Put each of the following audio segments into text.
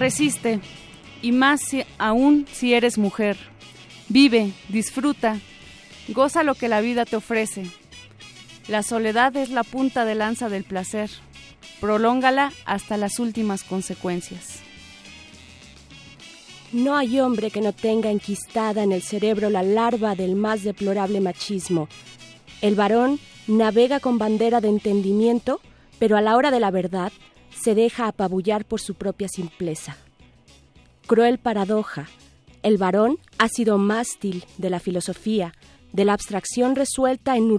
Resiste, y más aún si eres mujer. Vive, disfruta, goza lo que la vida te ofrece. La soledad es la punta de lanza del placer. Prolóngala hasta las últimas consecuencias. No hay hombre que no tenga enquistada en el cerebro la larva del más deplorable machismo. El varón navega con bandera de entendimiento, pero a la hora de la verdad se deja apabullar por su propia simpleza. Cruel paradoja, el varón ha sido mástil de la filosofía, de la abstracción resuelta en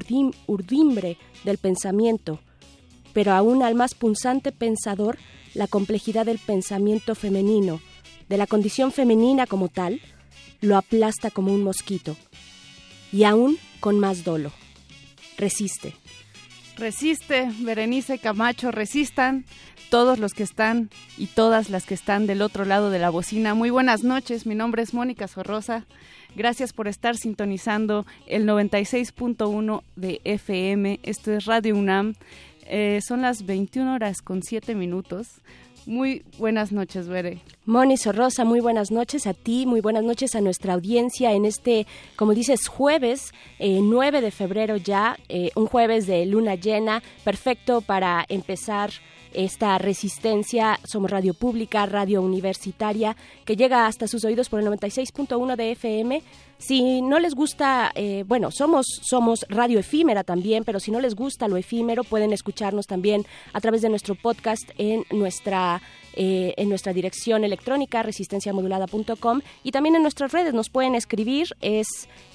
urdimbre del pensamiento, pero aún al más punzante pensador, la complejidad del pensamiento femenino, de la condición femenina como tal, lo aplasta como un mosquito, y aún con más dolo. Resiste. Resiste, Berenice Camacho, resistan todos los que están y todas las que están del otro lado de la bocina. Muy buenas noches, mi nombre es Mónica Sorrosa. Gracias por estar sintonizando el 96.1 de FM. Esto es Radio UNAM. Eh, son las 21 horas con 7 minutos. Muy buenas noches, Bere. Moni Sorrosa, muy buenas noches a ti, muy buenas noches a nuestra audiencia en este, como dices, jueves eh, 9 de febrero ya, eh, un jueves de luna llena, perfecto para empezar esta resistencia. Somos radio pública, radio universitaria, que llega hasta sus oídos por el 96.1 de FM. Si no les gusta, eh, bueno, somos, somos radio efímera también, pero si no les gusta lo efímero, pueden escucharnos también a través de nuestro podcast en nuestra eh, en nuestra dirección electrónica resistenciamodulada.com y también en nuestras redes nos pueden escribir, es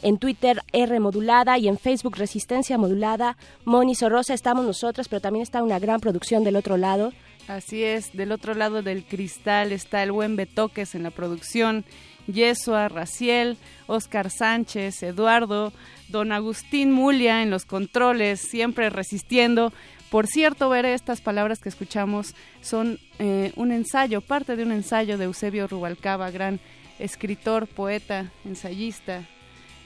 en Twitter R modulada y en Facebook Resistencia Modulada. Moni Sorrosa estamos nosotras, pero también está una gran producción del otro lado. Así es, del otro lado del cristal está el buen Betoques en la producción, Yesua, Raciel, Oscar Sánchez, Eduardo, don Agustín Mulia en los controles, siempre resistiendo. Por cierto, ver estas palabras que escuchamos son eh, un ensayo, parte de un ensayo de Eusebio Rubalcaba, gran escritor, poeta, ensayista.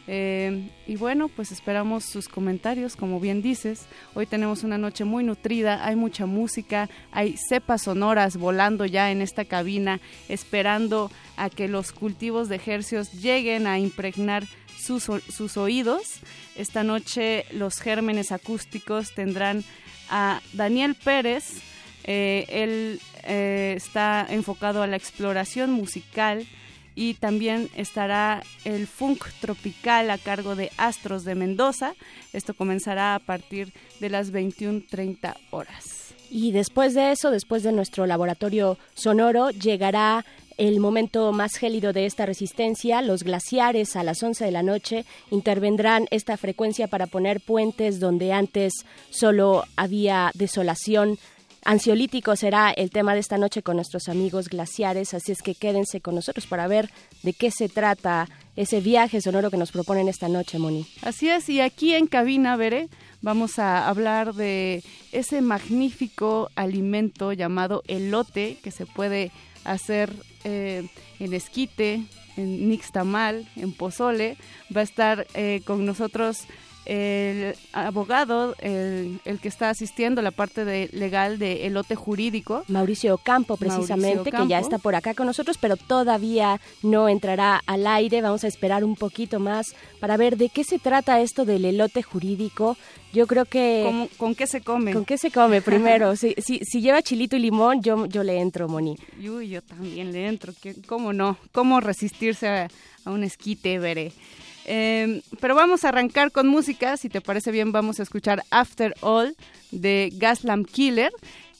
Eh, y bueno, pues esperamos sus comentarios, como bien dices. Hoy tenemos una noche muy nutrida, hay mucha música, hay cepas sonoras volando ya en esta cabina, esperando a que los cultivos de ejercios lleguen a impregnar sus, sus oídos. Esta noche los gérmenes acústicos tendrán a Daniel Pérez. Eh, él eh, está enfocado a la exploración musical y también estará el funk tropical a cargo de Astros de Mendoza. Esto comenzará a partir de las 21.30 horas. Y después de eso, después de nuestro laboratorio sonoro, llegará el momento más gélido de esta resistencia, los glaciares a las 11 de la noche intervendrán esta frecuencia para poner puentes donde antes solo había desolación. Ansiolítico será el tema de esta noche con nuestros amigos glaciares, así es que quédense con nosotros para ver de qué se trata ese viaje sonoro que nos proponen esta noche, Moni. Así es, y aquí en cabina, Veré, vamos a hablar de ese magnífico alimento llamado elote que se puede hacer eh, en esquite, en nixtamal, en pozole. Va a estar eh, con nosotros el abogado, el, que está asistiendo la parte de, legal de elote jurídico. Mauricio Campo, precisamente, que ya está por acá con nosotros, pero todavía no entrará al aire. Vamos a esperar un poquito más para ver de qué se trata esto del elote jurídico. Yo creo que... ¿Con, qué se come? ¿Con qué se come primero? si, si, si, lleva chilito y limón, yo, yo le entro, Moni. Uy, yo también le entro. ¿Cómo no? ¿Cómo resistirse a, a un esquite, veré? Em, pero vamos a arrancar con música, si te parece bien vamos a escuchar After All de Gaslamp Killer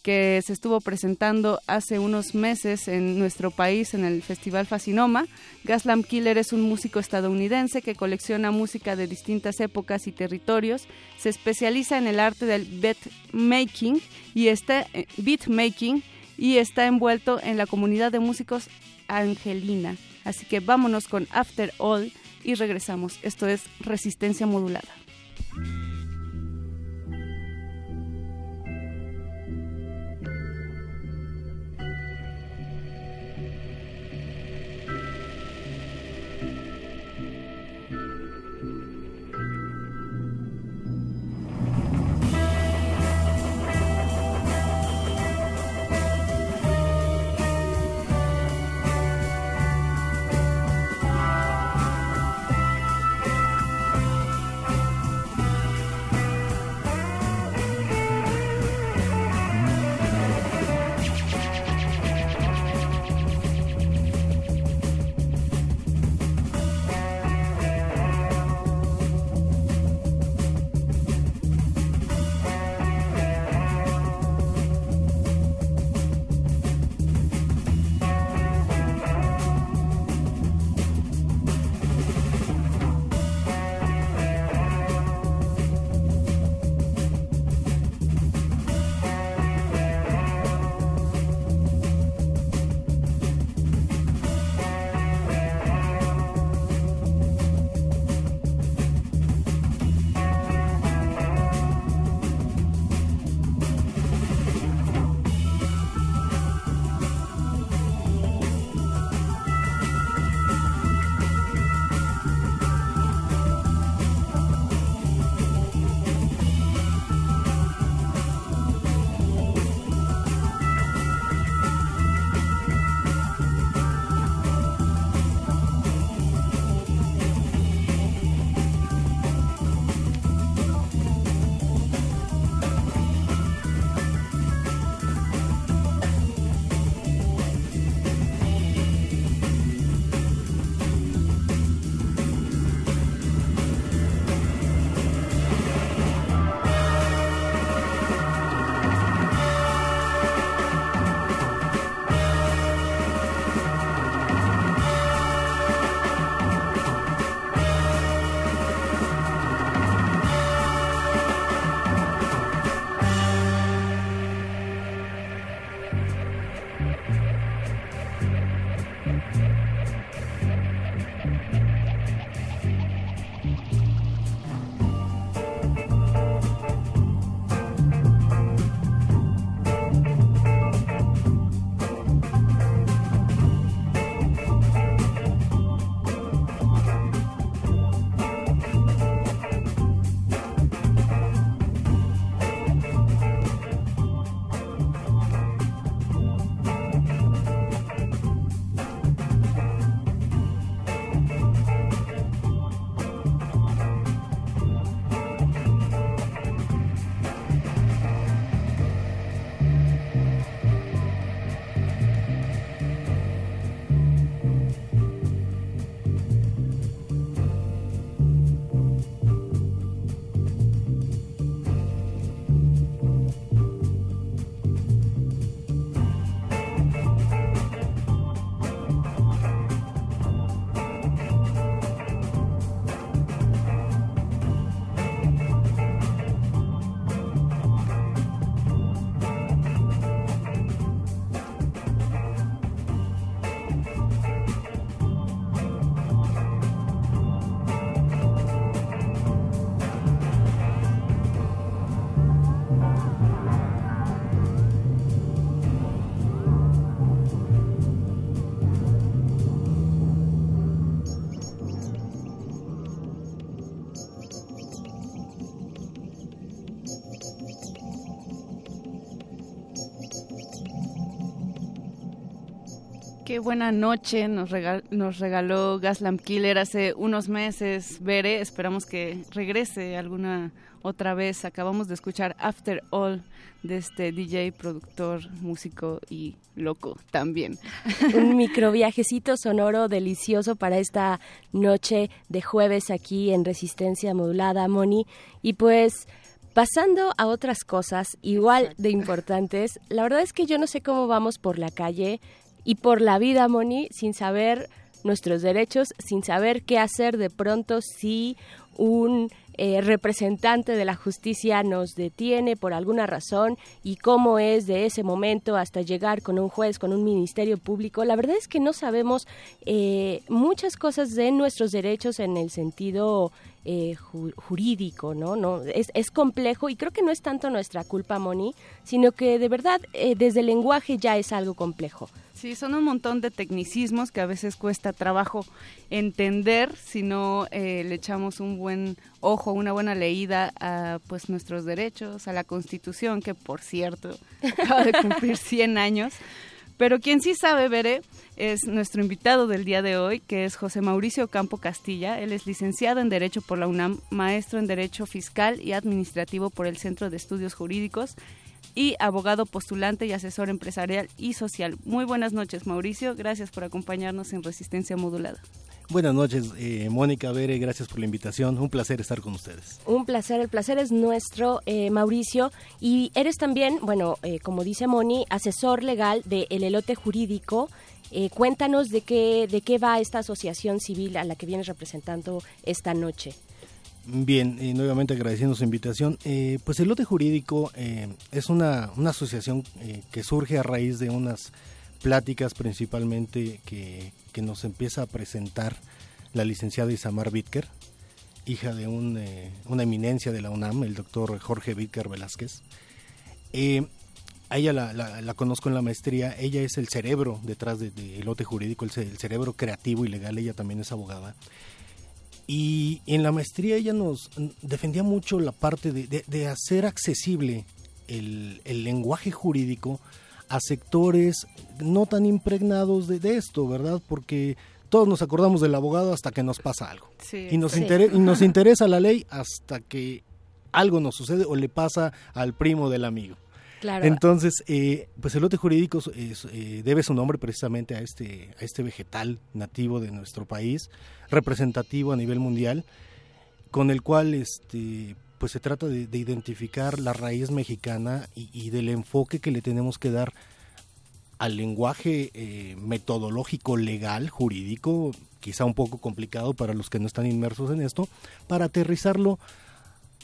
que se estuvo presentando hace unos meses en nuestro país en el Festival Fascinoma. Gaslamp Killer es un músico estadounidense que colecciona música de distintas épocas y territorios. Se especializa en el arte del beat making y está eh, beat making y está envuelto en la comunidad de músicos angelina. Así que vámonos con After All y regresamos. Esto es resistencia modulada. Buena noche nos, nos regaló Gaslamp Killer hace unos meses. Veré, esperamos que regrese alguna otra vez. Acabamos de escuchar After All de este DJ, productor, músico y loco también. Un microviajecito sonoro delicioso para esta noche de jueves aquí en Resistencia Modulada, Moni. Y pues Pasando a otras cosas igual de importantes, la verdad es que yo no sé cómo vamos por la calle y por la vida, Moni, sin saber nuestros derechos, sin saber qué hacer de pronto si un eh, representante de la justicia nos detiene por alguna razón y cómo es de ese momento hasta llegar con un juez, con un ministerio público. La verdad es que no sabemos eh, muchas cosas de nuestros derechos en el sentido eh, jurídico, ¿no? no es, es, complejo y creo que no es tanto nuestra culpa, Moni, sino que de verdad desde el lenguaje ya es algo complejo. Sí, son un montón de tecnicismos que a veces cuesta trabajo entender si no eh, le echamos un buen ojo, una buena leída a pues nuestros derechos, a la Constitución, que por cierto acaba de cumplir 100 años. Pero quien sí sabe, Veré, es nuestro invitado del día de hoy, que es José Mauricio Campo Castilla. Él es licenciado en Derecho por la UNAM, maestro en Derecho Fiscal y Administrativo por el Centro de Estudios Jurídicos y abogado postulante y asesor empresarial y social. Muy buenas noches, Mauricio. Gracias por acompañarnos en Resistencia Modulada. Buenas noches, eh, Mónica Bere, gracias por la invitación. Un placer estar con ustedes. Un placer, el placer es nuestro, eh, Mauricio. Y eres también, bueno, eh, como dice Moni, asesor legal de El Elote Jurídico. cuéntanos de qué, de qué va esta asociación civil a la que vienes representando esta noche. Bien, y nuevamente agradeciendo su invitación. Eh, pues el lote jurídico eh, es una, una asociación eh, que surge a raíz de unas pláticas principalmente que, que, nos empieza a presentar la licenciada Isamar Bitker, hija de un, una eminencia de la UNAM, el doctor Jorge Bitker Velázquez. a ella la, la, conozco en la maestría, ella es el cerebro detrás del de, lote jurídico, el cerebro creativo y legal, ella también es abogada. Y en la maestría ella nos defendía mucho la parte de, hacer accesible el, lenguaje jurídico a sectores no tan impregnados de, esto, ¿verdad? Porque todos nos acordamos del abogado hasta que nos pasa algo. y, nos y nos interesa la ley hasta que algo nos sucede o le pasa al primo del amigo. Entonces, eh, pues el lote jurídico eh, debe su nombre precisamente a este, a este vegetal nativo de nuestro país, representativo a nivel mundial, con el cual este, pues se trata de, identificar la raíz mexicana y, del enfoque que le tenemos que dar al lenguaje eh, metodológico legal, jurídico, quizá un poco complicado para los que no están inmersos en esto, para aterrizarlo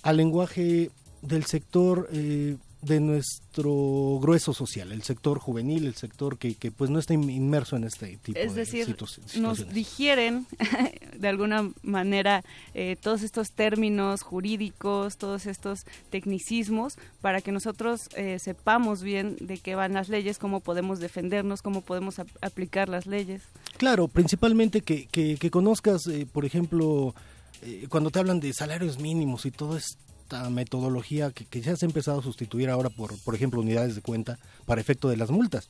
al lenguaje del sector eh, de nuestro grueso social, el sector juvenil, el sector que, que pues no está inmerso en este tipo es decir, nos digieren de alguna manera eh, todos estos términos jurídicos, todos estos tecnicismos, para que nosotros eh, sepamos bien de qué van las leyes, cómo podemos defendernos, cómo podemos aplicar las leyes. Claro, principalmente que, que, que conozcas, eh, por ejemplo, cuando te hablan de salarios mínimos y todo esto, metodología que, ya se ha empezado a sustituir ahora por, por ejemplo, unidades de cuenta para efecto de las multas.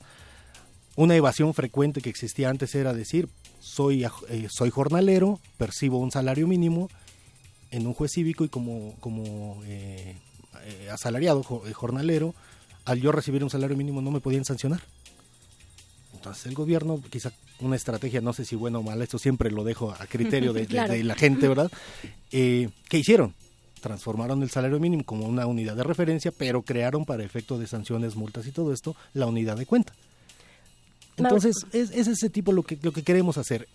Una evasión frecuente que existía antes era decir, soy, eh, soy jornalero, percibo un salario mínimo en un juez cívico y como, como eh, eh, asalariado jornalero, al yo recibir un salario mínimo no me podían sancionar. Entonces el gobierno, quizá una estrategia, no sé si bueno o mala, esto siempre lo dejo a criterio de, de la gente, ¿verdad? ¿Qué hicieron? Transformaron el salario mínimo como una unidad de referencia, pero crearon para efecto de sanciones, multas y todo esto la unidad de cuenta. Entonces, es, ese tipo lo que, lo que queremos hacer.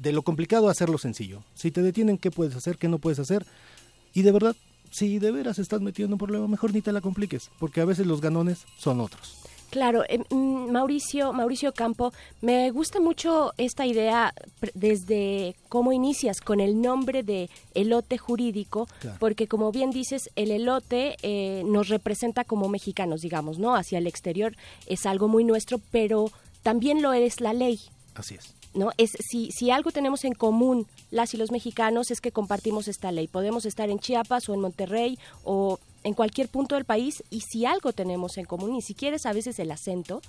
De lo complicado, hacerlo sencillo. Si te detienen, ¿qué puedes hacer? ¿Qué no puedes hacer? Y de verdad, si de veras estás metiendo un problema, mejor ni te la compliques, porque a veces los ganones son otros. Claro, mm, Mauricio, Mauricio Campo, me gusta mucho esta idea desde cómo inicias con el nombre de elote jurídico, porque como bien dices, el elote eh, nos representa como mexicanos, digamos, ¿no? Hacia el exterior es algo muy nuestro, pero también lo es la ley. Así es. ¿no? Es, si, si algo tenemos en común las y los mexicanos es que compartimos esta ley. Podemos estar en Chiapas o en Monterrey o en cualquier punto del país y si algo tenemos en común, ni siquiera es a veces el acento,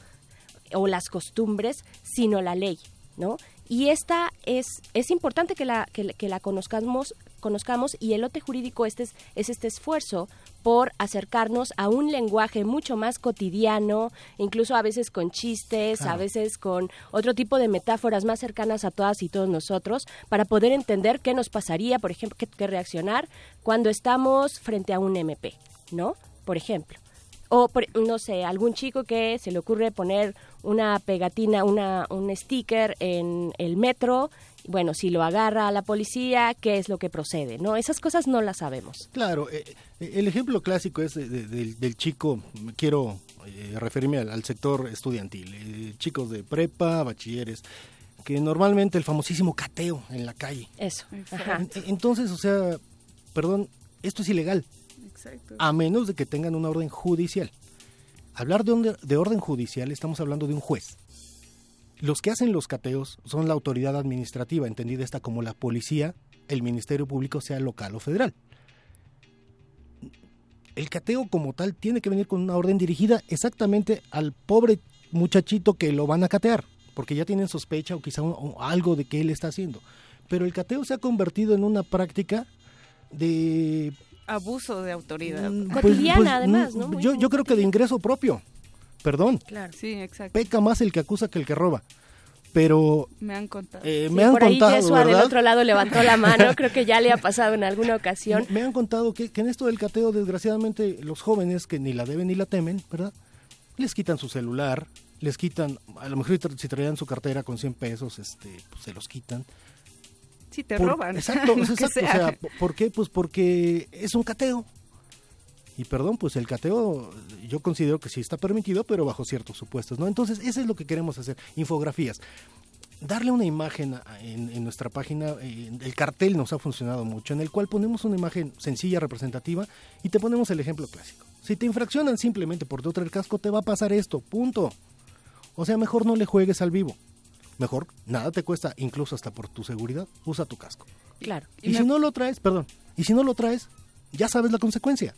o las costumbres, sino la ley, ¿no? Y esta es, es importante que la, que, que la conozcamos, conozcamos y el lote jurídico este es, es este esfuerzo por acercarnos a un lenguaje mucho más cotidiano, incluso a veces con chistes, a veces con otro tipo de metáforas más cercanas a todas y todos nosotros, para poder entender qué nos pasaría, por ejemplo, qué, reaccionar cuando estamos frente a un MP, ¿no? Por ejemplo. O, no sé, algún chico que se le ocurre poner una pegatina, una, un sticker en el metro bueno, si lo agarra a la policía, ¿qué es lo que procede? ¿No? Esas cosas no las sabemos. Claro, eh, eh, el ejemplo clásico es del chico, quiero eh, referirme al, sector estudiantil, chicos de prepa, bachilleres, que normalmente el famosísimo cateo en la calle. Eso. Entonces, o sea, perdón, esto es ilegal. Exacto. A menos de que tengan una orden judicial. Hablar de, de orden judicial, estamos hablando de un juez los que hacen los cateos son la autoridad administrativa, entendida esta como la policía, el Ministerio Público, sea local o federal. El cateo como tal tiene que venir con una orden dirigida exactamente al pobre muchachito que lo van a catear, porque ya tienen sospecha o quizá algo de que él está haciendo. Pero el cateo se ha convertido en una práctica de abuso de autoridad. Mm, pues, Cotidiana, pues, además, ¿no? yo, yo creo que de ingreso propio perdón. Claro, sí, exacto. Peca más el que acusa que el que roba. Pero me han contado. Eh, me han por ahí Yeshua del otro lado levantó la mano, creo que ya le ha pasado en alguna ocasión. Me, han contado que, en esto del cateo, desgraciadamente, los jóvenes que ni la deben ni la temen, ¿verdad? Les quitan su celular, les quitan, a lo mejor si traían su cartera con 100 pesos, este, pues se los quitan. Sí, te roban. Exacto, exacto. O sea, ¿por qué? Pues porque es un cateo. Y perdón, pues el cateo yo considero que sí está permitido, pero bajo ciertos supuestos, ¿no? Entonces, eso es lo que queremos hacer, infografías. Darle una imagen en, nuestra página, el cartel nos ha funcionado mucho, en el cual ponemos una imagen sencilla, representativa, y te ponemos el ejemplo clásico. Si te infraccionan simplemente por te el casco, te va a pasar esto, punto. O sea, mejor no le juegues al vivo. Mejor, nada te cuesta, incluso hasta por tu seguridad, usa tu casco. Claro. Y, si no lo traes, perdón, y si no lo traes, ya sabes la consecuencia.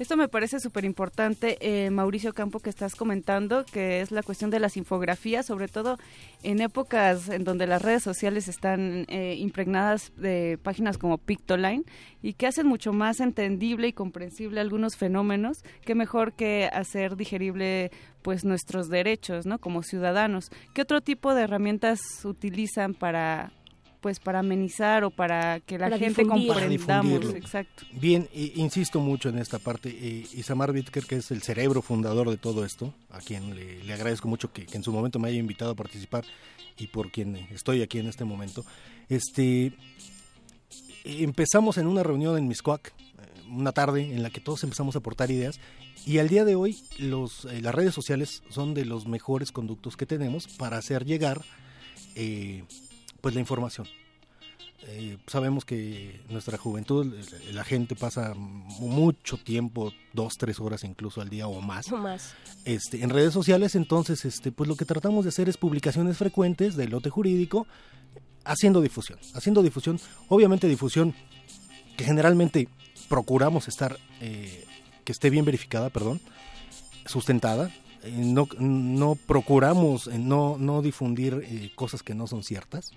Esto me parece súper importante, eh, Mauricio Campo, que estás comentando, que es la cuestión de las infografías, sobre todo en épocas en donde las redes sociales están eh, impregnadas de páginas como Pictoline y que hacen mucho más entendible y comprensible algunos fenómenos, que mejor que hacer digerible pues nuestros derechos, ¿no? Como ciudadanos. ¿Qué otro tipo de herramientas utilizan para pues para amenizar o para que la gente comprendamos. Exacto. Bien, insisto mucho en esta parte. Eh, Isamar Bitker, que es el cerebro fundador de todo esto, a quien le, agradezco mucho que, en su momento me haya invitado a participar y por quien estoy aquí en este momento. Este, empezamos en una reunión en Miscoac, eh, una tarde en la que todos empezamos a aportar ideas y al día de hoy los, eh, las redes sociales son de los mejores conductos que tenemos para hacer llegar eh, pues la información. Eh, sabemos que nuestra juventud, la gente pasa mucho tiempo, dos, tres horas incluso al día o más, más. Este, en redes sociales, entonces este, pues lo que tratamos de hacer es publicaciones frecuentes del lote jurídico, haciendo difusión, haciendo difusión, obviamente difusión que generalmente procuramos estar, eh, que esté bien verificada, perdón, sustentada, eh, no, no procuramos no, no difundir cosas que no son ciertas,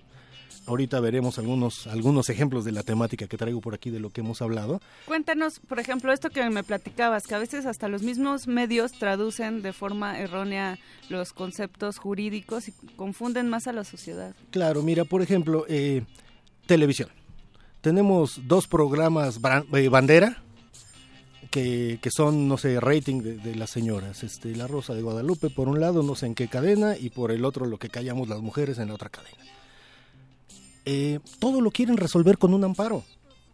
Ahorita veremos algunos, algunos ejemplos de la temática que traigo por aquí de lo que hemos hablado. Cuéntanos, por ejemplo, esto que me platicabas, que a veces hasta los mismos medios traducen de forma errónea los conceptos jurídicos y confunden más a la sociedad. Claro, mira, por ejemplo, eh, televisión. Tenemos dos programas eh, bandera, que, que, son, no sé, rating de, de, las señoras. Este, la Rosa de Guadalupe, por un lado, no sé en qué cadena, y por el otro, lo que callamos las mujeres en la otra cadena. Eh, todo lo quieren resolver con un amparo.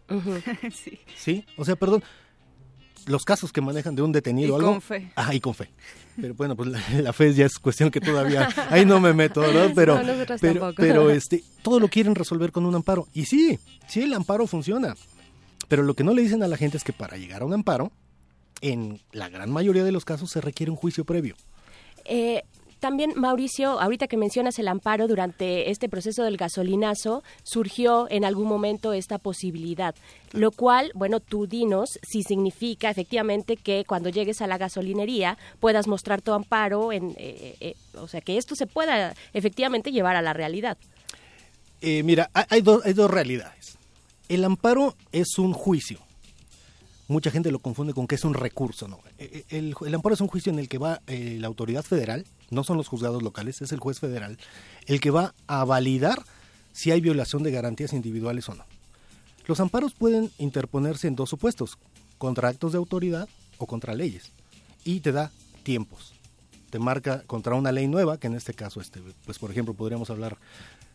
sí. sí. O sea, perdón, los casos que manejan de un detenido y algo. Con fe. Ah, y con fe. Pero bueno, pues la, fe ya es cuestión que todavía ahí no me meto, ¿no? Pero, pero, pero, este, todo lo quieren resolver con un amparo. Y sí, sí, el amparo funciona. Pero lo que no le dicen a la gente es que para llegar a un amparo, en la gran mayoría de los casos se requiere un juicio previo. Eh, también, Mauricio, ahorita que mencionas el amparo, durante este proceso del gasolinazo, surgió en algún momento esta posibilidad, lo cual, bueno, tú dinos si significa efectivamente que cuando llegues a la gasolinería puedas mostrar tu amparo, en, eh, eh, o sea, que esto se pueda efectivamente llevar a la realidad. Eh, mira, hay, hay dos realidades. El amparo es un juicio mucha gente lo confunde con que es un recurso. ¿no? E, e, el, amparo es un juicio en el que va eh, la autoridad federal, no son los juzgados locales, es el juez federal, el que va a validar si hay violación de garantías individuales o no. Los amparos pueden interponerse en dos supuestos, contra actos de autoridad o contra leyes, y te da tiempos. Te marca contra una ley nueva, que en este caso, este, pues por ejemplo, podríamos hablar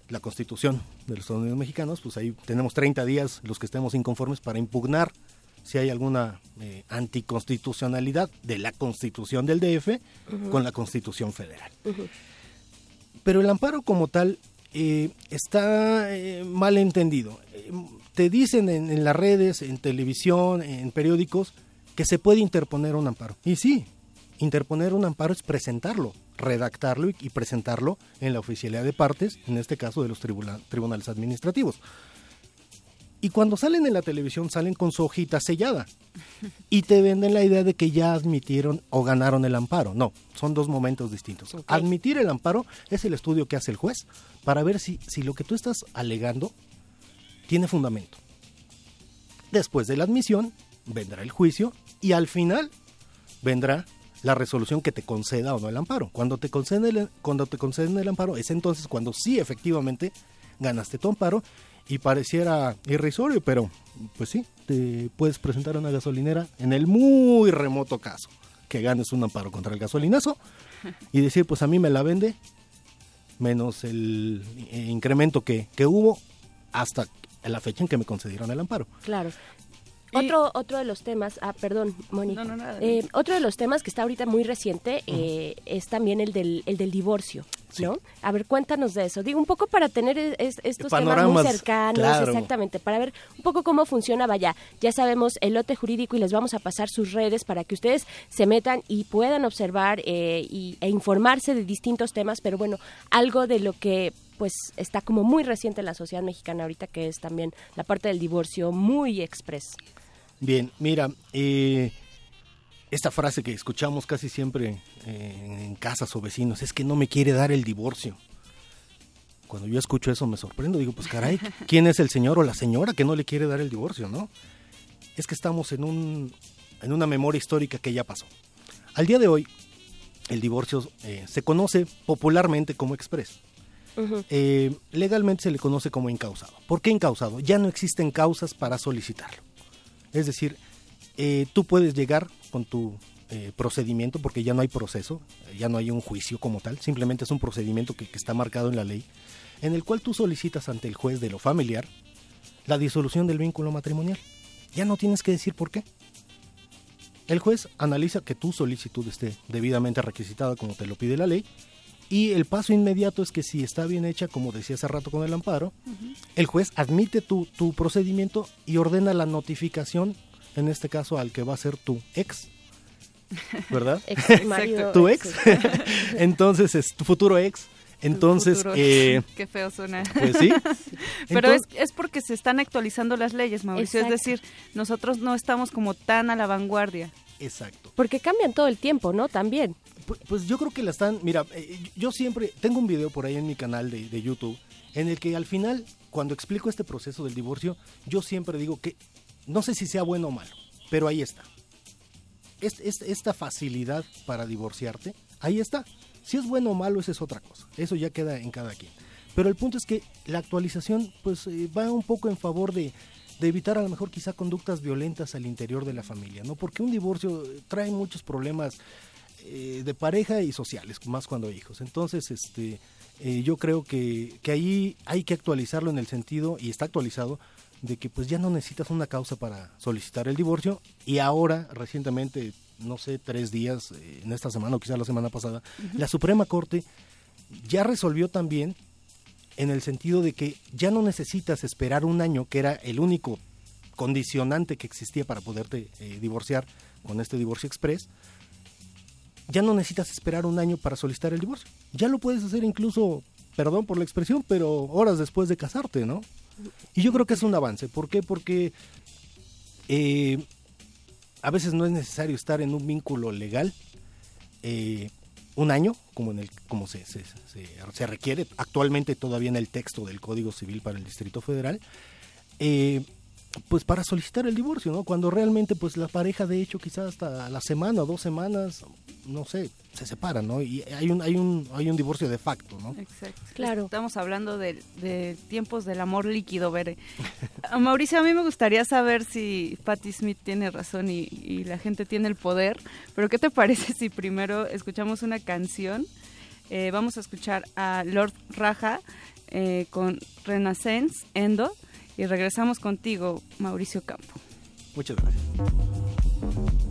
la constitución de los Estados Unidos mexicanos, pues ahí tenemos 30 días los que estemos inconformes para impugnar si hay alguna eh, anticonstitucionalidad de la constitución del DF con la constitución federal. Pero el amparo como tal eh, está eh, mal entendido. te dicen en, en, las redes, en televisión, en periódicos, que se puede interponer un amparo. Y sí, interponer un amparo es presentarlo, redactarlo y, presentarlo en la oficialidad de partes, en este caso de los tribunales administrativos. Y cuando salen en la televisión salen con su hojita sellada y te venden la idea de que ya admitieron o ganaron el amparo. No, son dos momentos distintos. Admitir el amparo es el estudio que hace el juez para ver si, si lo que tú estás alegando tiene fundamento. Después de la admisión vendrá el juicio y al final vendrá la resolución que te conceda o no el amparo. Cuando te conceden el, cuando te conceden el amparo es entonces cuando sí efectivamente ganaste tu amparo y pareciera irrisorio, pero pues sí, te puedes presentar a una gasolinera en el muy remoto caso que ganes un amparo contra el gasolinazo y decir, pues a mí me la vende menos el incremento que, que hubo hasta la fecha en que me concedieron el amparo. Claro. Otro, otro de los temas, ah, perdón, Moni. Eh, otro de los temas que está ahorita muy reciente eh, es también el del, el del divorcio, ¿no? A ver, cuéntanos de eso. Digo, un poco para tener estos temas muy cercanos, exactamente, para ver un poco cómo funciona, vaya, ya sabemos el lote jurídico y les vamos a pasar sus redes para que ustedes se metan y puedan observar eh, y, e informarse de distintos temas, pero bueno, algo de lo que pues está como muy reciente en la sociedad mexicana ahorita, que es también la parte del divorcio muy express. Bien, mira, eh, esta frase que escuchamos casi siempre eh, en casas o vecinos es que no me quiere dar el divorcio. Cuando yo escucho eso me sorprendo, digo, pues caray, ¿quién es el señor o la señora que no le quiere dar el divorcio, no? Es que estamos en, un, en una memoria histórica que ya pasó. Al día de hoy, el divorcio eh, se conoce popularmente como express. legalmente se le conoce como incausado. ¿Por qué incausado? Ya no existen causas para solicitarlo. Es decir, eh, tú puedes llegar con tu eh, procedimiento, porque ya no hay proceso, ya no hay un juicio como tal, simplemente es un procedimiento que, está marcado en la ley, en el cual tú solicitas ante el juez de lo familiar la disolución del vínculo matrimonial. Ya no tienes que decir por qué. El juez analiza que tu solicitud esté debidamente requisitada como te lo pide la ley y el paso inmediato es que si está bien hecha, como decía hace rato con el amparo, el juez admite tu, tu procedimiento y ordena la notificación, en este caso al que va a ser tu ex, ¿verdad? tu ex. Entonces es tu futuro ex. Entonces, eh, qué feo suena. Pues sí. Pero es, es porque se están actualizando las leyes, Mauricio. Es decir, nosotros no estamos como tan a la vanguardia. Exacto. Porque cambian todo el tiempo, ¿no? También. Pues, pues, yo creo que la están, mira, eh, yo siempre tengo un video por ahí en mi canal de, YouTube en el que al final, cuando explico este proceso del divorcio, yo siempre digo que no sé si sea bueno o malo, pero ahí está. esta facilidad para divorciarte, ahí está. Si es bueno o malo, esa es otra cosa. Eso ya queda en cada quien. Pero el punto es que la actualización pues eh, va un poco en favor de, de evitar a lo mejor quizá conductas violentas al interior de la familia, ¿no? Porque un divorcio trae muchos problemas eh, de pareja y sociales, más cuando hay hijos. Entonces, este, eh, yo creo que, que ahí hay que actualizarlo en el sentido, y está actualizado, de que pues ya no necesitas una causa para solicitar el divorcio y ahora, recientemente, no sé, tres días, eh, en esta semana o quizá la semana pasada, la Suprema Corte ya resolvió también en el sentido de que ya no necesitas esperar un año, que era el único condicionante que existía para poderte divorciar con este divorcio express, ya no necesitas esperar un año para solicitar el divorcio. Ya lo puedes hacer incluso, perdón por la expresión, pero horas después de casarte, ¿no? Y yo creo que es un avance. ¿Por qué? Porque eh, a veces no es necesario estar en un vínculo legal eh, un año, como en el como se, se, se, requiere actualmente todavía en el texto del Código Civil para el Distrito Federal. Eh, pues para solicitar el divorcio, ¿no? Cuando realmente pues la pareja de hecho quizás hasta la semana o dos semanas, no sé, se separan, ¿no? Y hay un hay un hay un divorcio de facto, ¿no? Exacto. Claro. Estamos hablando de, tiempos del amor líquido, Bere. Mauricio, a mí me gustaría saber si Patti Smith tiene razón y, la gente tiene el poder, pero ¿qué te parece si primero escuchamos una canción? Eh, vamos a escuchar a Lord Raja eh, con Renaissance Endo y regresamos contigo, Mauricio Campo. Muchas gracias.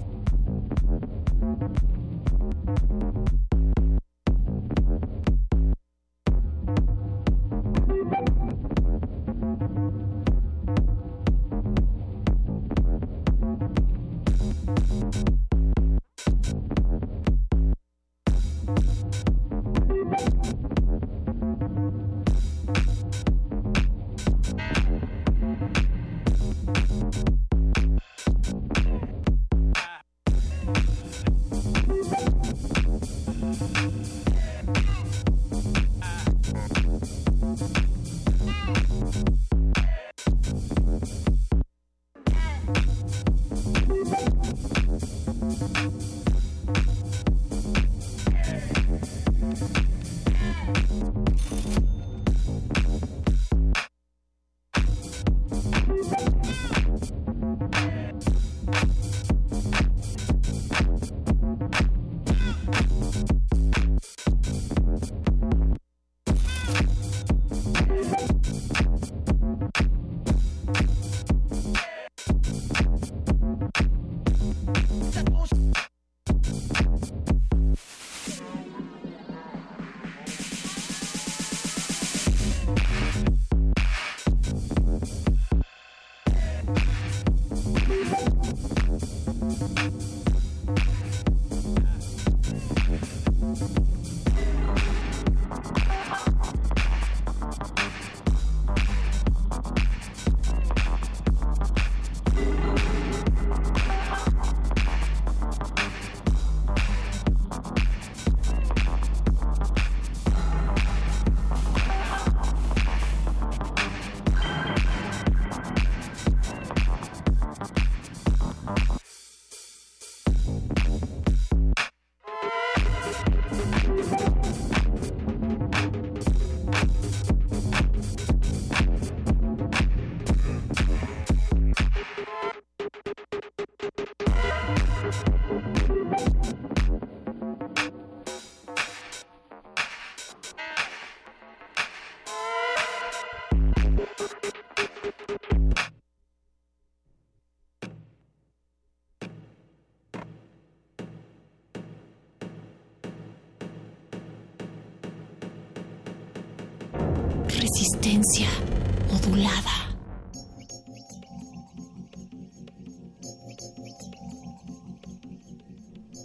Resistencia modulada.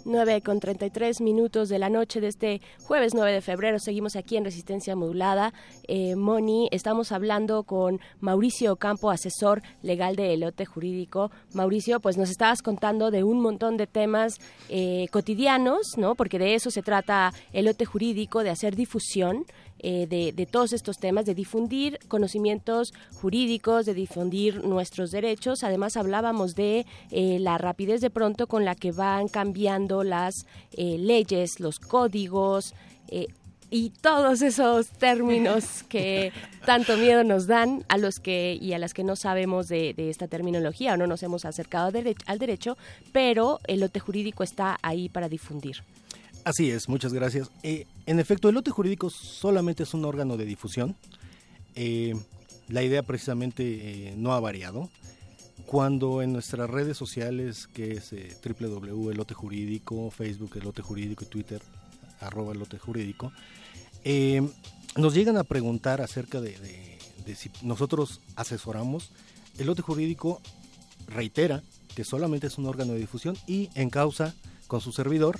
9 con 33 minutos de la noche de este jueves 9 de febrero. Seguimos aquí en Resistencia Modulada. Eh, Moni, estamos hablando con Mauricio Campo, asesor legal de Elote Jurídico. Mauricio, pues nos estabas contando de un montón de temas eh, cotidianos, ¿no? Porque de eso se trata Elote Jurídico, de hacer difusión eh, de, todos estos temas, de difundir conocimientos jurídicos, de difundir nuestros derechos. Además, hablábamos de eh, la rapidez de pronto con la que van cambiando las eh, leyes, los códigos. y todos esos términos que tanto miedo nos dan a los que y a las que no sabemos de, esta terminología o no nos hemos acercado al derecho, pero el lote jurídico está ahí para difundir. Así es, muchas gracias. Eh, en efecto, el lote jurídico solamente es un órgano de difusión. Eh, la idea precisamente eh, no ha variado. Cuando en nuestras redes sociales, que es www elote jurídico, Facebook elote jurídico y Twitter arroba elote jurídico, nos llegan a preguntar acerca de, de si nosotros asesoramos, el lote jurídico reitera que solamente es un órgano de difusión y en causa con su servidor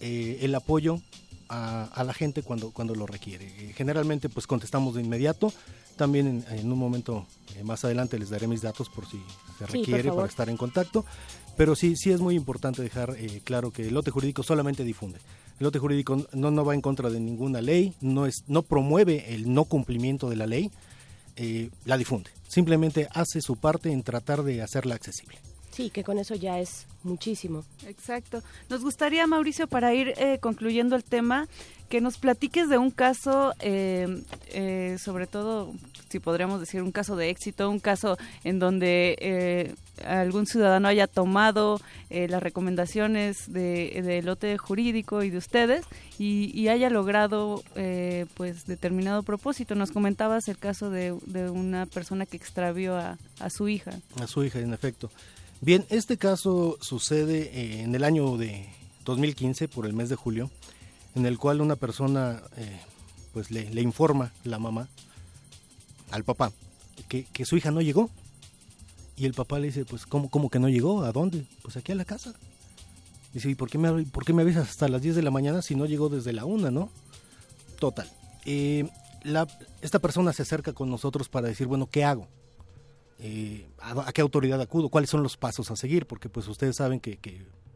eh, el apoyo a, la gente cuando, cuando lo requiere. Eh, generalmente pues contestamos de inmediato, también en, un momento eh, más adelante les daré mis datos por si se requiere para estar en contacto, pero sí, sí es muy importante dejar claro que el lote jurídico solamente difunde. El lote jurídico no, no va en contra de ninguna ley, no, es, no promueve el no cumplimiento de la ley, la difunde. Simplemente hace su parte en tratar de hacerla accesible. Sí, que con eso ya es muchísimo. Exacto. Nos gustaría, Mauricio, para ir eh, concluyendo el tema, que nos platiques de un caso, eh, eh, sobre todo, si podríamos decir, un caso de éxito, un caso en donde algún ciudadano haya tomado las recomendaciones del de, lote jurídico y de ustedes y, haya logrado pues determinado propósito. Nos comentabas el caso de, una persona que extravió a, a su hija. A su hija, en efecto. Bien, este caso sucede eh, en el año de 2015, por el mes de julio, en el cual una persona eh, pues le, informa, la mamá, al papá, que, su hija no llegó. Y el papá le dice, pues, ¿cómo, ¿cómo que no llegó? ¿A dónde? Pues aquí a la casa. Dice, ¿y por qué me, por qué me avisas hasta las 10 de la mañana si no llegó desde la 1, no? Total. Eh, la, esta persona se acerca con nosotros para decir, bueno, ¿qué hago? Eh, a, qué autoridad acudo, cuáles son los pasos a seguir, porque pues ustedes saben que,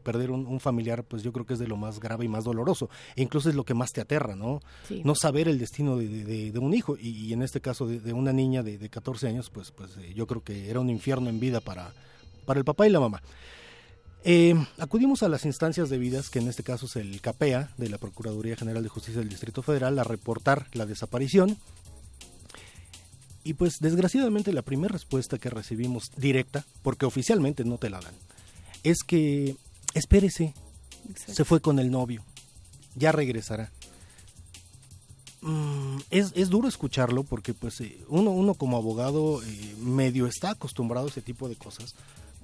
perder un, familiar, pues yo creo que es de lo más grave y más doloroso, e incluso es lo que más te aterra, ¿no? No saber el destino de, un hijo, y, en este caso de, una niña de, 14 años, pues, pues eh, yo creo que era un infierno en vida para, para el papá y la mamá. Eh, acudimos a las instancias debidas, que en este caso es el CAPEA, de la Procuraduría General de Justicia del Distrito Federal, a reportar la desaparición y pues desgraciadamente la primera respuesta que recibimos directa, porque oficialmente no te la dan, es que espérese, se fue con el novio, ya regresará. Mm, es, es, duro escucharlo porque pues eh, uno, uno como abogado eh, medio está acostumbrado a ese tipo de cosas,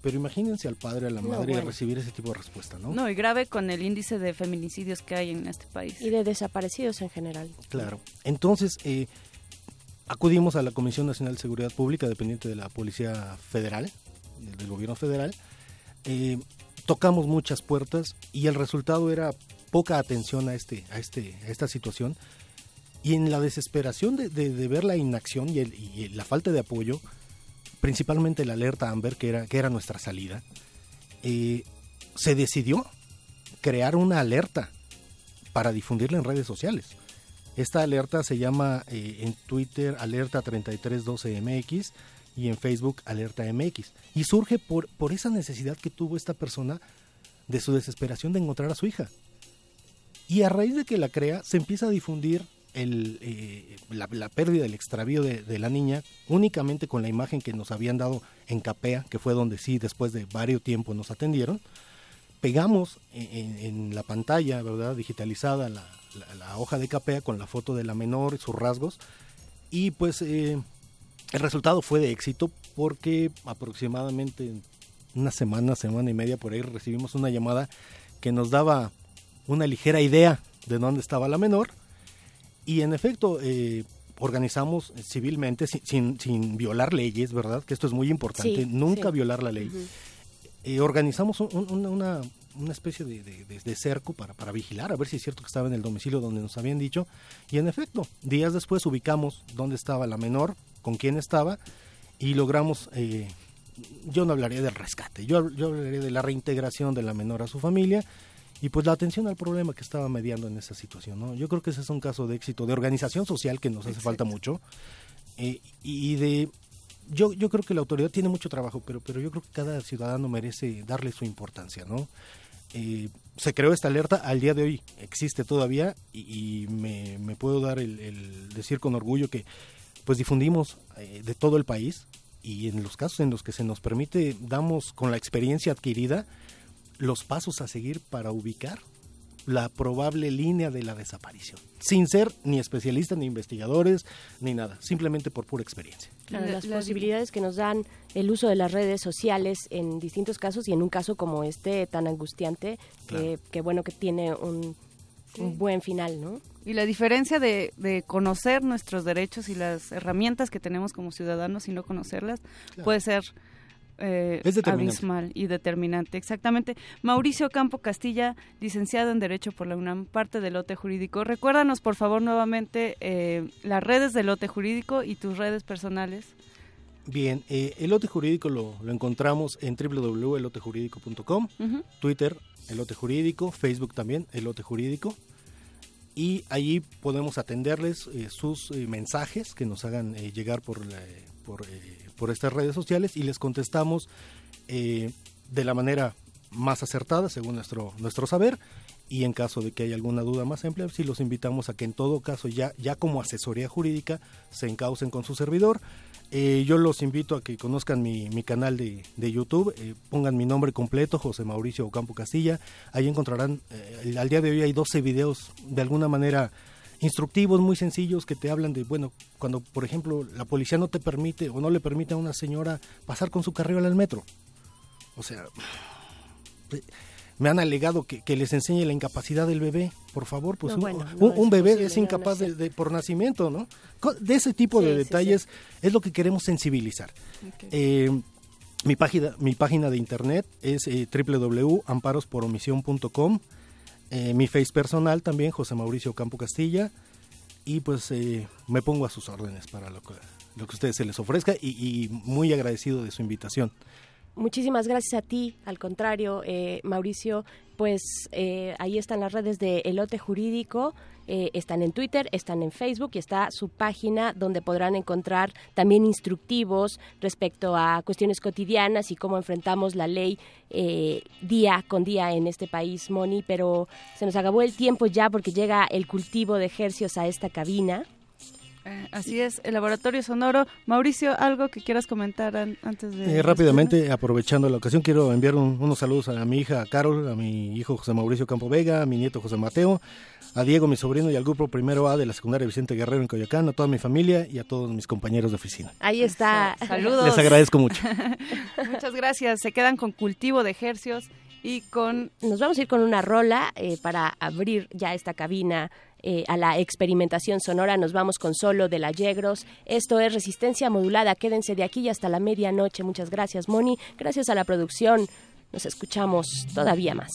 pero imagínense al padre, a la madre recibir ese tipo de respuesta, ¿no? No, y grave con el índice de feminicidios que hay en este país. Y de desaparecidos en general. Claro. Entonces, eh, acudimos a la Comisión Nacional de Seguridad Pública, dependiente de la Policía Federal, del gobierno federal. Eh, tocamos muchas puertas y el resultado era poca atención a, este, a, este, a esta situación. Y en la desesperación de, ver la inacción y, la falta de apoyo, principalmente la alerta Amber, que era, que era nuestra salida, eh, se decidió crear una alerta para difundirla en redes sociales. Esta alerta se llama eh, en Twitter alerta 3312MX y en Facebook alerta MX. Y surge por, por esa necesidad que tuvo esta persona de su desesperación de encontrar a su hija. Y a raíz de que la crea, se empieza a difundir el, eh, la, pérdida, el extravío de, la niña, únicamente con la imagen que nos habían dado en Capea, que fue donde sí, después de varios tiempos nos atendieron. Pegamos en, en la pantalla, ¿verdad? Digitalizada la, la, hoja de capea con la foto de la menor, y sus rasgos, y pues eh, el resultado fue de éxito porque aproximadamente una semana, semana y media por ahí recibimos una llamada que nos daba una ligera idea de dónde estaba la menor y en efecto eh, organizamos civilmente sin, sin, violar leyes, ¿verdad? Que esto es muy importante, nunca violar la ley. Eh, organizamos una, una especie de, cerco para, para vigilar, a ver si es cierto que estaba en el domicilio donde nos habían dicho. Y en efecto, días después ubicamos dónde estaba la menor, con quién estaba, y logramos, eh, yo no hablaría del rescate, yo, yo hablaría de la reintegración de la menor a su familia y pues la atención al problema que estaba mediando en esa situación. ¿no? Yo creo que ese es un caso de éxito, de organización social que nos hace falta mucho eh, y de yo, yo creo que la autoridad tiene mucho trabajo, pero, pero yo creo que cada ciudadano merece darle su importancia, ¿no? Eh, se creó esta alerta, al día de hoy existe todavía y, me, puedo dar el, decir con orgullo que pues difundimos eh, de todo el país y en los casos en los que se nos permite damos con la experiencia adquirida los pasos a seguir para ubicar la probable línea de la desaparición, sin ser ni especialistas, ni investigadores, ni nada, simplemente por pura experiencia. las posibilidades. que nos dan el uso de las redes sociales en distintos casos y en un caso como este tan angustiante, que, bueno que tiene un, buen final, ¿no? Y la diferencia de, conocer nuestros derechos y las herramientas que tenemos como ciudadanos y no conocerlas puede ser eh, abismal y determinante. Exactamente. Mauricio Campo Castilla, licenciado en Derecho por la UNAM, parte del lote jurídico. Recuérdanos, por favor, nuevamente eh, las redes del lote jurídico y tus redes personales. Bien, eh, el lote jurídico lo, encontramos en www.elotejurídico.com, Twitter, el lote jurídico, Facebook también, el lote jurídico. Y allí podemos atenderles sus mensajes que nos hagan llegar por, por por estas redes sociales y les contestamos eh, de la manera más acertada según nuestro, nuestro saber y en caso de que haya alguna duda más amplia, sí los invitamos a que en todo caso ya, ya como asesoría jurídica se encaucen con su servidor. Eh, yo los invito a que conozcan mi, mi canal de, de YouTube, eh, pongan mi nombre completo, José Mauricio Ocampo Castilla, ahí encontrarán, al día de hoy hay 12 videos de alguna manera instructivos muy sencillos que te hablan de, bueno, cuando por ejemplo la policía no te permite o no le permite a una señora pasar con su carriola al metro. O sea, me han alegado que, les enseñe la incapacidad del bebé. Por favor, pues un, bebé es incapaz de, por nacimiento, ¿no? De ese tipo de detalles es lo que queremos sensibilizar. Eh, mi página, mi página de internet es eh, www.amparosporomisión.com eh, mi face personal también, José Mauricio Campo Castilla, y pues eh, me pongo a sus órdenes para lo que, a ustedes se les ofrezca y, muy agradecido de su invitación. Muchísimas gracias a ti, al contrario, eh, Mauricio, pues ahí están las redes de Elote Jurídico. Eh, están en Twitter, están en Facebook y está su página donde podrán encontrar también instructivos respecto a cuestiones cotidianas y cómo enfrentamos la ley eh, día con día en este país, Moni. Pero se nos acabó el tiempo ya porque llega el cultivo de ejercios a esta cabina. Eh, así es, el laboratorio sonoro. Mauricio, ¿algo que quieras comentar antes de... Eh, rápidamente, aprovechando la ocasión, quiero enviar unos saludos a mi hija Carol, a mi hijo José Mauricio Campo Vega, a mi nieto José Mateo, a Diego, mi sobrino, y al grupo primero A de la secundaria Vicente Guerrero en Coyoacán, a toda mi familia y a todos mis compañeros de oficina. Ahí está. Saludos. Les agradezco mucho. Muchas gracias. Se quedan con cultivo de ejercios y con... Nos vamos a ir con una rola eh, para abrir ya esta cabina eh, a la experimentación sonora. Nos vamos con solo de la Yegros. Esto es Resistencia Modulada. Quédense de aquí hasta la medianoche. Muchas gracias, Moni. Gracias a la producción. Nos escuchamos todavía más.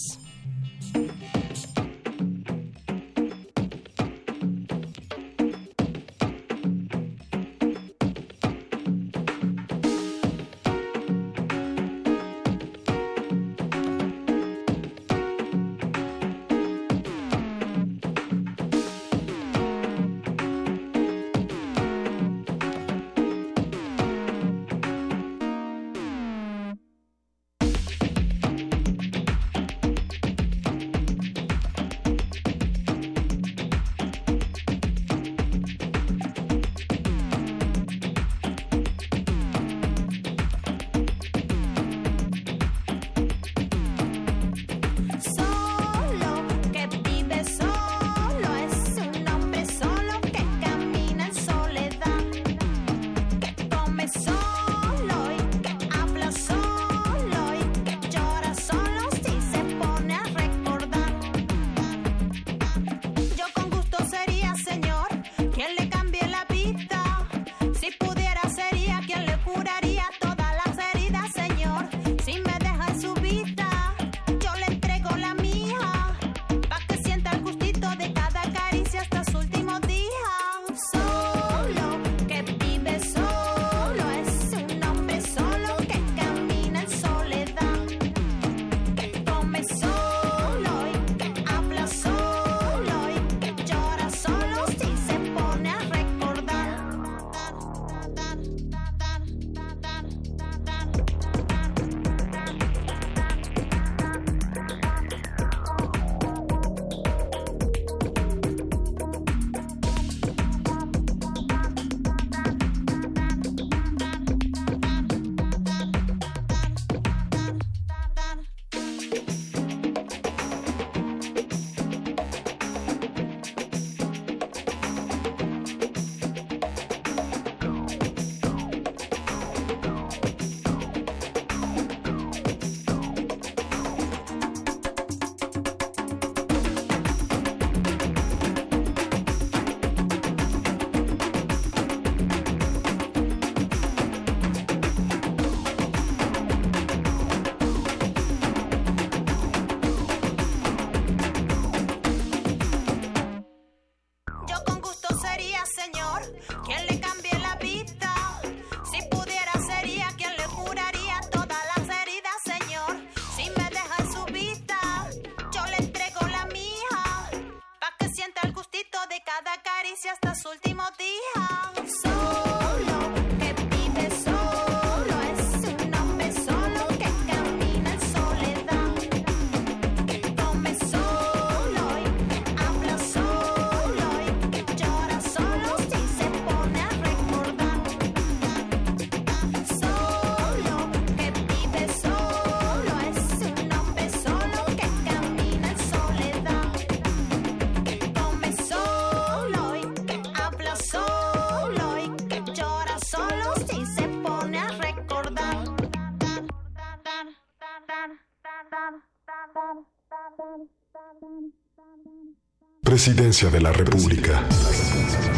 Presidencia de la República.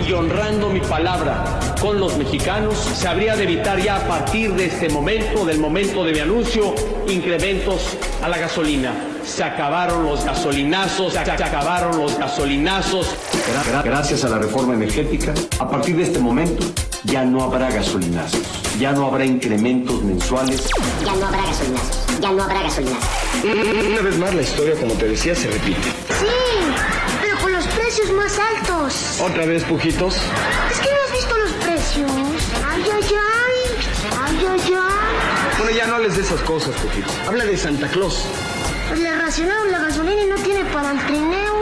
y honrando mi palabra con los mexicanos, se habría de evitar ya a partir de este momento, del momento de mi anuncio, incrementos a la gasolina. Se acabaron los gasolinazos, se acabaron los gasolinazos. Gra- gra- Gracias a la reforma energética, a partir de este momento ya no habrá gasolinazos, ya no habrá incrementos mensuales. Ya no habrá gasolinazos. Ya no habrá gasolinazos. Una vez más la historia, como te decía, se repite. Sí, Otra vez, pujitos. Es que no has visto los precios. Ay, ay, ay. Ay, ay, ay. Bueno, ya no hables de esas cosas, pujitos. Habla de Santa Claus. Pues le racionaron la gasolina y no tiene para el trineo.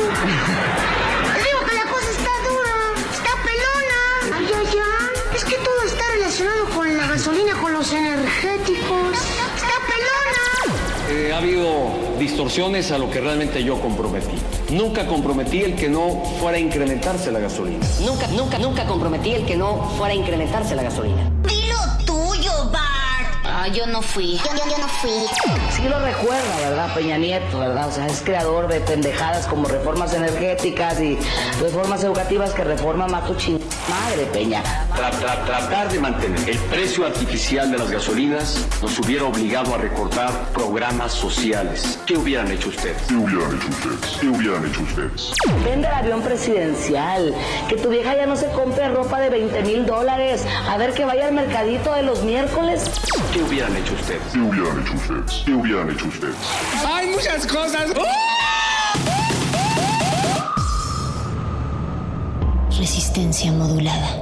Les digo que la cosa está dura. Está pelona. Ay, ay, ay. Es que todo está relacionado con la gasolina, con los energéticos. Está pelona. Eh, ha habido distorsiones a lo que realmente yo comprometí. Nunca comprometí el que no fuera a incrementarse la gasolina. Nunca, nunca, nunca comprometí el que no fuera a incrementarse la gasolina. Dilo tuyo, Bart. Ah, yo no fui. Yo, yo, yo no fui. Sí lo recuerda, ¿verdad? Peña Nieto, ¿verdad? O sea, es creador de pendejadas como reformas energéticas y reformas educativas que reforman más tu ching... Madre, Peña. Tra- tra- tratar de mantener el precio artificial de las gasolinas nos hubiera obligado a recortar programas sociales. ¿Qué hubieran hecho ustedes? ¿Qué hubieran hecho ustedes? ¿Qué hubieran hecho ustedes? Vende el avión presidencial. Que tu vieja ya no se compre ropa de 20 mil dólares. A ver que vaya al mercadito de los miércoles. ¿Qué hubieran hecho ustedes? ¿Qué hubieran hecho ustedes? ¿Qué hubieran hecho ustedes? Hay muchas cosas. Resistencia modulada.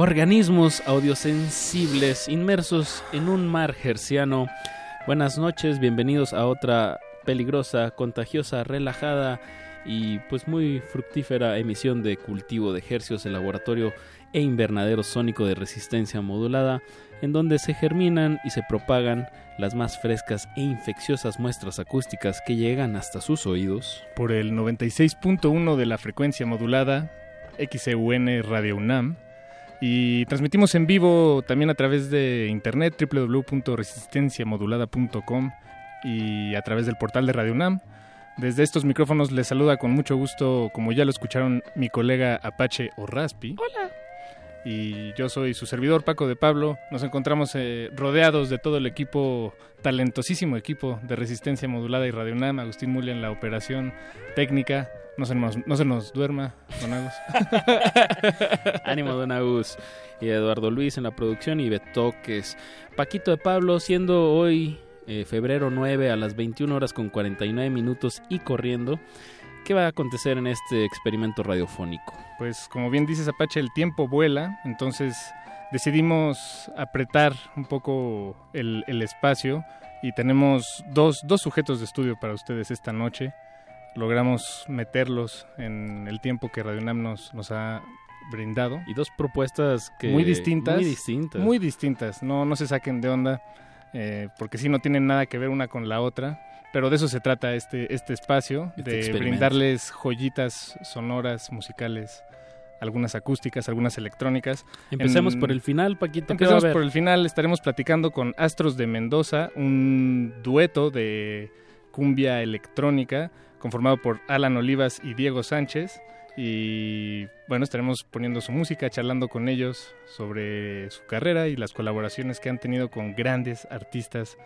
Organismos audiosensibles inmersos en un mar gerciano. Buenas noches, bienvenidos a otra peligrosa, contagiosa, relajada y pues muy fructífera emisión de cultivo de hercios, el laboratorio e invernadero sónico de resistencia modulada, en donde se germinan y se propagan las más frescas e infecciosas muestras acústicas que llegan hasta sus oídos. Por el 96.1 de la frecuencia modulada, XEUN Radio UNAM, y transmitimos en vivo también a través de internet www.resistenciamodulada.com y a través del portal de Radio UNAM. Desde estos micrófonos les saluda con mucho gusto, como ya lo escucharon, mi colega Apache o Raspi. Hola. Y yo soy su servidor Paco de Pablo. Nos encontramos eh, rodeados de todo el equipo, talentosísimo equipo de Resistencia Modulada y Radio UNAM. Agustín Mulia en la operación técnica. No se nos, no se nos duerma, don Agus. Ánimo, Don Agus. Y Eduardo Luis en la producción y Betoques. Paquito de Pablo, siendo hoy eh, febrero 9 a las 21 horas con 49 minutos y corriendo. ¿Qué va a acontecer en este experimento radiofónico? Pues como bien dices Apache, el tiempo vuela, entonces decidimos apretar un poco el, el espacio y tenemos dos, dos sujetos de estudio para ustedes esta noche. Logramos meterlos en el tiempo que Radio UNAM nos, nos ha brindado. Y dos propuestas que... Muy distintas. Muy distintas. Muy distintas. No, no se saquen de onda, eh, porque sí no tienen nada que ver una con la otra. Pero de eso se trata este, este espacio, Este de brindarles joyitas sonoras, musicales, algunas acústicas, algunas electrónicas. Empecemos En- por el final, Paquito. ¿qué va a Empecemos por el final, estaremos platicando con Astros de Mendoza, un dueto de cumbia electrónica conformado por Alan Olivas y Diego Sánchez. Y bueno, estaremos poniendo su música, charlando con ellos sobre su carrera y las colaboraciones que han tenido con grandes artistas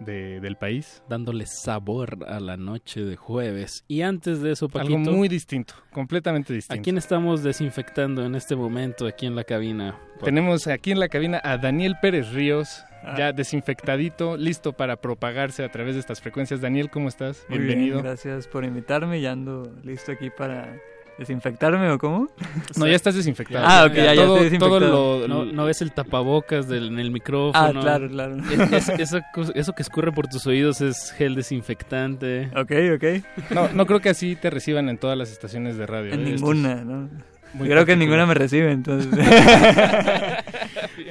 de- del país. Dándole sabor a la noche de jueves. Y antes de eso, Paquito... Algo muy distinto, completamente ¿A distinto. quién estamos desinfectando en este momento aquí en la cabina? Tenemos aquí en la cabina a Daniel Pérez Ríos, Ah. ya desinfectadito, listo para propagarse a través de estas frecuencias. Daniel, ¿cómo estás? Muy Bienvenido. bien, gracias por invitarme. Ya ando listo aquí para desinfectarme o cómo? No, ya estás desinfectado. Ah, ok, ya, ya Todo- estoy todo desinfectado. lo- No, no ves el tapabocas del, en el micrófono. Ah, claro, claro. Es- es- eso, eso que escurre por tus oídos es gel desinfectante. Ok, ok. No, no creo que así te reciban en todas las estaciones de radio. En ¿eh? Ninguna, es ¿no? muy Creo que en particular. ninguna me recibe, entonces.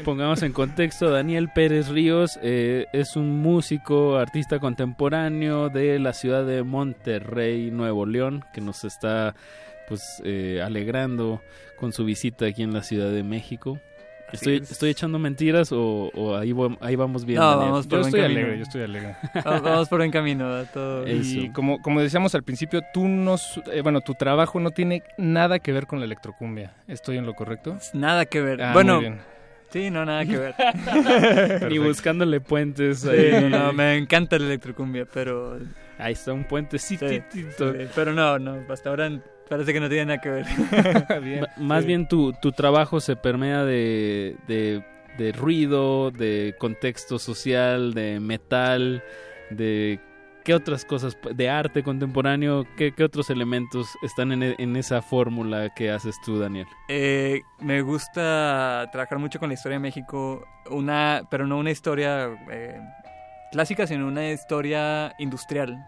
Pongamos en contexto, Daniel Pérez Ríos eh, es un músico, artista contemporáneo de la ciudad de Monterrey, Nuevo León, que nos está pues eh, alegrando con su visita aquí en la Ciudad de México. Así Estoy, es. ¿Estoy echando mentiras o, o ahí, ahí vamos bien? No, vamos Yo por buen estoy camino. alegre, yo estoy alegre. Vamos, vamos por buen camino. Todo... Y como, como decíamos al principio, tú no, su- eh, bueno, tu trabajo no tiene nada que ver con la electrocumbia. ¿Estoy en lo correcto? Nada que ver. Ah, bueno, sí, no, nada que ver. Ni buscándole puentes Sí, ahí. no, no, me encanta la electrocumbia, pero... Ahí está un puentecito. Sí, sí, pero no, no, hasta ahora parece que no tiene nada que ver. Bien. Más Sí. bien tu, tu trabajo se permea de, de, de ruido, de contexto social, de metal, de qué otras cosas, de arte contemporáneo, qué, qué otros elementos están en, e- en esa fórmula que haces tú, Daniel. Eh, me gusta trabajar mucho con la historia de México, una, pero no una historia eh, clásica, sino una historia industrial.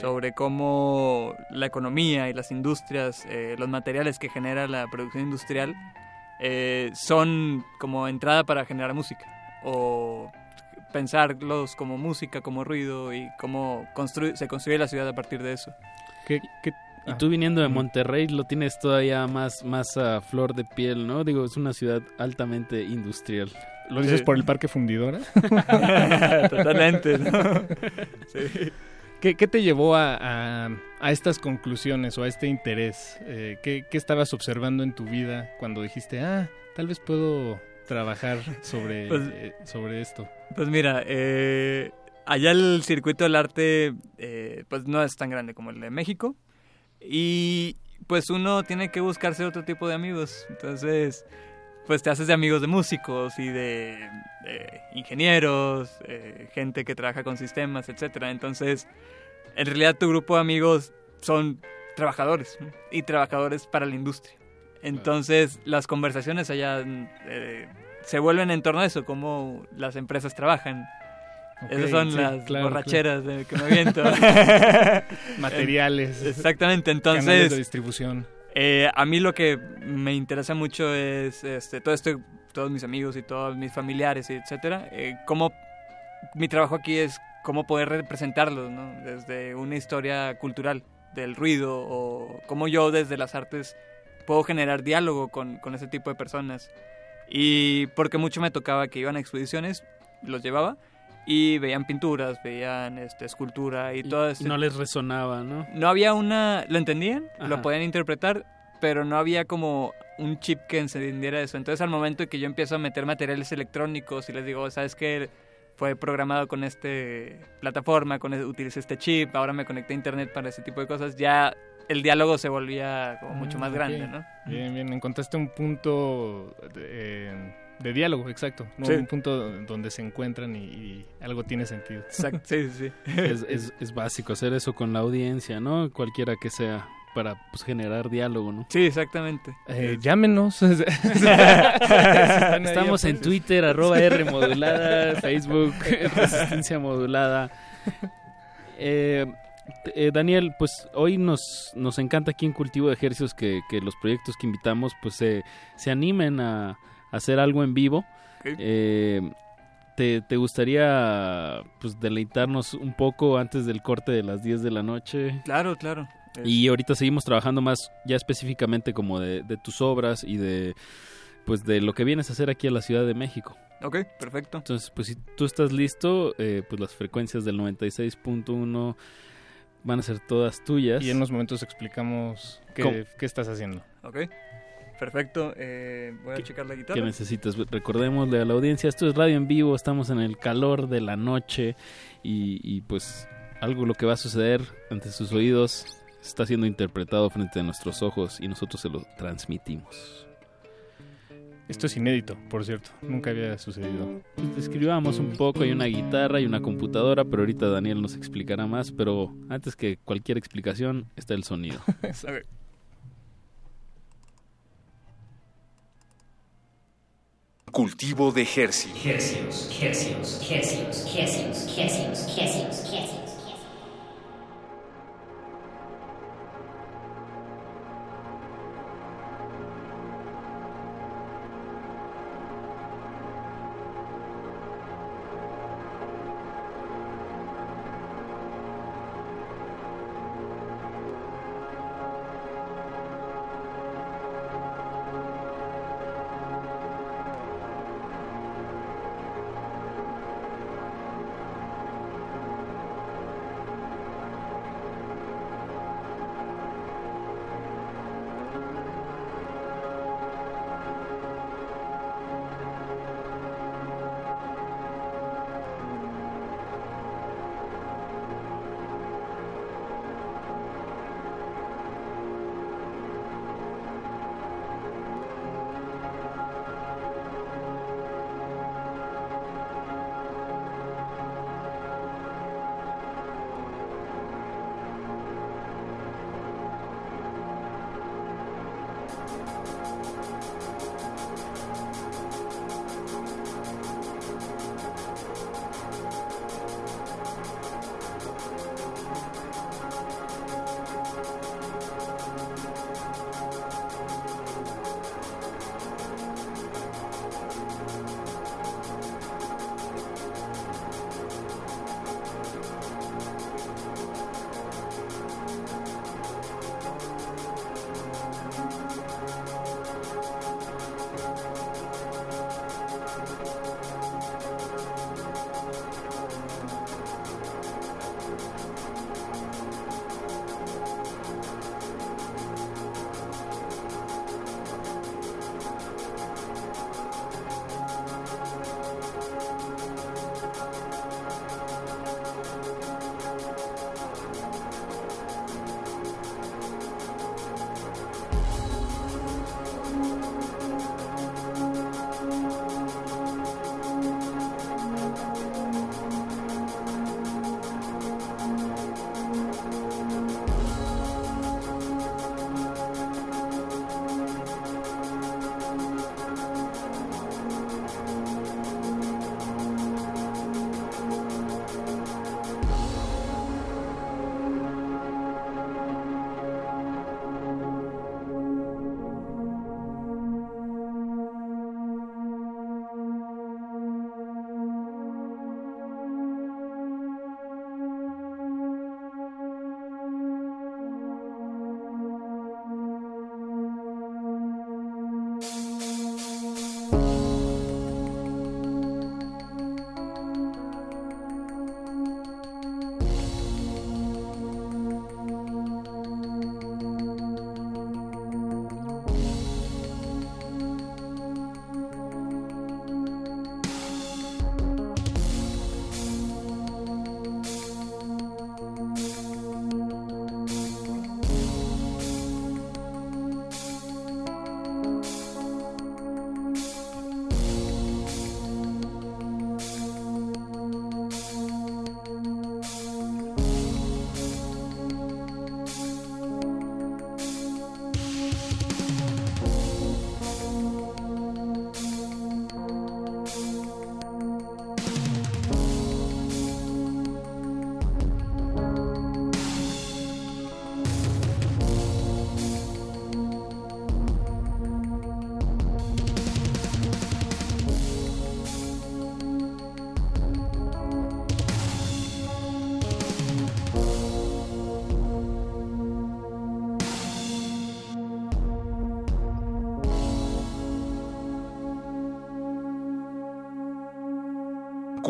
Sobre cómo la economía y las industrias, eh, los materiales que genera la producción industrial, eh, son como entrada para generar música. O pensarlos como música, como ruido y cómo construye, se construye la ciudad a partir de eso. ¿Qué- qué- Y ah, tú viniendo de. Monterrey lo tienes todavía más, más a flor de piel, ¿no? Digo, es una ciudad altamente industrial. ¿Lo dices Sí. por el Parque Fundidora? Totalmente, ¿no? Sí. ¿Qué, qué te llevó a, a- a estas conclusiones o a este interés? Eh, ¿qué, qué estabas observando en tu vida cuando dijiste, ah, tal vez puedo trabajar sobre, Pues- eh, sobre esto? Pues mira, eh, allá el circuito del arte eh, pues no es tan grande como el de México y pues uno tiene que buscarse otro tipo de amigos. Entonces, pues te haces de amigos de músicos y de, de ingenieros, eh, gente que trabaja con sistemas, etcétera. Entonces, en realidad tu grupo de amigos son trabajadores ¿no? y trabajadores para la industria. Entonces, las conversaciones allá eh, se vuelven en torno a eso, cómo las empresas trabajan. Esas son sí, las claro, borracheras de que me aviento. Materiales. Exactamente, Canales entonces... de distribución. Eh, a mí lo que me interesa mucho es este, todo esto, todos mis amigos y todos mis familiares, etcétera. eh, cómo mi trabajo aquí es cómo poder representarlos, ¿no? Desde una historia cultural del ruido o cómo yo desde las artes puedo generar diálogo con, con ese tipo de personas. Y porque mucho me tocaba que iban a exposiciones, los llevaba y veían pinturas, veían este, escultura y, todo eso. Y no les resonaba, ¿no? No había una... ¿Lo entendían? Ajá. Lo podían interpretar, pero no había como un chip que encendiera eso. Entonces al momento que yo empiezo a meter materiales electrónicos y les digo, ¿sabes qué? Fue programado con este plataforma, con utilicé este chip, ahora me conecté a internet para ese tipo de cosas, ya el diálogo se volvía como mucho Ah, más grande, ¿no? Bien, bien, encontraste un punto de, eh, de diálogo, exacto. ¿no? Sí. Un punto donde se encuentran y, y algo tiene sentido. Exacto, sí, sí, sí. Es, es- es básico hacer eso con la audiencia, ¿no? Cualquiera que sea, para pues, generar diálogo, ¿no? Sí, exactamente. Eh, llámenos. Estamos en Twitter, arroba R modulada, Facebook, Resistencia modulada. Eh, eh, Daniel, pues hoy nos, nos encanta aquí en Cultivo de Ejercicios que, que los proyectos que invitamos pues se, se animen a, a hacer algo en vivo. Eh, ¿te, ¿Te gustaría pues deleitarnos un poco antes del corte de las 10 de la noche? Claro, claro. Y ahorita seguimos trabajando más ya específicamente como de, de tus obras y de pues de lo que vienes a hacer aquí a la Ciudad de México. Ok, perfecto. Entonces, pues si tú estás listo, eh, pues las frecuencias del 96.1 van a ser todas tuyas. Y en unos momentos explicamos qué, qué estás haciendo. Ok, perfecto. Eh, voy a checar la guitarra. que necesitas. Recordémosle a la audiencia, esto es radio en vivo, estamos en el calor de la noche y, y pues algo lo que va a suceder ante sus oídos está siendo interpretado frente a nuestros ojos y nosotros se lo transmitimos. Esto es inédito, por cierto. Nunca había sucedido. Pues describamos un poco, hay una guitarra y una computadora, pero ahorita Daniel nos explicará más, pero antes que cualquier explicación está el sonido. Cultivo de Hercios.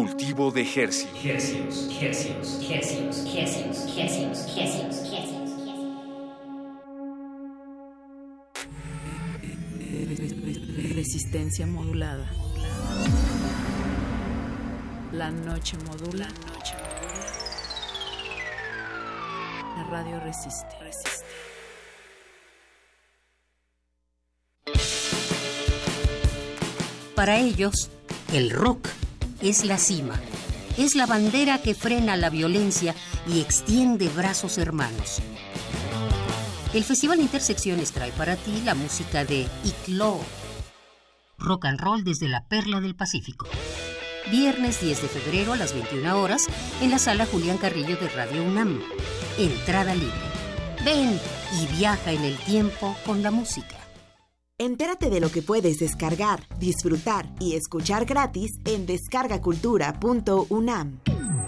Cultivo de Hercios. Hercios, hercios, hercios, hercios, hercios, hercios, hercios. Resistencia modulada. La noche modula. La radio resiste. Para ellos, el rock es la cima, es la bandera que frena la violencia y extiende brazos hermanos. El Festival Intersecciones trae para ti la música de ICLO, rock and roll desde la perla del Pacífico. Viernes 10 de febrero a las 21 horas en la sala Julián Carrillo de Radio UNAM. Entrada libre. Ven y viaja en el tiempo con la música. Entérate de lo que puedes descargar, disfrutar y escuchar gratis en descargacultura.unam.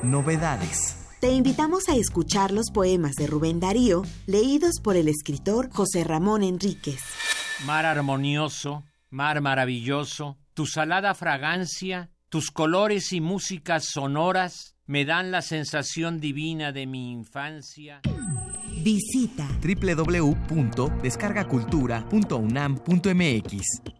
Novedades. Te invitamos a escuchar los poemas de Rubén Darío, leídos por el escritor José Ramón Enríquez. Mar armonioso, mar maravilloso, tu salada fragancia, tus colores y músicas sonoras me dan la sensación divina de mi infancia. Visita www.descargacultura.unam.mx.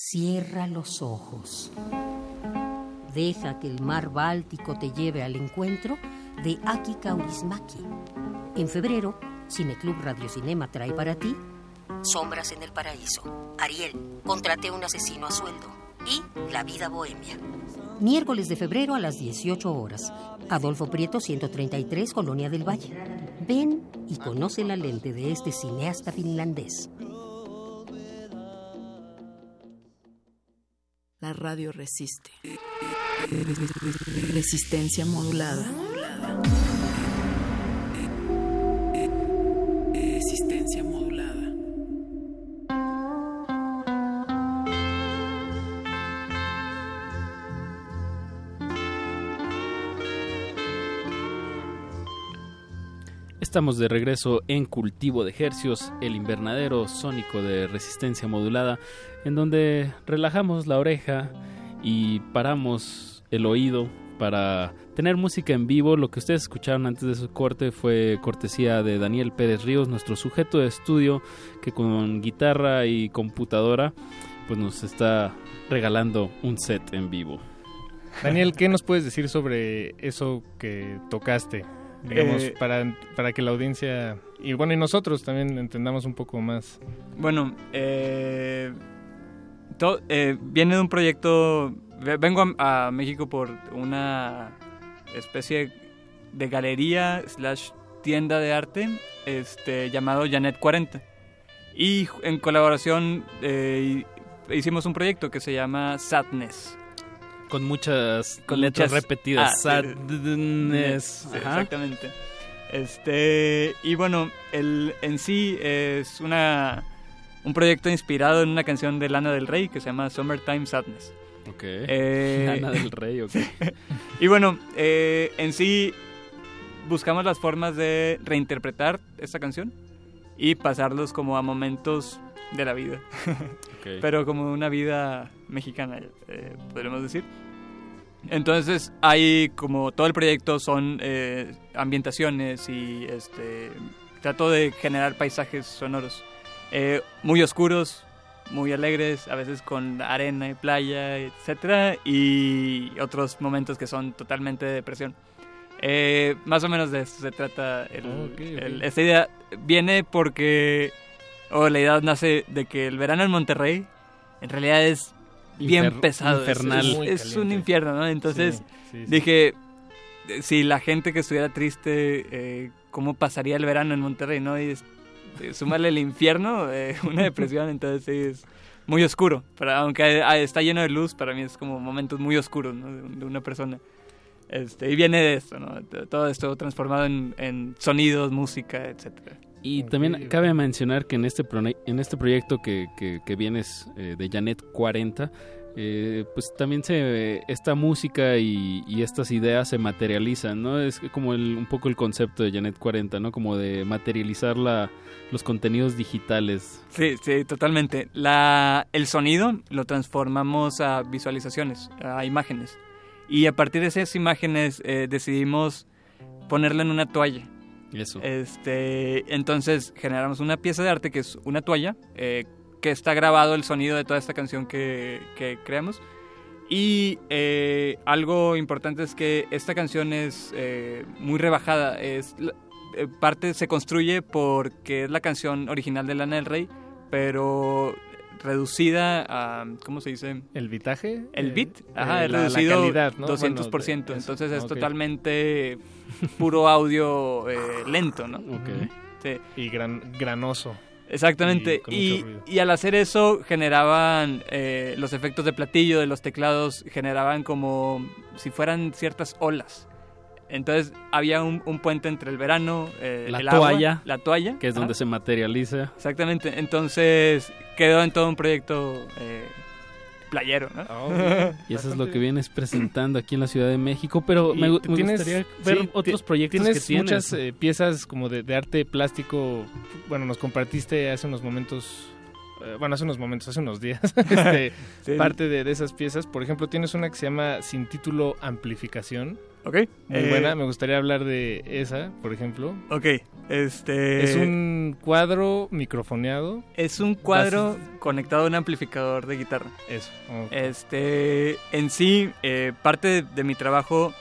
Cierra los ojos. Deja que el mar Báltico te lleve al encuentro de Aki Kaurismaki. En febrero, Cineclub Radio Cinema trae para ti Sombras en el Paraíso, Ariel, Contraté un asesino a sueldo y La vida bohemia. Miércoles de febrero a las 18 horas. Adolfo Prieto 133, Colonia del Valle. Ven y conoce la lente de este cineasta finlandés. La radio resiste. Resistencia modulada. Estamos de regreso en Cultivo de Hercios, el invernadero sónico de resistencia modulada, en donde relajamos la oreja y paramos el oído para tener música en vivo. Lo que ustedes escucharon antes de su corte fue cortesía de Daniel Pérez Ríos, nuestro sujeto de estudio que con guitarra y computadora pues nos está regalando un set en vivo. Daniel, ¿qué nos puedes decir sobre eso que tocaste? Digamos, Eh, para, para que la audiencia, y bueno, y nosotros también entendamos un poco más. Bueno, eh, to- eh, viene de un proyecto. ve- Vengo a, a México por una especie de galería slash tienda de arte este, llamado Janet 40. Y en colaboración eh, hicimos un proyecto que se llama Sadness. Con muchas Con letras muchas- repetidas. Ah, Sadness. Sí, Ajá. Exactamente. Este, y bueno, el, en sí es una, un proyecto inspirado en una canción de Lana del Rey que se llama Summertime Sadness. Ok. Eh, Lana del Rey, ok. y bueno, eh, en sí buscamos las formas de reinterpretar esta canción y pasarlos como a momentos de la vida. Pero como una vida mexicana, eh, podríamos decir. Entonces hay como todo el proyecto son eh, ambientaciones y este trato de generar paisajes sonoros eh, muy oscuros, muy alegres, a veces con arena y playa, etcétera, y otros momentos que son totalmente de depresión. Eh, más o menos de eso se trata. el- el- esta idea viene porque, o la idea nace de que el verano en Monterrey en realidad es bien Infer- pesado. es- infernal. Es, Muy es un infierno, ¿no? Entonces Sí, sí, sí. dije, eh, si la gente que estuviera triste, eh, ¿cómo pasaría el verano en Monterrey, no? Y es- eh, súmale el infierno, eh, una depresión, entonces sí, es muy oscuro. Pero aunque ah, está lleno de luz, para mí es como momentos muy oscuros ¿no? de, de una persona. Este, y viene de esto, ¿no? Todo esto transformado en, en sonidos, música, etcétera. Y también cabe mencionar que en este, en este proyecto que, que, que vienes eh, de Janet 40, eh, pues también se esta música y, y estas ideas se materializan, ¿no? Es como el, un poco el concepto de Janet 40, ¿no? Como de materializar la, los contenidos digitales. Sí, sí, totalmente. La, el sonido lo transformamos a visualizaciones, a imágenes. Y a partir de esas imágenes eh, decidimos ponerla en una toalla. Este, entonces generamos una pieza de arte que es una toalla, eh, que está grabado el sonido de toda esta canción que, que creamos. Y eh, algo importante es que esta canción es eh, muy rebajada. Es, parte se construye porque es la canción original de Lana del Rey, pero reducida a, ¿cómo se dice? ¿El bitaje? El Eh, eh, ajá, es la- la reducido calidad, ¿no? 200%, Bueno, de- eso, entonces es totalmente puro audio eh, lento, ¿no? Sí. Y gran, granoso. Exactamente. Y y al hacer eso generaban eh, los efectos de platillo de los teclados, generaban como si fueran ciertas olas. Entonces había un, un puente entre el verano, eh, La el agua, toalla, la toalla, que es donde se materializa. Exactamente. Entonces quedó en todo un proyecto eh, playero, ¿no? Y eso es lo que vienes presentando aquí en la Ciudad de México, pero me, tienes- gustaría ver sí, otros proyectos tienes que tienes. muchas eh, piezas como de, de arte plástico. Bueno, nos compartiste hace unos momentos. eh, bueno, hace unos momentos, hace unos días, este, Sí. parte de, de esas piezas. Por ejemplo, tienes una que se llama Sin título Amplificación. Ok. Muy Eh, buena, me gustaría hablar de esa, por ejemplo. Ok, este... Es un cuadro microfoneado. Es un cuadro conectado a un amplificador de guitarra. Eso. ok. Este, en sí, eh, parte de, de mi trabajo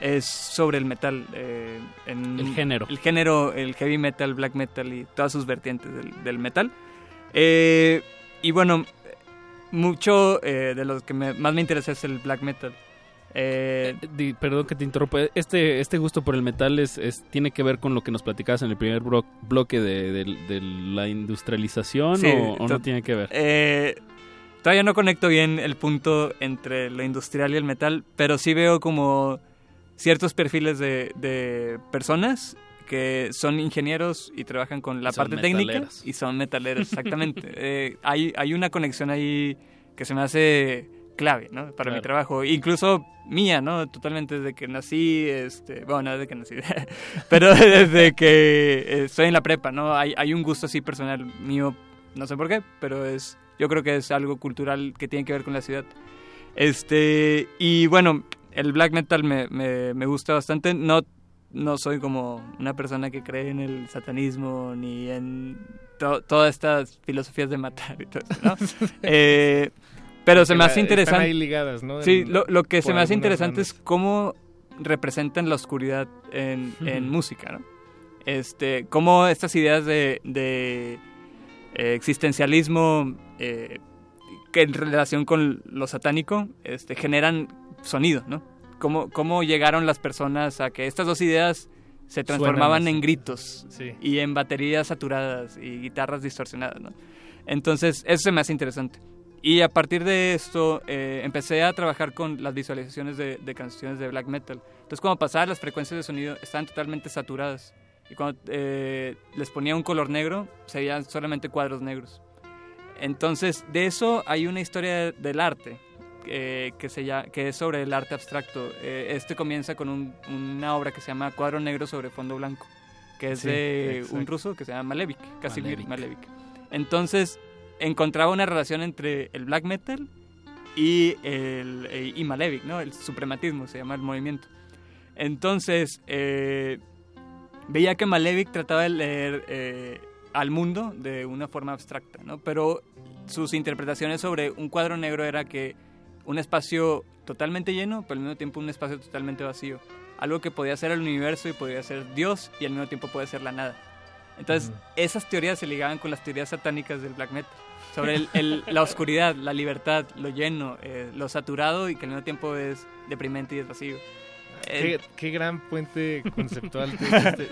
es sobre el metal. eh, en El género. El género, el heavy metal, black metal y todas sus vertientes del, del metal. Eh, y bueno, mucho eh, de lo que me- más me interesa es el black metal. Eh, Di- perdón que te interrumpa. Este, este gusto por el metal es, es- tiene que ver con lo que nos platicabas en el primer bloque de, de- de la industrialización Sí, o, o no tiene que ver. Eh, todavía no conecto bien el punto entre lo industrial y el metal, pero sí veo como ciertos perfiles de, de personas que son ingenieros y trabajan con la Son parte técnica y son metaleros, exactamente. Eh, hay, hay una conexión ahí que se me hace clave, ¿no? Para mi trabajo, incluso mía, ¿no? Totalmente desde que nací, este, bueno, no desde que nací, pero desde que eh, estoy en la prepa, ¿no? Hay, hay un gusto así personal mío, no sé por qué, pero es, yo creo que es algo cultural que tiene que ver con la ciudad. Este, y bueno, el black metal me, me, me gusta bastante, no, no soy como una persona que cree en el satanismo ni en to- todas estas filosofías de matar y todo eso, ¿no? Eh, pero se me hace están interesante. ahí ligadas, ¿no? Sí, lo, lo que se me hace interesante bandas. es cómo representan la oscuridad en, en música, ¿no? Este, cómo estas ideas de, de, eh, existencialismo eh, que en relación con lo satánico este, generan sonido, ¿no? Cómo, cómo llegaron las personas a que estas dos ideas se transformaban en gritos Sí. y en baterías saturadas y guitarras distorsionadas, ¿no? Entonces, eso se me hace interesante. Y a partir de esto, eh, empecé a trabajar con las visualizaciones de, de canciones de black metal. Entonces, cuando pasaba, las frecuencias de sonido estaban totalmente saturadas. Y cuando eh, les ponía un color negro, serían solamente cuadros negros. Entonces, de eso hay una historia del arte eh, que, se llama, que es sobre el arte abstracto. Eh, este comienza con un- una obra que se llama Cuadro Negro sobre Fondo Blanco, que es Sí, de un exacto. ruso que se llama Malevich, Casimir. Malevich. Entonces, encontraba una relación entre el black metal y, el, eh, y Malevich, ¿no? El suprematismo, se llama el movimiento. Entonces, eh, veía que Malevich trataba de leer eh, al mundo de una forma abstracta, ¿no? Pero sus interpretaciones sobre un cuadro negro era que un espacio totalmente lleno, pero al mismo tiempo un espacio totalmente vacío. Algo que podía ser el universo y podía ser Dios y al mismo tiempo puede ser la nada. Entonces, esas teorías se ligaban con las teorías satánicas del black metal. Sobre el- el- la oscuridad, la libertad, lo lleno, eh, lo saturado y que al mismo tiempo es deprimente y es vacío. Qué, Eh, qué gran puente conceptual.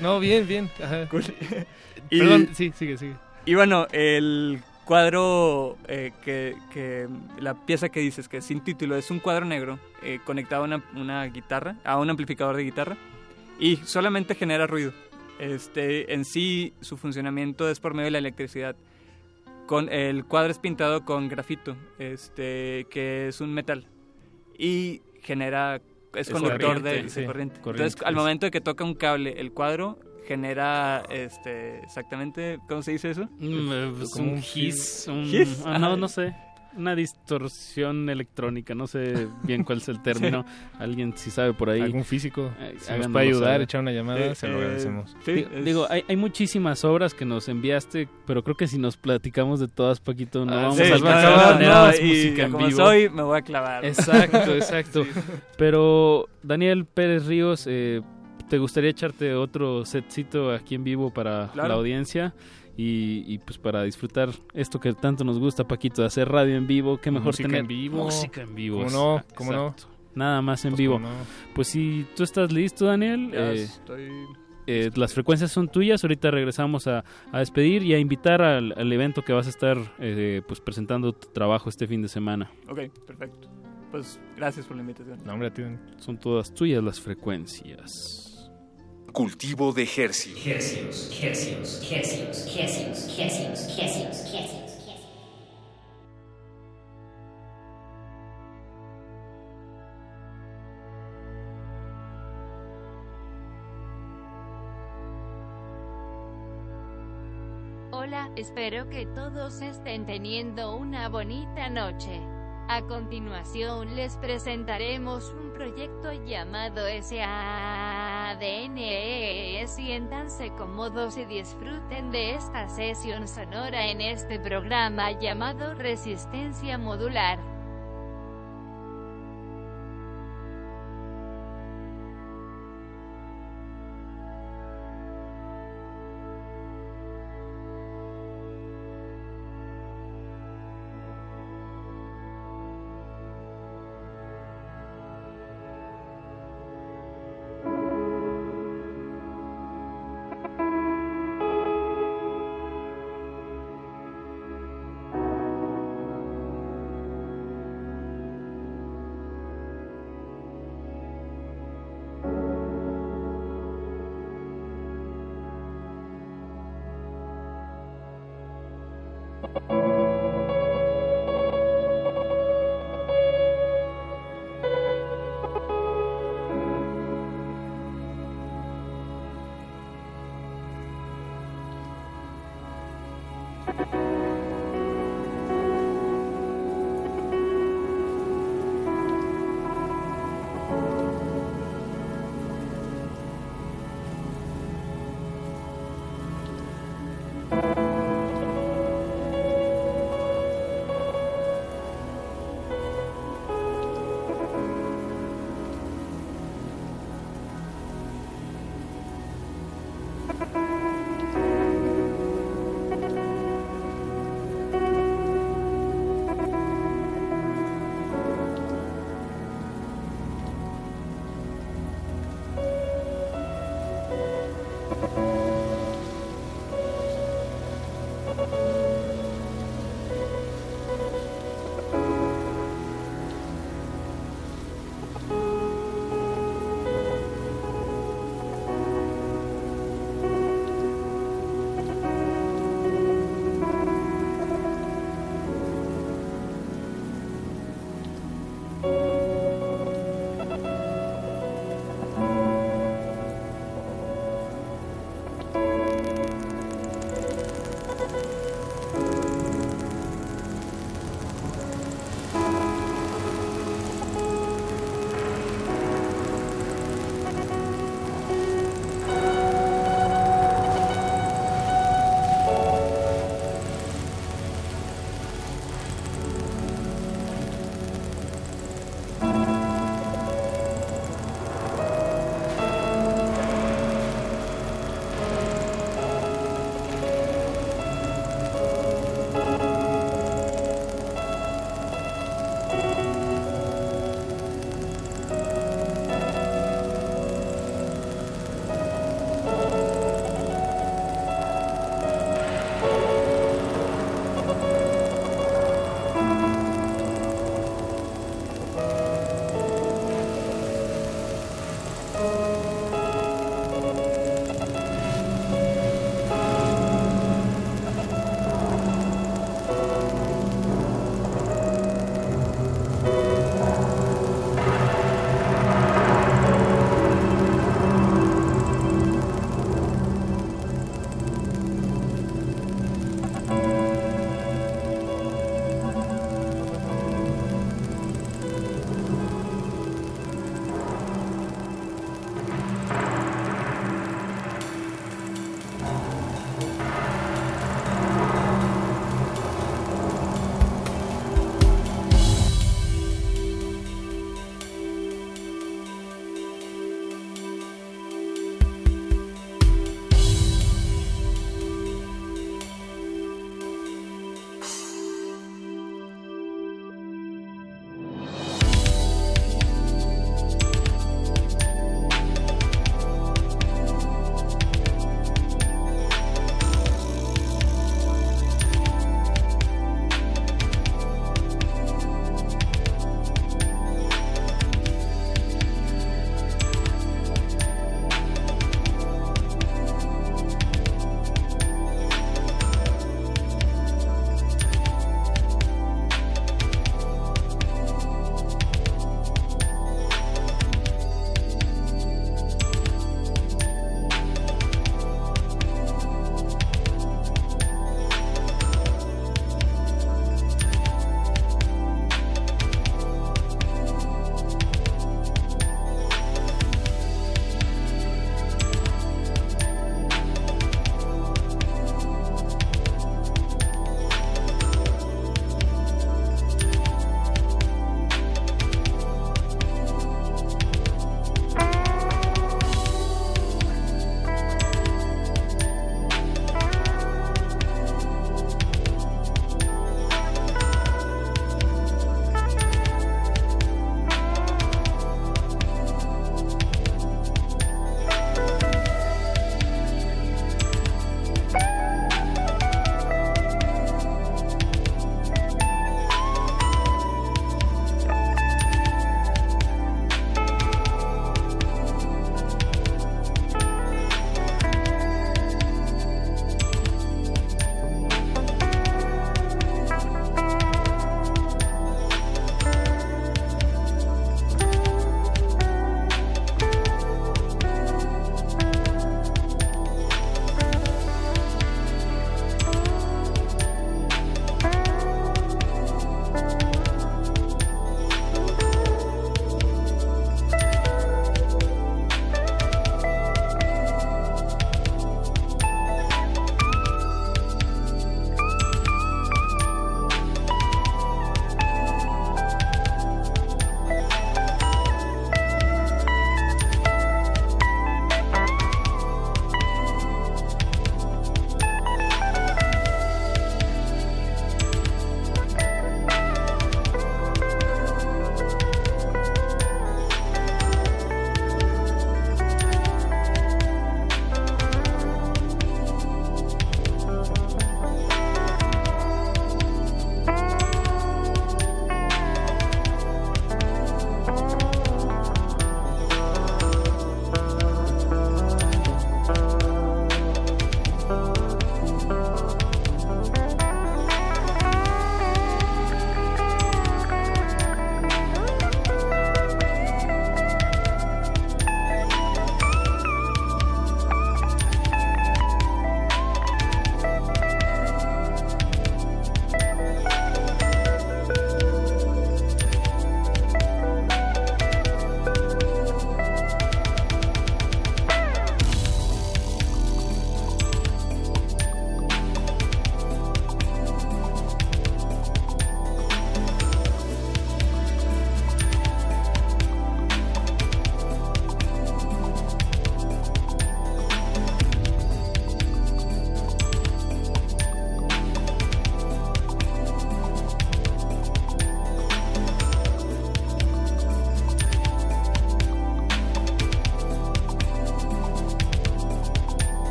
no, bien, bien. Ajá. Y- Perdón, sí, sigue, sigue. Y bueno, el cuadro eh, que, que la pieza que dices que sin título es un cuadro negro eh, conectado a una, una guitarra, a un amplificador de guitarra y solamente genera ruido. Este, en sí, su funcionamiento es por medio de la electricidad. Con, el cuadro es pintado con grafito, este, que es un metal. Y genera, es, Es conductor corriente, de, corriente. corriente, Entonces, al momento de que toca un cable, el cuadro genera, este, exactamente, ¿cómo se dice eso? Mm, pues, Como un hiss, un- ¿Hiss? ah, no, no sé. Una distorsión electrónica, no sé bien cuál es el término. Alguien si sabe por ahí. Algún físico, eh, si nos puede ayudar, echar una llamada, se lo agradecemos. Digo, digo, hay, hay muchísimas obras que nos enviaste, pero creo que si nos platicamos de todas, Paquito, no Ah, vamos sí, a no, alcanzar no, no, música en como vivo. soy, me voy a clavar. Exacto, exacto. Pero, Daniel Pérez Ríos, eh, ¿te gustaría echarte otro setcito aquí en vivo para Claro. la audiencia? Y, y, pues para disfrutar esto que tanto nos gusta, Paquito, de hacer radio en vivo, qué mejor Música tener en vivo. música en vivo. ¿Cómo no? Exacto. ¿Cómo no? Nada más en Pues, vivo. Pues si tú estás listo, Daniel. Ya eh, estoy... eh, las frecuencias son tuyas. Ahorita regresamos a, a despedir y a invitar al, al evento que vas a estar eh, pues presentando tu trabajo este fin de semana. Ok, perfecto. Pues gracias por la invitación. No, hombre, a ti. Son todas tuyas las frecuencias. Cultivo de Hercios. Hercios, hercios, hercios, hercios, hercios, hercios, hercios. Hola, espero que todos estén teniendo una bonita noche. A continuación les presentaremos un proyecto llamado SADNE. Siéntanse cómodos y disfruten de esta sesión sonora en este programa llamado Resistencia Modular.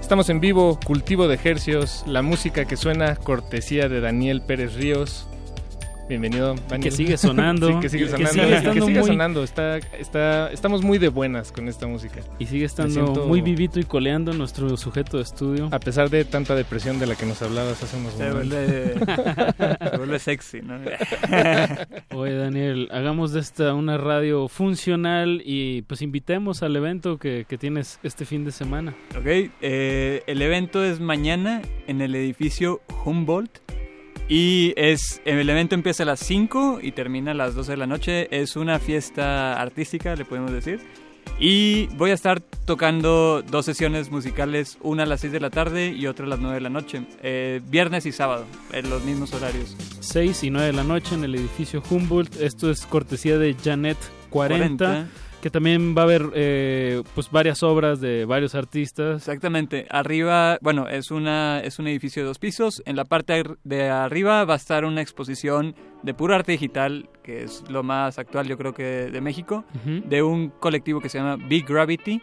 Estamos en vivo, Cultivo de Hercios, la música que suena, cortesía de Daniel Pérez Ríos. Bienvenido, Daniel. Que sigue sonando. Sí, que sigue que sonando. sigue que sigue muy- sonando. Está, está, estamos muy de buenas con esta música. Y sigue estando siento- muy vivito y coleando nuestro sujeto de estudio. A pesar de tanta depresión de la que nos hablabas hace unos Se momentos. vuelve, se vuelve sexy, ¿no? Oye, Daniel, hagamos de esta una radio funcional y pues invitemos al evento que, que tienes este fin de semana. Ok, eh, el evento es mañana en el edificio Humboldt y es el evento empieza a las 5 y termina a las 12 de la noche. Es una fiesta artística, le podemos decir. Y voy a estar tocando dos sesiones musicales, una a las 6 de la tarde y otra a las 9 de la noche, eh, viernes y sábado, en los mismos horarios. 6 y 9 de la noche en el edificio Humboldt. Esto es cortesía de Janet 40, 40. Que también va a haber eh, pues varias obras de varios artistas. Exactamente. Arriba, bueno, es una es un edificio de dos pisos. En la parte ar- de arriba va a estar una exposición de puro arte digital, que es lo más actual, yo creo que de México, Ujú. de un colectivo que se llama Big Gravity.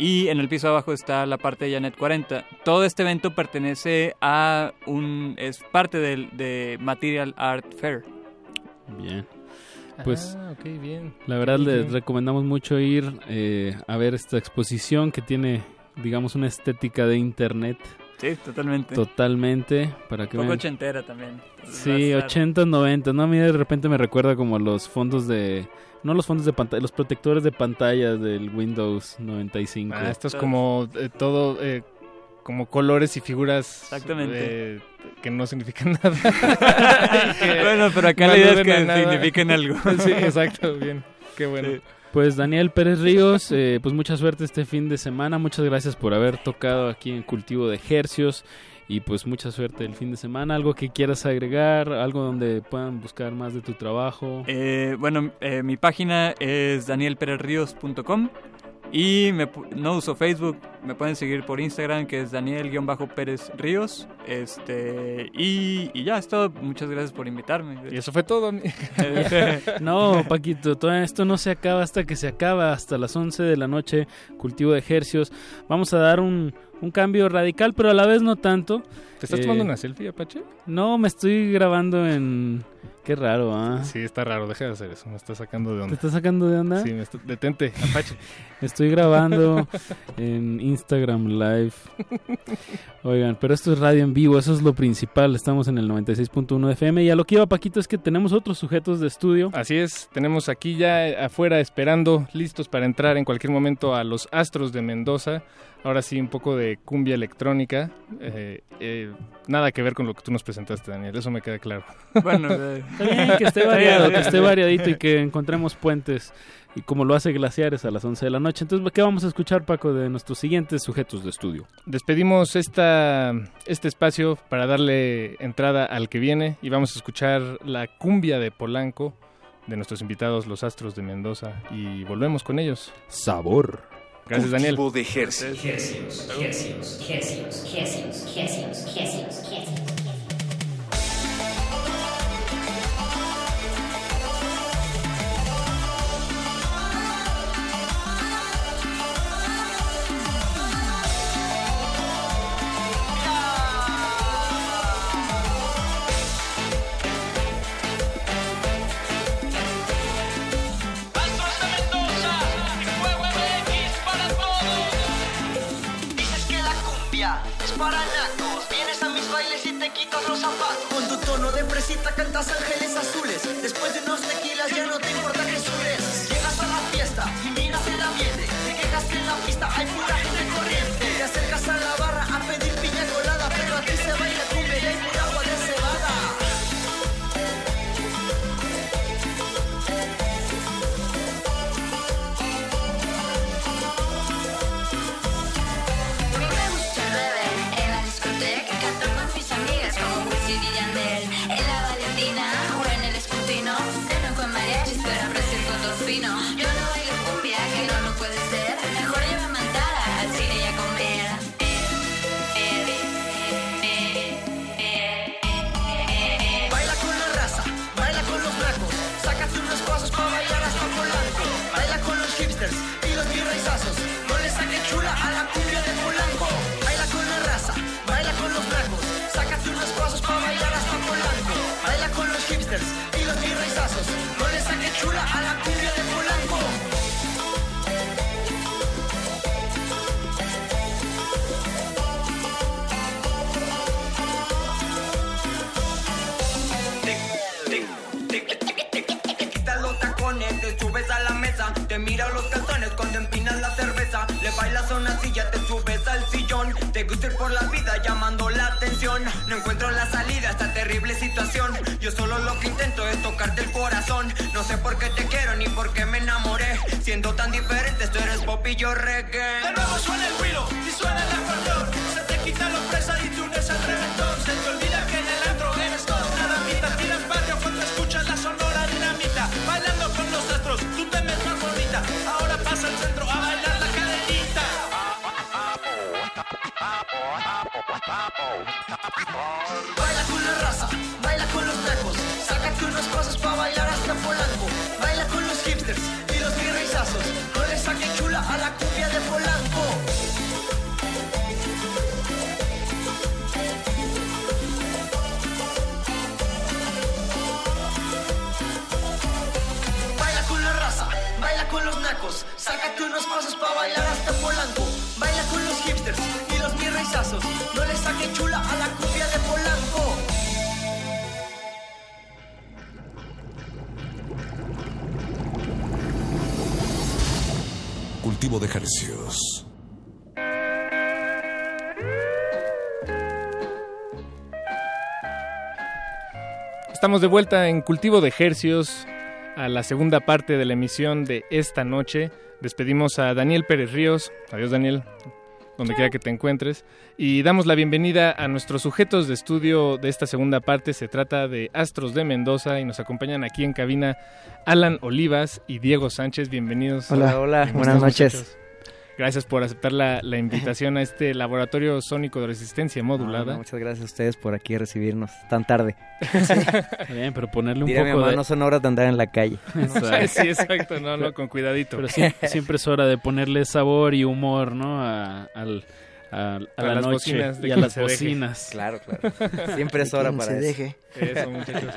Y en el piso abajo está la parte de Janet 40. Todo este evento pertenece a un. es parte del de Material Art Fair. Bien. Pues Ah, bien. la verdad les recomendamos mucho ir eh, a ver esta exposición que tiene, digamos, una estética de internet. Sí, totalmente. Totalmente, para que Un poco vean. ochentera también. Sí, 80, 90, ¿no? A mí de repente me recuerda como los fondos de... No los fondos de pantalla, los protectores de pantalla del Windows 95. Ah, esto es como eh, todo, eh, como colores y figuras Exactamente. eh, que no significan nada. Bueno, pero acá no la idea es que signifiquen algo. sí, exacto, bien. Qué bueno. Pues Daniel Pérez Ríos, eh, pues mucha suerte este fin de semana. Muchas gracias por haber tocado aquí en Cultivo de Hercios. Y pues mucha suerte el fin de semana. ¿Algo que quieras agregar? ¿Algo donde puedan buscar más de tu trabajo? Eh, bueno, eh, mi página es danielperezrios.com y me pu- no uso Facebook, me pueden seguir por Instagram que es Daniel-Pérez Ríos. Este, y, y ya es todo. Muchas gracias por invitarme. Y eso fue todo. No, Paquito, todo esto no se acaba hasta que se acaba, hasta las 11 de la noche, cultivo de ejercios. Vamos a dar un, un cambio radical, pero a la vez no tanto. ¿Te estás Eh, tomando una selfie, Apache? No, me estoy grabando en... Qué raro, ¿ah? Sí, está raro, deja de hacer eso, me está sacando de ¿Te onda. estás sacando de onda? Sí, me está- detente, Apache. Estoy grabando en Instagram Live. Oigan, pero esto es radio en vivo, eso es lo principal. Estamos en el 96.1 de FM. Y a lo que iba, Paquito, es que tenemos otros sujetos de estudio. Así es, tenemos aquí ya afuera esperando, listos para entrar en cualquier momento a los Astros de Mendoza. Ahora sí, un poco de cumbia electrónica. eh, eh, nada que ver con lo que tú nos presentaste, Daniel, eso me queda claro. Bueno, eh, bien que esté variado, que esté variadito y que encontremos puentes. Y como lo hace Glaciares a las 11 de la noche. Entonces, ¿qué vamos a escuchar, Paco, de nuestros siguientes sujetos de estudio? Despedimos esta, este espacio para darle entrada al que viene y vamos a escuchar la cumbia de Polanco de nuestros invitados, los Astros de Mendoza, y volvemos con ellos. Sabor. Gracias, Daniel. Cultivo de zapatos. Con tu tono de fresita cantas ángeles azules. Después de unos terrible situación. Yo solo lo que intento es tocarte el corazón. No sé por qué te quiero ni por qué me enamoré. Siendo tan diferentes, tú eres pop y yo reggae. De nuevo suena el ruido y suena el acordeón. Se te quita la presa y te unes al reventón. Se te olvida que en el antro eres toda una damita. Tiras barrio cuando escuchas la sonora dinamita. Bailando con los astros, tú te ves más bonita. Ahora pasa al centro a bailar la cadenita. Baila con la raza, baila con los tacos. Sácate unos pasos para bailar hasta Polanco. Baila con los hipsters y los virreizazos. No le saque chula a la cumbia de Polanco. Baila con la raza, baila con los nacos. Sácate unos pasos para bailar hasta Polanco. Baila con los hipsters No le saque chula a la cumbia de Polanco. Cultivo de ejercicios. Estamos de vuelta en Cultivo de Hercios, a la segunda parte de la emisión de esta noche. Despedimos a Daniel Pérez Ríos. Adiós, Daniel, donde quiera que te encuentres. Y damos la bienvenida a nuestros sujetos de estudio de esta segunda parte. Se trata de Astros de Mendoza y nos acompañan aquí en cabina Alan Olivas y Diego Sánchez. Bienvenidos. Hola, hola, ¿Cómo buenas noches. muchachos? Gracias por aceptar la, la invitación a este laboratorio sónico de resistencia modulada. No, no, muchas gracias a ustedes por aquí recibirnos tan tarde. Bien, pero ponerle un Diría mi poco mamá, de... no son horas de andar en la calle. Exacto. sí, exacto, no, no, con cuidadito. Pero sí- siempre es hora de ponerle sabor y humor, ¿no? A, al- a- a A la las noche y a las deje. bocinas. Claro, claro. Siempre es hora para se eso. deje. Eso, muchachos.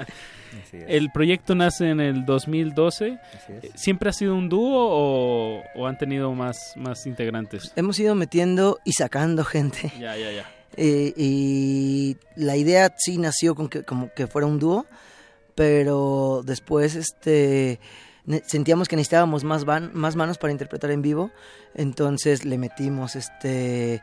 El proyecto nace en el 2012. Así es. ¿Siempre ha sido un dúo o, o han tenido más, más integrantes? Hemos ido metiendo y sacando gente. Ya, ya, ya. Eh, y la idea sí nació con que, como que fuera un dúo, pero después este sentíamos que necesitábamos más, más manos para interpretar en vivo, entonces le metimos este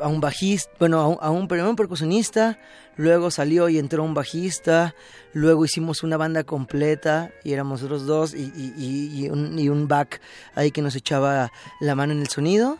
a, un bajista, bueno, a un, a un- primero un percusionista, luego salió y entró un bajista, luego hicimos una banda completa y éramos nosotros dos y- y- y un, y un back ahí que nos echaba la mano en el sonido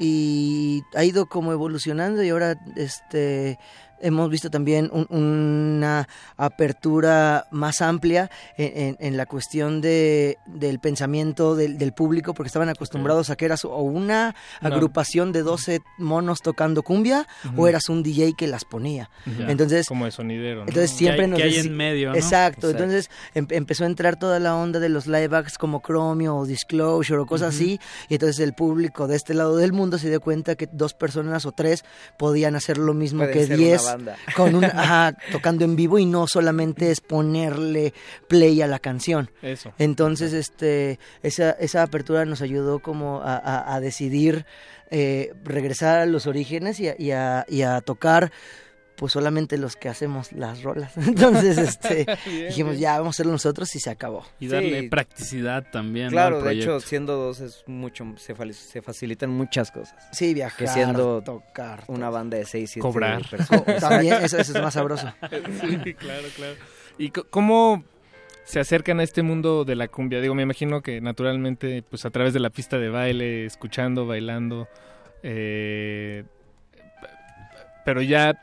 y ha ido como evolucionando y ahora este hemos visto también un- una apertura más amplia en, en- en la cuestión de, del pensamiento del, del público porque estaban acostumbrados a que eras o una agrupación de 12 monos tocando cumbia o eras un DJ que las ponía. Ya, Entonces, como de sonidero, ¿no? entonces Que siempre hay- nos hay en medio, ¿no? Exacto, Exacto. entonces em- empezó a entrar toda la onda de los live acts como Chromio o Disclosure o cosas así, y entonces el público de este lado del mundo se dio cuenta que dos personas o tres podían hacer lo mismo que diez banda. con un ajá, tocando en vivo y no solamente es ponerle play a la canción. Eso. Entonces, este, esa, esa apertura nos ayudó como a, a- a decidir eh, regresar a los orígenes y a, y a- y a tocar pues solamente los que hacemos las rolas. Entonces, este, Bien, dijimos, bien. ya vamos a hacerlo nosotros y se acabó. Y darle Sí. practicidad también ¿no? Claro, al de hecho, siendo dos es mucho, se, fa- se facilitan muchas cosas. Sí, viajar, Que siendo tocar, una banda de seis, siete Cobrar. personas. También, eso, eso es más sabroso. Sí, claro, claro. ¿Y cómo se acercan a este mundo de la cumbia? Digo, me imagino que naturalmente, pues a través de la pista de baile, escuchando, bailando, eh, pero ya,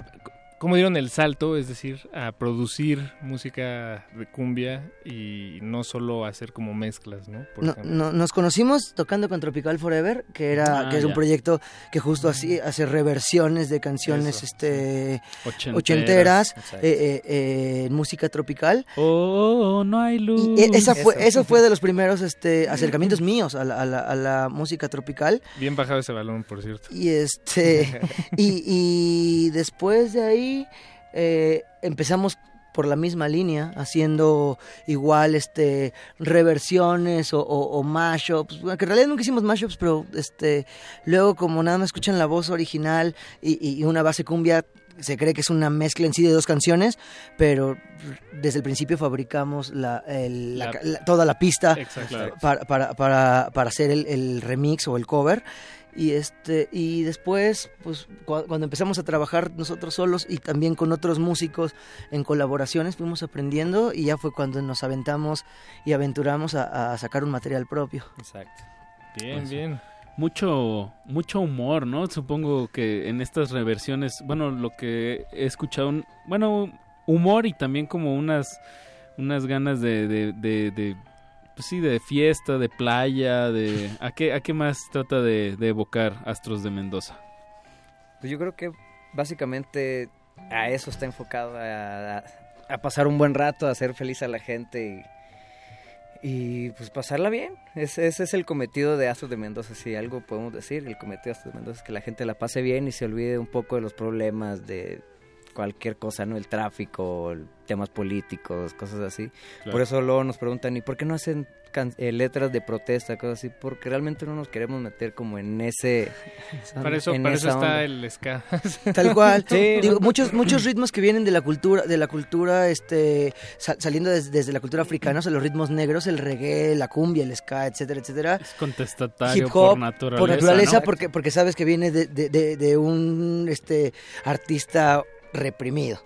¿cómo dieron el salto? Es decir, a producir música de cumbia y no solo hacer como mezclas, ¿no? Por No- no- nos conocimos tocando con Tropical Forever, que era Ah, que es un proyecto que justo así hace reversiones de canciones Eso, este Ochenteras. ochenteras eh, eh, eh, música tropical. Oh, no hay luz. Y esa fue, eso fue de los primeros este, acercamientos míos a la, a la- a la música tropical. Bien bajado ese balón, por cierto. Y este y, y después de ahí eh, empezamos por la misma línea, haciendo igual este reversiones o, o, o mashups, bueno, que en realidad nunca hicimos mashups, pero este luego como nada más escuchan la voz original y, y una base cumbia se cree que es una mezcla en sí de dos canciones, pero desde el principio fabricamos la, el- la toda la pista para, para, para, para hacer el, el remix o el cover. Y este y después, pues cua- cuando empezamos a trabajar nosotros solos y también con otros músicos en colaboraciones, fuimos aprendiendo y ya fue cuando nos aventamos y aventuramos a, a sacar un material propio. Exacto. Bien, Pues, bien. Mucho, mucho humor, ¿no? Supongo que en estas reversiones, bueno, lo que he escuchado, un- bueno, humor y también como unas, unas ganas de, de, de, de, pues sí, de fiesta, de playa, de... ¿A qué, a qué más trata de, evocar Astros de Mendoza? Pues yo creo que básicamente a eso está enfocado, a, pasar un buen rato, a hacer feliz a la gente y, pues pasarla bien. Ese es el cometido de Astros de Mendoza, si algo podemos decir. El cometido de Astros de Mendoza es que la gente la pase bien y se olvide un poco de los problemas de cualquier cosa, ¿no? El tráfico, el- temas políticos, cosas así. Claro. Por eso luego nos preguntan, ¿y por qué no hacen can- eh, letras de protesta, cosas así? Porque realmente no nos queremos meter como en ese... Para eso, para eso está onda. el ska. Tal cual. Sí, Digo, ¿no? muchos muchos ritmos que vienen de la cultura de la cultura este sa- saliendo des- desde la cultura africana, o sea, los ritmos negros, el reggae, la cumbia, el ska, etcétera, etcétera. Es contestatario Hip hop por naturaleza. por naturaleza ¿no? porque porque sabes que viene de, de- de- de un este artista reprimido.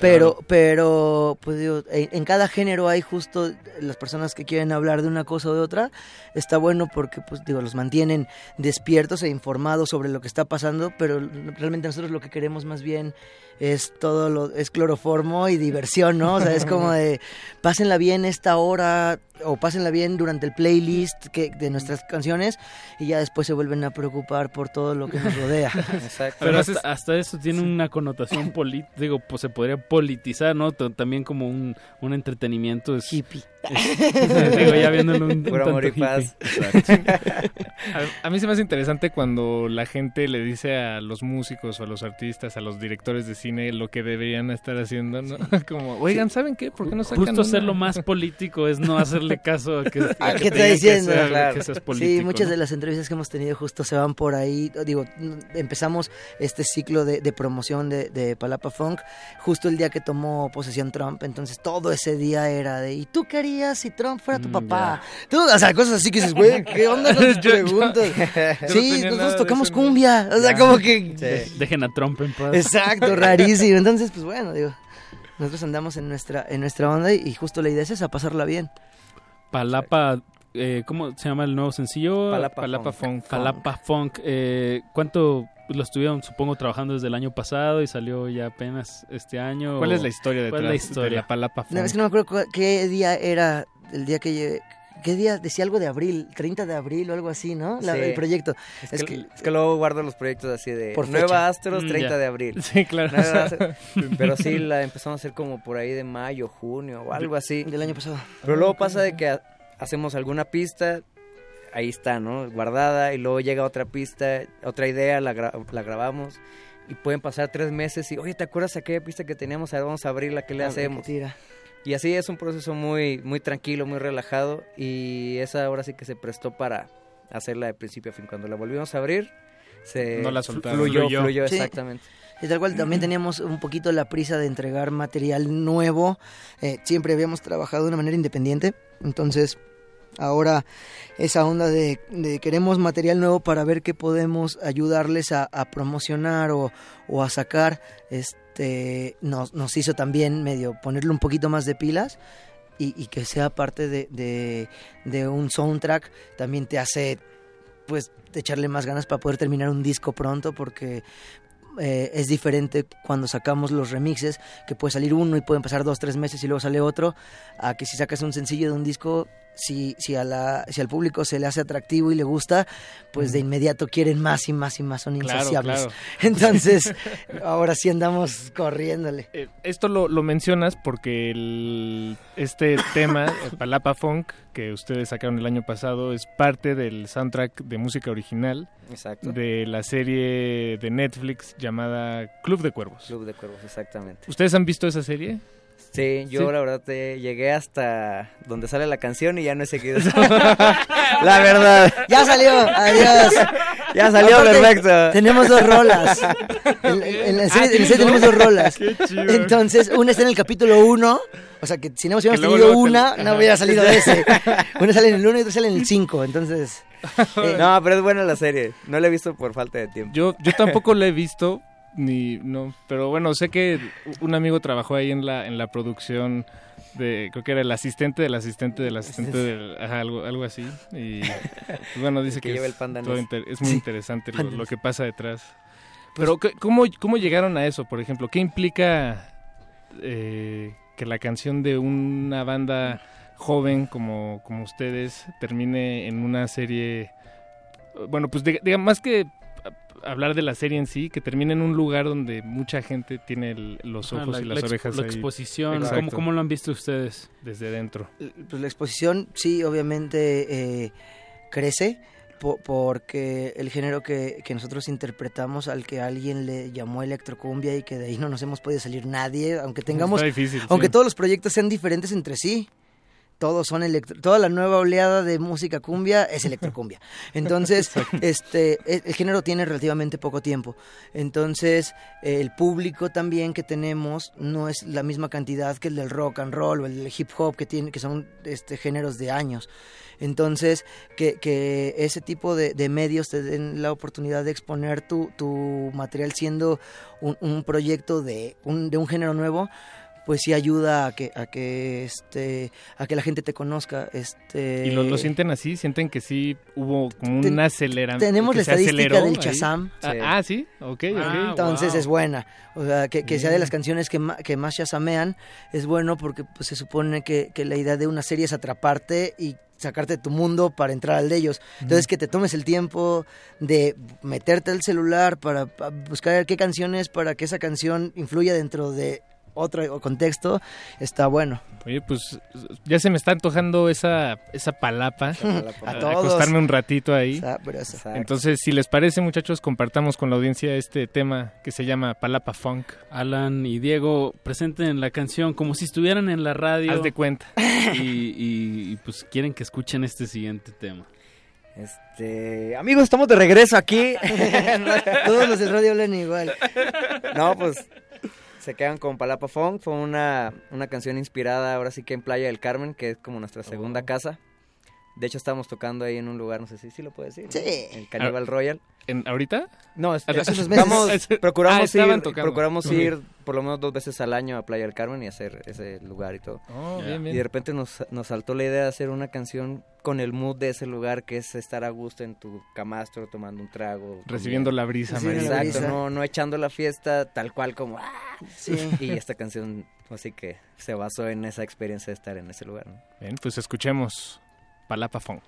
Pero, pero, pues digo, en, en cada género hay justo las personas que quieren hablar de una cosa o de otra. Está bueno porque, pues digo, los mantienen despiertos e informados sobre lo que está pasando, pero realmente nosotros lo que queremos más bien es todo lo, es cloroformo y diversión, ¿no? O sea, es como de, pásenla bien esta hora o pásenla bien durante el playlist que, de nuestras canciones y ya después se vuelven a preocupar por todo lo que nos rodea. Pero hasta, hasta eso tiene una connotación política, digo, pues se podría politizar, ¿no? T- También como un, un entretenimiento es... Hippie. digo, ya viéndolo un, un Puro tanto amor y hippie. paz. A, a mí se me hace interesante cuando la gente le dice a los músicos o a los artistas, a los directores de cine lo que deberían estar haciendo, ¿no? Como, oigan, ¿saben qué? ¿Por qué no sacan Justo una?" hacerlo más político es no hacerle caso a que, ¿A que qué te está que diciendo? sea- Claro. que seas político, sí, muchas ¿no? de las entrevistas que hemos tenido justo se van por ahí. Digo, n- empezamos este ciclo de, de promoción de, de Palapa Funk justo el día que tomó posesión Trump. Entonces todo ese día era de, ¿y tú qué harías si Trump fuera tu papá? Tú, o sea, cosas así que dices, güey, ¿qué onda con tus Yo- yo- preguntas? yo sí, nosotros de tocamos cumbia. O sea, Ya. como que... De- Dejen a Trump en paz. Exacto, rarísimo. Entonces, pues bueno, digo, nosotros andamos en nuestra, en nuestra onda y, y justo la idea es esa, pasarla bien. Palapa, eh, ¿cómo se llama el nuevo sencillo? Palapa Palapa Funk. Funk. Palapa Funk. Eh, ¿Cuánto lo estuvieron, supongo, trabajando desde el año pasado y salió ya apenas este año? ¿Cuál o- es la historia detrás ¿Cuál es la de historia? la Palapa Funk? No, es que no me acuerdo cu- qué día era el día que llegué. ¿Qué día? Decía algo de abril, 30 de abril o algo así, ¿no? La- Sí. El proyecto. Es, que, es que luego guardo los proyectos así de Por Nueva. Astros, Mm, 30 ya. de abril. Sí, claro. Nueva Astros. Pero sí, la empezamos a hacer como por ahí de mayo, junio o algo así. Del año pasado. Pero luego pasa de que ha- hacemos alguna pista, ahí está, ¿no? Guardada, y luego llega otra pista, otra idea, la, gra- la grabamos. Y pueden pasar tres meses y, oye, ¿te acuerdas aquella pista que teníamos? Ahora vamos a abrirla, ¿qué le A ver, hacemos? qué tira. Y así es un proceso muy, muy tranquilo, muy relajado. Y esa ahora sí que se prestó para hacerla de principio a fin. Cuando la volvimos a abrir, se No la soltaron. fluyó, Fluyó. fluyó, Sí. exactamente. Y tal cual también teníamos un poquito la prisa de entregar material nuevo. Eh, siempre habíamos trabajado de una manera independiente. Entonces, ahora esa onda de, de queremos material nuevo para ver qué podemos ayudarles a, a promocionar o, o a sacar, este nos, hizo también medio ponerle un poquito más de pilas. Y, y que sea parte de, de, de un soundtrack también te hace pues echarle más ganas para poder terminar un disco pronto porque eh, es diferente cuando sacamos los remixes, que puede salir uno y pueden pasar dos, tres meses y luego sale otro, a que si sacas un sencillo de un disco, si, si, a la, si al público se le hace atractivo y le gusta, pues de inmediato quieren más y más y más, son Claro, insaciables. claro. Entonces, ahora sí andamos corriéndole. Eh, esto lo, lo mencionas porque el- este tema, el Palapa Funk, que ustedes sacaron el año pasado, es parte del soundtrack de música original Exacto. de la serie de Netflix llamada Club de Cuervos. Club de Cuervos, exactamente. ¿Ustedes han visto esa serie? Sí, yo Sí. la verdad te llegué hasta donde sale la canción y ya no he seguido. la verdad. Ya salió, adiós. Ya salió Aparte, perfecto. Tenemos dos rolas. En, en la serie, Ah, en la serie ¿tienes tenemos dos? rolas. Qué chido. Entonces, una está en el capítulo 1. O sea, que si no hubiéramos tenido luego una, no hubiera salido de ese. Una sale en el 1 y otra sale en el 5. Entonces, eh, No, pero es buena la serie. No la he visto por falta de tiempo. Yo, yo tampoco la he visto, ni no, pero bueno, sé que un amigo trabajó ahí en la, en la producción de, creo que era el asistente del asistente del asistente del, ajá, algo, algo así. Y pues, bueno, dice que que, lleva es, el pan danés. todo inter- es muy Sí, interesante lo, que pasa detrás. Pero, ¿qué- ¿cómo, ¿cómo llegaron a eso, por ejemplo? ¿Qué implica eh, que la canción de una banda joven como, como ustedes termine en una serie bueno, pues diga, diga, más que hablar de la serie en sí, que termine en un lugar donde mucha gente tiene el- los Ah, ojos la- y la las expo- orejas la ahí. exposición. ¿cómo, cómo lo han visto ustedes? Desde dentro. pues la exposición sí, obviamente eh, crece po- porque el género que, que nosotros interpretamos al que alguien le llamó electrocumbia y que de ahí no nos hemos podido salir nadie, aunque tengamos, Está difícil, aunque sí. todos los proyectos sean diferentes entre sí. Todos son electro, toda la nueva oleada de música cumbia es electrocumbia. Entonces, este, el, el género tiene relativamente poco tiempo. Entonces, eh, el público también que tenemos no es la misma cantidad que el del rock and roll o el del hip hop que tiene, que son este géneros de años. Entonces, que, que ese tipo de, de medios te den la oportunidad de exponer tu, tu material siendo un, un proyecto de un, de un género nuevo, pues sí ayuda a que, a que este, a que la gente te conozca. Este ¿Y lo, lo sienten así? ¿Sienten que sí hubo como un aceleramiento? tenemos la estadística del? Shazam. Ah, Sí. ah, sí, ok, ok. Entonces es buena. O sea, que, que sea de las canciones que, ma- que más shazamean es bueno porque pues, se supone que, que la idea de una serie es atraparte y sacarte de tu mundo para entrar al de ellos. Entonces que te tomes el tiempo de meterte al celular para, pa- buscar qué canciones para que esa canción influya dentro de otro contexto, está bueno. Oye, pues ya se me está antojando esa, esa palapa. A todos. Acostarme un ratito ahí. Sabroso. Entonces, si les parece, muchachos, compartamos con la audiencia este tema que se llama Palapa Funk. Alan y Diego presenten la canción como si estuvieran en la radio. Haz de cuenta. Y, y- y, pues quieren que escuchen este siguiente tema. Este, amigos, estamos de regreso aquí. Todos los de radio hablan igual. No, pues se quedan con Palapa Funk. Fue una, una canción inspirada ahora sí que en Playa del Carmen, que es como nuestra segunda Oh. casa. De hecho, estábamos tocando ahí en un lugar, no sé si sí lo puedo decir. Sí. El Cannibal Royal. ¿En, ¿Ahorita? No, es- Hace unos meses. vamos, Ah, procuramos estaban ir, procuramos ir por lo menos dos veces al año a Playa del Carmen y hacer ese lugar y todo. Oh, bien, bien. Y de repente nos, nos saltó la idea de hacer una canción con el mood de ese lugar, que es estar a gusto en tu camastro tomando un trago. Recibiendo la brisa, Sí. Exacto, no, no echando la fiesta tal cual como... ¡ah! Sí. Y esta canción, así que se basó en esa experiencia de estar en ese lugar. ¿no? Bien, pues escuchemos Palapa Funk.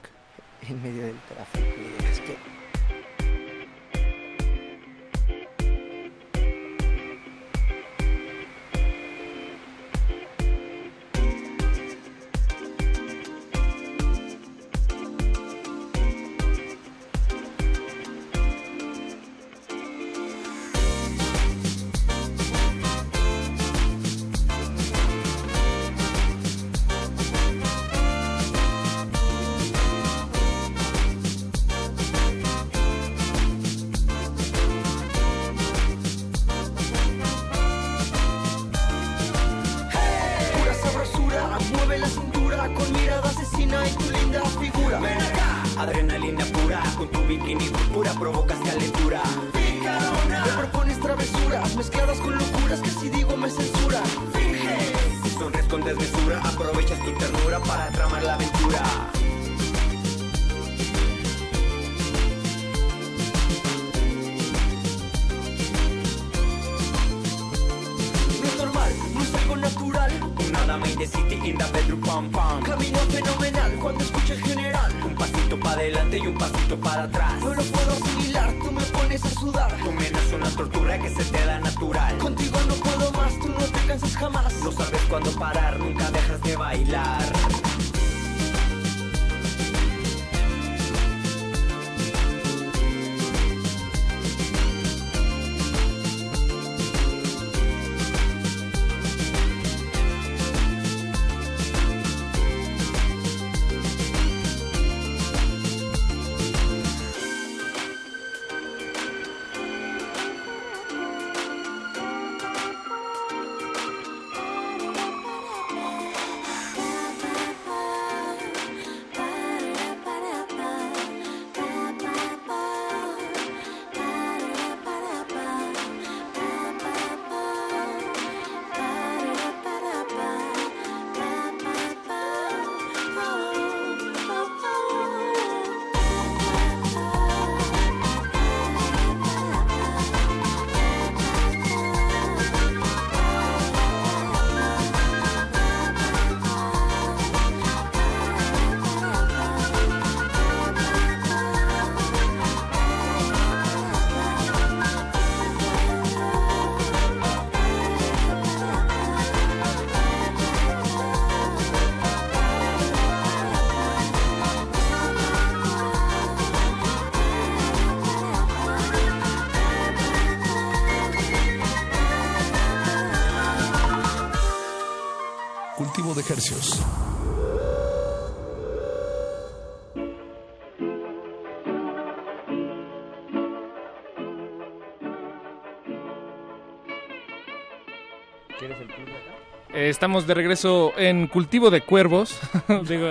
Eh, estamos de regreso en Cultivo de Cuervos. Digo,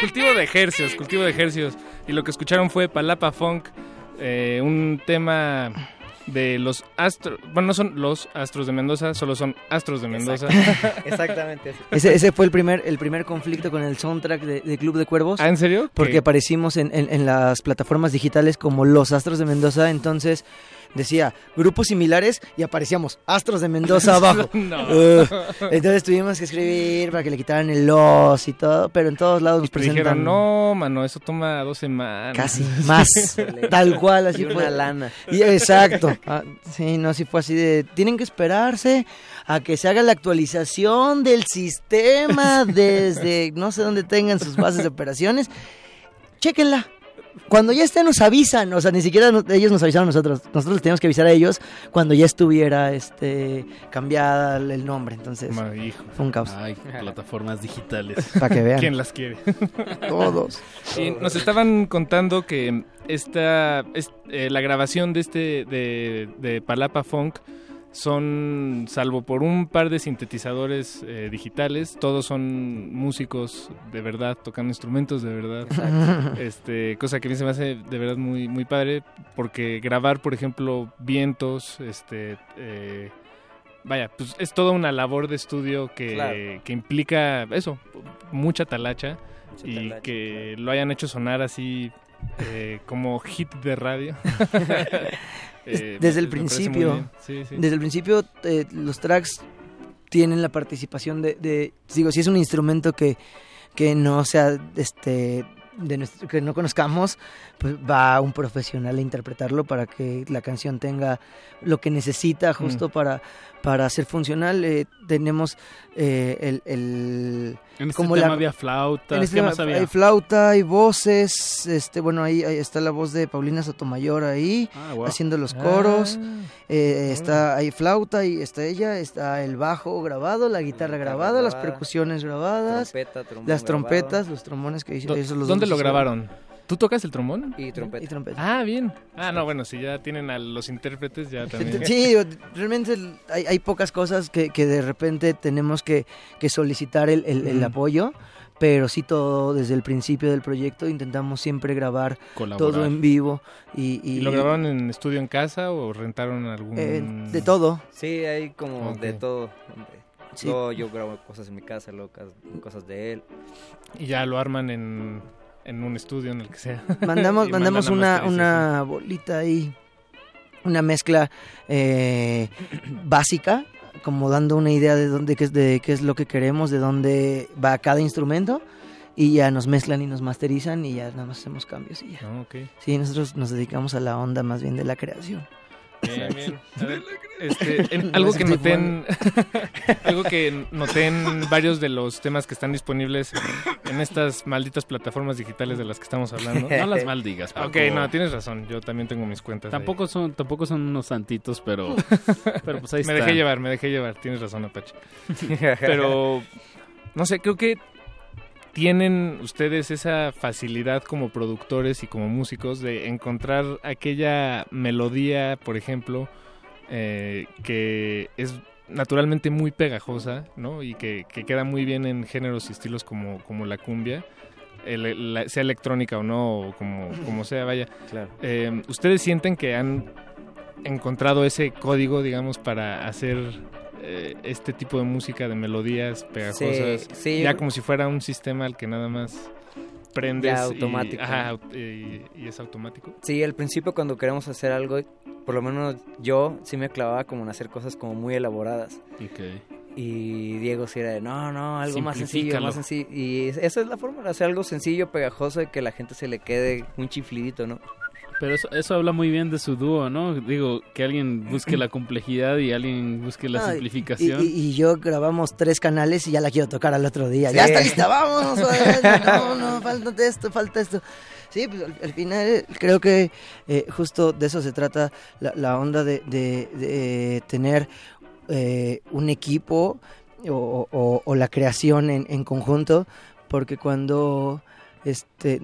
cultivo de Ejercios, cultivo de Ejercios. Y lo que escucharon fue Palapa Funk, eh, un tema de los astros. Bueno, no son los astros de Mendoza, solo son astros de Mendoza. Exactamente. Ese, ese fue el primer, el primer conflicto con el soundtrack de, de Club de Cuervos. ¿Ah, en serio? Porque ¿Qué? aparecimos en, en- en las plataformas digitales como Los Astros de Mendoza, entonces decía grupos similares y aparecíamos Astros de Mendoza abajo. No. Uh, entonces tuvimos que escribir para que le quitaran el los y todo, pero en todos lados nos Pero presentan dijeron, no, mano, eso toma dos semanas. casi más, tal cual, así Y una fue. lana. Y- exacto. Ah, sí, no, sí fue así de, tienen que esperarse a que se haga la actualización del sistema desde no sé dónde tengan sus bases de operaciones. Chéquenla. Cuando ya esté nos avisan, o sea, ni siquiera no- ellos nos avisaron a nosotros. Nosotros les teníamos que avisar a ellos cuando ya estuviera este cambiada el nombre, entonces Ma, hijo. fue un caos. Ay, plataformas digitales. Para que vean. ¿Quién las quiere? Todos. Y nos estaban contando que esta, es- eh, la grabación de este de, de Palapa Funk son, salvo por un par de sintetizadores eh, digitales, todos son músicos de verdad, tocando instrumentos de verdad. Este, cosa que a mí se me hace de verdad muy, muy padre, porque grabar, por ejemplo, vientos, este, eh, vaya, pues es toda una labor de estudio que, Claro. que implica eso, mucha talacha Mucha y talacha, que lo hayan hecho sonar así eh, como hit de radio. Eh, desde el principio, bien. Sí, sí. desde el principio eh, los tracks tienen la participación de, de- digo, si es un instrumento que, que no sea este de nuestro- que no conozcamos, pues va un profesional a interpretarlo para que la canción tenga lo que necesita Mm. justo para, para ser funcional. Eh, tenemos eh, el, el- En este como tema la- había flautas. en este ¿Qué tema más había? hay flauta, hay voces, este, bueno, ahí, ahí está la voz de Paulina Sotomayor ahí, Ah, haciendo los coros, Ah. eh, está ahí flauta y está ella, está el bajo grabado, la guitarra guitarra grabada, las percusiones grabadas, Trompeta, trombón las grabado. trompetas, los trombones que hizo. Do- ¿Dónde lo hicieron. ¿Tú tocas el trombón? Y trompeta. Y trompeta. Ah, bien. Ah, no, bueno, si ya tienen a los intérpretes, ya también. Sí, realmente hay, hay pocas cosas que, que de repente tenemos que, que solicitar el, el- el Ujú. apoyo, pero sí todo desde el principio del proyecto intentamos siempre grabar Colaborar. todo en vivo y, y- ¿Y lo grabaron en estudio en casa o rentaron algún...? eh, de todo. Sí, hay como de todo. Sí. Luego yo grabo cosas en mi casa, luego cas- cosas de él. Y ya lo arman en, en un estudio, en el que sea. Mandamos, mandamos una, una bolita ahí, una mezcla eh, básica, como dando una idea de dónde qué es, de qué es lo que queremos, de dónde va cada instrumento, y ya nos mezclan y nos masterizan y ya nada más hacemos cambios y ya. Ah. Sí, nosotros nos dedicamos a la onda más bien de la creación. Bien, bien. A ver, este, en- algo que noté en, algo que noté en varios de los temas que están disponibles en estas malditas plataformas digitales de las que estamos hablando. No las maldigas. Ok, Paco. no, tienes razón. Yo también tengo mis cuentas. ahí. Tampoco son, tampoco son unos santitos, pero, pero pues ahí me está. dejé llevar, me dejé llevar. Tienes razón, Apache. Pero, no sé, creo que tienen ustedes esa facilidad como productores y como músicos de encontrar aquella melodía, por ejemplo, eh, que es naturalmente muy pegajosa, ¿no? Y que, que queda muy bien en géneros y estilos como, como la cumbia, el- la- sea electrónica o no, o como, como sea, vaya. Claro. Eh, ¿Ustedes sienten que han encontrado ese código, digamos, para hacer eh, este tipo de música de melodías pegajosas? sí, ya como si fuera un sistema al que nada más prendes Ya y- automático. ajá, y, y es automático. Sí, al principio cuando queremos hacer algo, por lo menos yo sí me clavaba como en hacer cosas como muy elaboradas. Y Diego sí era de, no, no, algo más sencillo, más sencillo. Y es- esa es la forma, hacer algo sencillo, pegajoso, y que la gente se le quede un chiflidito, ¿no? Pero eso, eso habla muy bien de su dúo, ¿no? Digo, que alguien busque la complejidad y alguien busque la No, simplificación. Y, y yo grabamos tres canales y ya la quiero tocar al otro día. Sí. Ya está lista, vamos. no, no, falta esto, falta esto. Sí, pues al, al final eh, creo que eh, justo de eso se trata la, la onda de, de- de tener eh, un equipo o, o- o la creación en, en conjunto, porque cuando este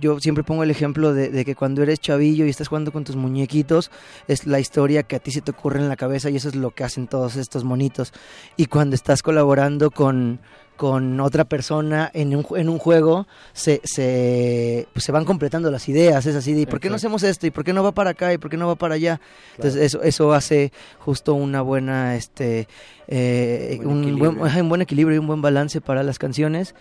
yo siempre pongo el ejemplo de, de que cuando eres chavillo y estás jugando con tus muñequitos, es la historia que a ti se te ocurre en la cabeza y eso es lo que hacen todos estos monitos. Y cuando estás colaborando con, con otra persona en un, en un juego, se, se, pues se van completando las ideas. Es así de, ¿y ¿por qué no hacemos esto? ¿Y por qué no va para acá? ¿Y por qué no va para allá? Entonces eso, eso hace justo una buena, este, eh, Buen un, equilibrio. buen, ajá, un buen equilibrio y un buen balance para las canciones.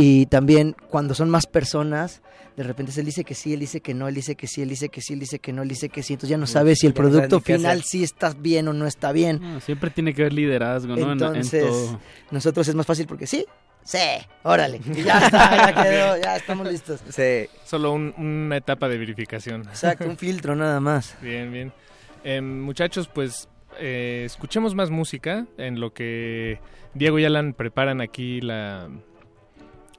Y también cuando son más personas, de repente él dice que sí, él dice que no, él dice que sí, él dice que sí, él dice que no, él dice que sí. Entonces ya no sabes si el producto final sí está bien o no está bien. No, siempre tiene que haber liderazgo, ¿no? En- en Entonces, todo. nosotros es más fácil porque sí, sí, órale, y ya está, ya quedó, ya estamos listos. Sí. Solo un- una etapa de verificación. Exacto, un filtro nada más. Bien, bien. Em, muchachos, pues eh, escuchemos más música en lo que Diego y Alan preparan aquí la,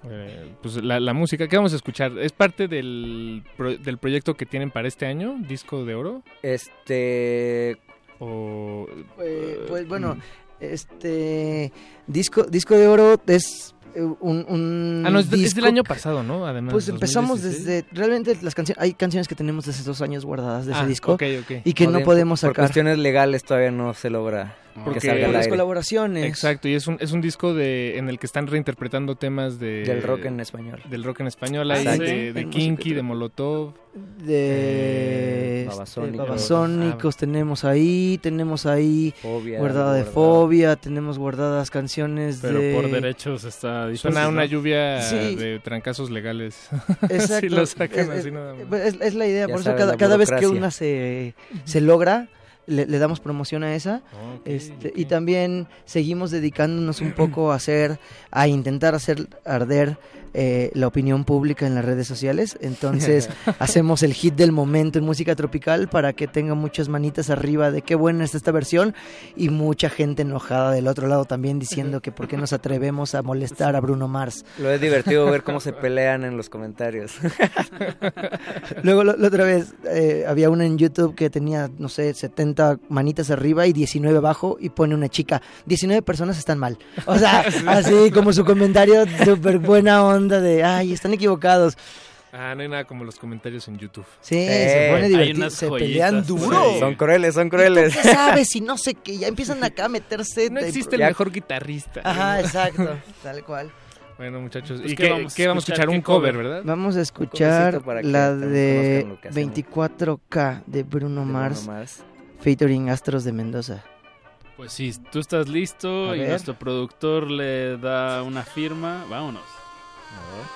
eh, pues la, la música. ¿Qué vamos a escuchar? ¿Es parte del, pro- del proyecto que tienen para este año? ¿Disco de oro? Este... O... Eh, pues bueno, este disco disco de oro es eh, un, un Ah, no, es, disco del año pasado, ¿no? Además. Pues empezamos 2016. desde realmente las canciones hay canciones que tenemos desde dos años guardadas de ese Ah, disco ok, ok. y que no bien, podemos sacar Por cuestiones legales todavía no se logra Porque- que salga Por las aire. colaboraciones. Exacto, y es un, es un disco de en el que están reinterpretando temas de... Del rock en español. Del rock en español, ahí de, de Kinky, de Molotov. de Eh, Babasónicos. Babasónicos, tenemos ahí, tenemos ahí Fobia, guardada de guardada. Fobia, tenemos guardadas canciones Pero de por derechos está difícil. Suena una lluvia Sí. de trancazos legales. Exacto. si lo sacan es, así es- nada más. es- es la idea, Ya por eso cada, cada vez que una se, se logra, le, le damos promoción a esa. Este. Y también seguimos dedicándonos un poco a hacer, a intentar hacer arder eh, la opinión pública en las redes sociales. Entonces hacemos el hit del momento en música tropical para que tenga muchas manitas arriba de qué buena está esta versión y mucha gente enojada del otro lado también diciendo que por qué nos atrevemos a molestar a Bruno Mars. Lo es divertido ver cómo se pelean en los comentarios. Luego la otra vez eh, había una en YouTube que tenía, no sé, 70 manitas arriba y 19 abajo y pone una chica, 19 personas están mal. O sea, así como su comentario súper buena onda de, ay, están equivocados. Ah, no hay nada como los comentarios en YouTube. Sí, Eh, se pone hay divertido, se joyitas pelean duro. son crueles, son crueles. ¿Qué sabes? Y no sé qué, ya empiezan acá a meterse. No de- existe el Ya- mejor guitarrista. Ajá, exacto, tal cual. Bueno, muchachos, Pues, ¿y ¿qué qué, vamos a qué vamos a escuchar? escuchar? Un ¿Qué cover? ¿verdad? Vamos a escuchar para la de conozcan lo que hacemos. 24K de Bruno De Bruno Mars, Mars. featuring Astros de Mendoza. Pues sí, tú estás listo A y ver. nuestro productor le da una firma. Vámonos. I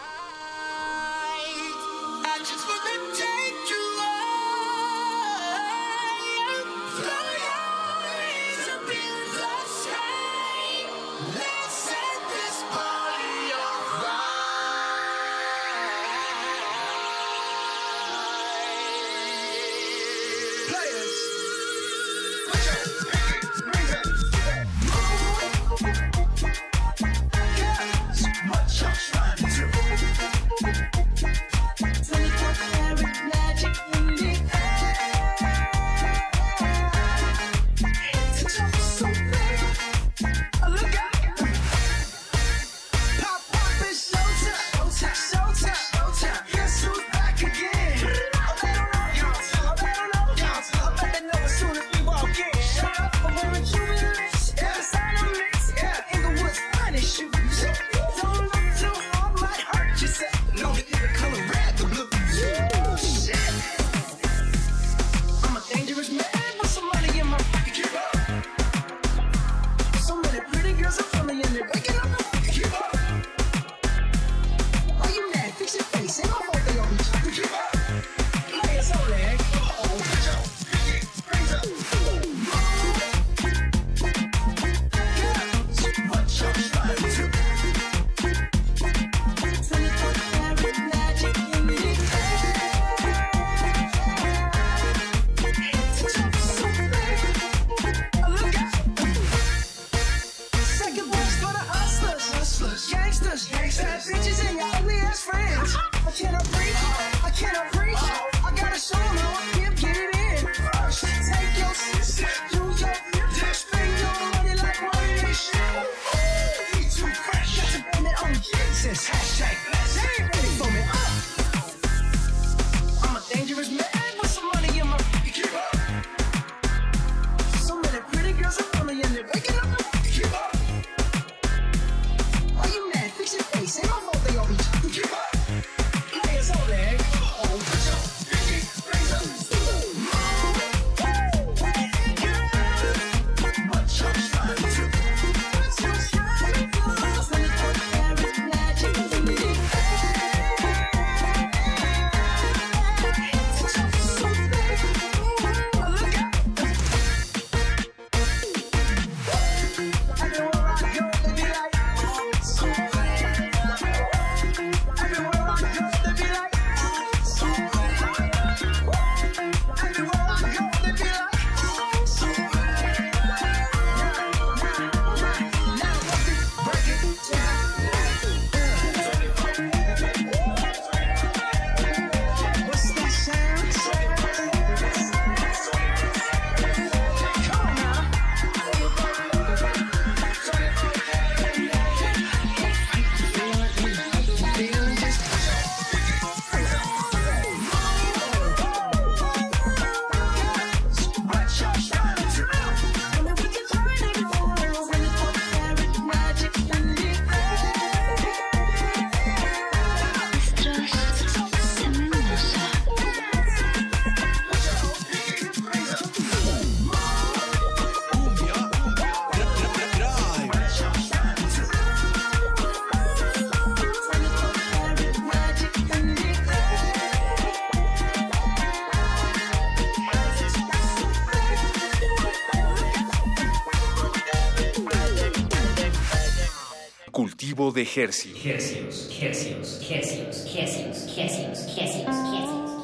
de Hercios. Hercios, hercios, hercios, hercios, hercios, hercios, hercios.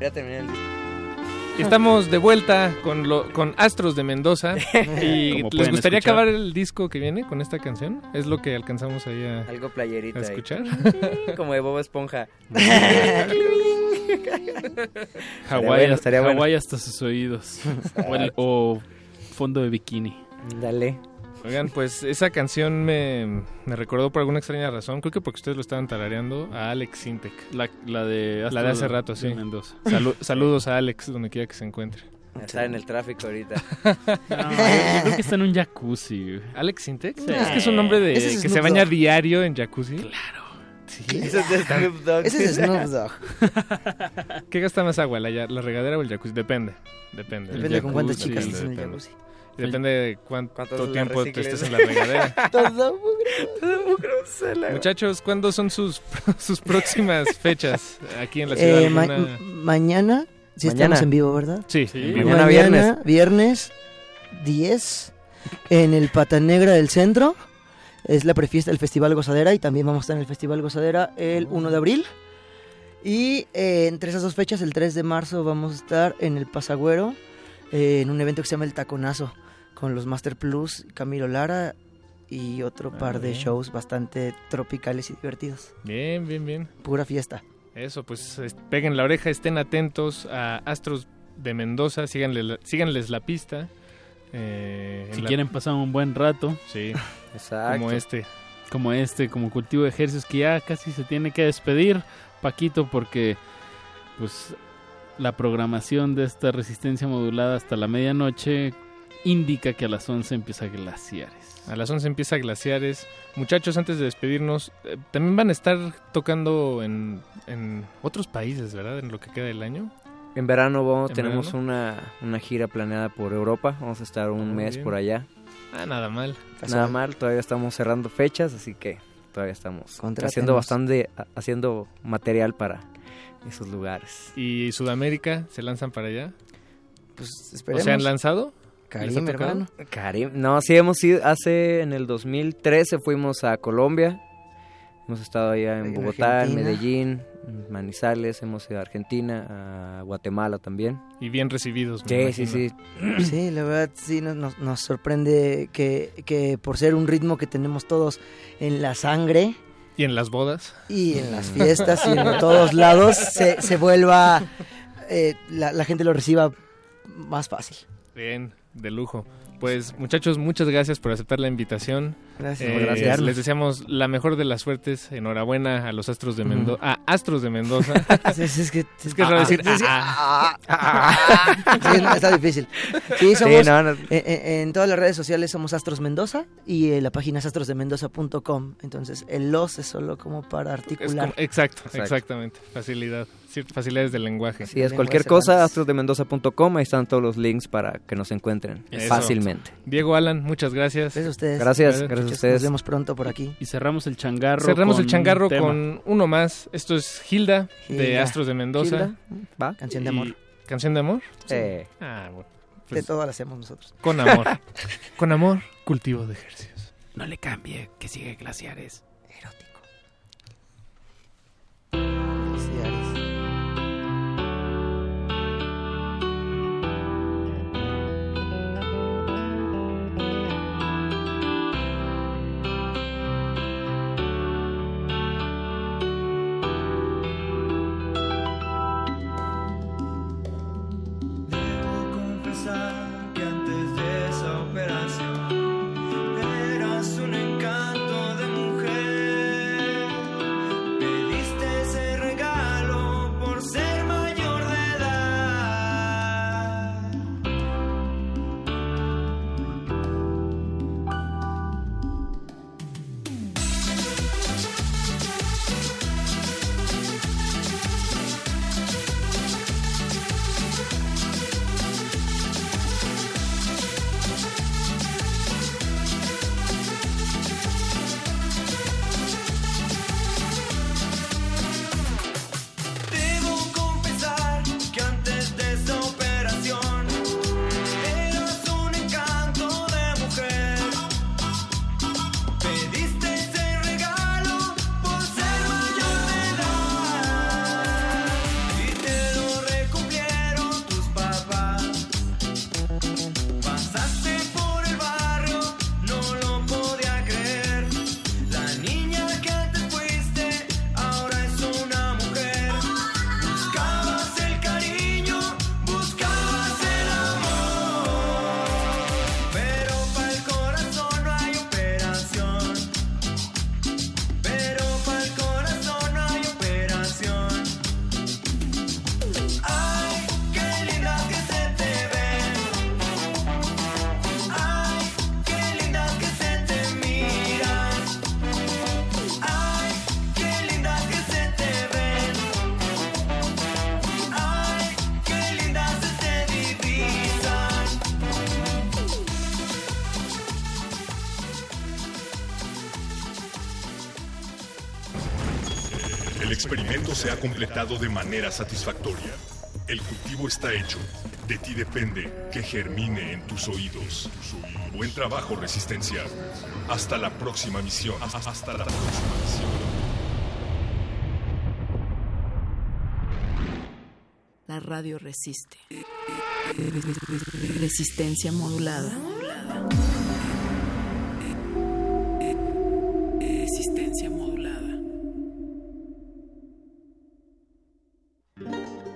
Ya terminé el Estamos de vuelta con, lo, con Astros de Mendoza y les gustaría escuchar. acabar el disco que viene con esta canción. Es lo que alcanzamos ahí a, Algo playerita. a ahí. escuchar. Como de Bob Esponja. Hawái, bueno. Hawái hasta sus oídos. o, el- o fondo de bikini. Dale. Oigan, pues esa canción me, me recordó por alguna extraña razón, creo que porque ustedes lo estaban tarareando, a Alex Sintek. La, la de La de hace rato, de sí. Mendoza. Salu- saludos a Alex, donde quiera que se encuentre. Está en el tráfico ahorita. No, yo, creo que está en un jacuzzi. güey. ¿Alex Sintek? Sí. Es que es un nombre de es que se baña diario en jacuzzi. Claro. Sí. Ese es Snoop Dogg. Ese es Snoop Dogg. ¿Qué gasta más agua, la, la regadera o el jacuzzi? Depende. Depende. Depende de con cuántas chicas sí, estés en el jacuzzi. Depende de cuánto ¿Cuántas las tiempo te estés en la regadera. Todo Muchachos, ¿cuándo son sus, sus próximas fechas aquí en la ciudad? Eh, ma- ¿Alguna- m- mañana, si Mañana. estamos en vivo, ¿verdad? Sí, Sí. en vivo. Mañana viernes. viernes 10 en el Pata Negra del Centro. Es la prefiesta del Festival Gozadera y también vamos a estar en el Festival Gozadera el 1 de abril. Y eh, entre esas dos fechas, el 3 de marzo, vamos a estar en el Pasagüero eh, en un evento que se llama El Taconazo con los Master Plus, Camilo Lara y otro Ah, par de shows bastante tropicales y divertidos. Bien, bien, bien. Pura fiesta. Eso, pues es- peguen la oreja, estén atentos a Astros de Mendoza, síganle síganles la pista. Eh, Si la- quieren pasar un buen rato, Sí, Exacto. como este. como este, como cultivo de ejercicios que ya casi se tiene que despedir, Paquito, porque pues la programación de esta resistencia modulada hasta la medianoche indica que a las 11 empieza Glaciares. A las 11 empieza Glaciares. Muchachos, antes de despedirnos, eh, también van a estar tocando en, en otros países, ¿verdad? En lo que queda del año. En verano vamos, ¿En tenemos verano? Una, una gira planeada por Europa. Vamos a estar un Muy mes bien. por allá. Ah, nada mal. Nada mal, todavía estamos cerrando fechas, así que todavía estamos haciendo bastante, a- haciendo material para esos lugares. ¿Y Sudamérica se lanzan para allá? Pues ¿O esperemos. se han lanzado? ¿Les ha Karim, hermano. Karim, no, sí hemos ido, hace en el 2013 fuimos a Colombia, hemos estado allá en En Bogotá, en. Medellín, Manizales, hemos ido a Argentina, a Guatemala también. Y bien recibidos. me Sí, sí, sí. Sí, la verdad sí nos, nos, nos sorprende que, que por ser un ritmo que tenemos todos en la sangre ¿Y en las bodas? y en las fiestas y en todos lados se, se vuelva, eh, la, la gente lo reciba más fácil. Bien, de lujo. Pues muchachos, muchas gracias por aceptar la invitación. Gracias Eh, por gracias. Les deseamos la mejor de las suertes. Enhorabuena a los Astros de Mendoza. A Astros de Mendoza. Es que, es que es raro decir. ah, ah, ah. Está difícil. Sí, somos, Sí, no, no. En, todas las redes sociales somos Astros Mendoza y eh, la página es astrosdemendoza.com. Entonces el los es solo como para articular. como- exacto, Exacto. exactamente. Facilidad. Facilidades del lenguaje. Si es cualquier cosa, astrosdemendoza.com, ahí están todos los links para que nos encuentren Eso. fácilmente. Diego Alan, muchas gracias. Gracias a ustedes. Gracias, Gracias, gracias a ustedes. Nos vemos pronto por aquí. Y cerramos el changarro. Cerramos el changarro un con uno más. Esto es Hilda, de. Astros de Mendoza. Hilda, ¿Va? Canción de Y- amor. ¿Canción de amor? Eh, Ah, bueno. De Pues, todo lo hacemos nosotros. con amor. con amor, cultivo de ejercicios. No le cambie, que sigue glaciares. Completado de manera satisfactoria. El cultivo está hecho. De ti depende que germine en tus oídos. Buen trabajo, Resistencia. Hasta la próxima misión. Hasta la próxima misión. La radio resiste. Resistencia modulada.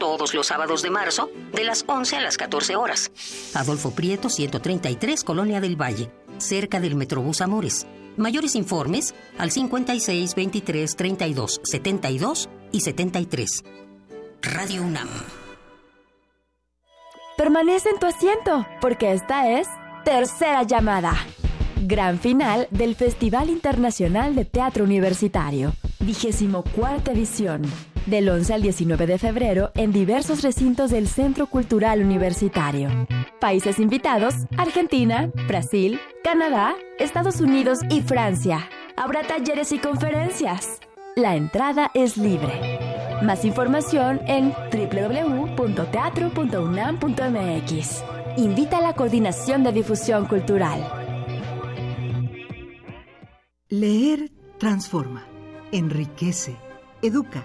Todos los sábados de marzo, de las 11 a las 14 horas. Adolfo Prieto, 133, Colonia del Valle, cerca del Metrobús Amores. Mayores informes al 56 23 32 72 y 73. Radio UNAM. Permanece en tu asiento, porque esta es Tercera Llamada. Gran final del Festival Internacional de Teatro Universitario, vigésimo cuarta edición, del 11 al 19 de febrero en diversos recintos del Centro Cultural Universitario. Países invitados, Argentina, Brasil, Canadá, Estados Unidos y Francia. Habrá talleres y conferencias. La entrada es libre. Más información en www.teatro.unam.mx. Invita a la Coordinación de Difusión Cultural. Leer transforma, enriquece, educa,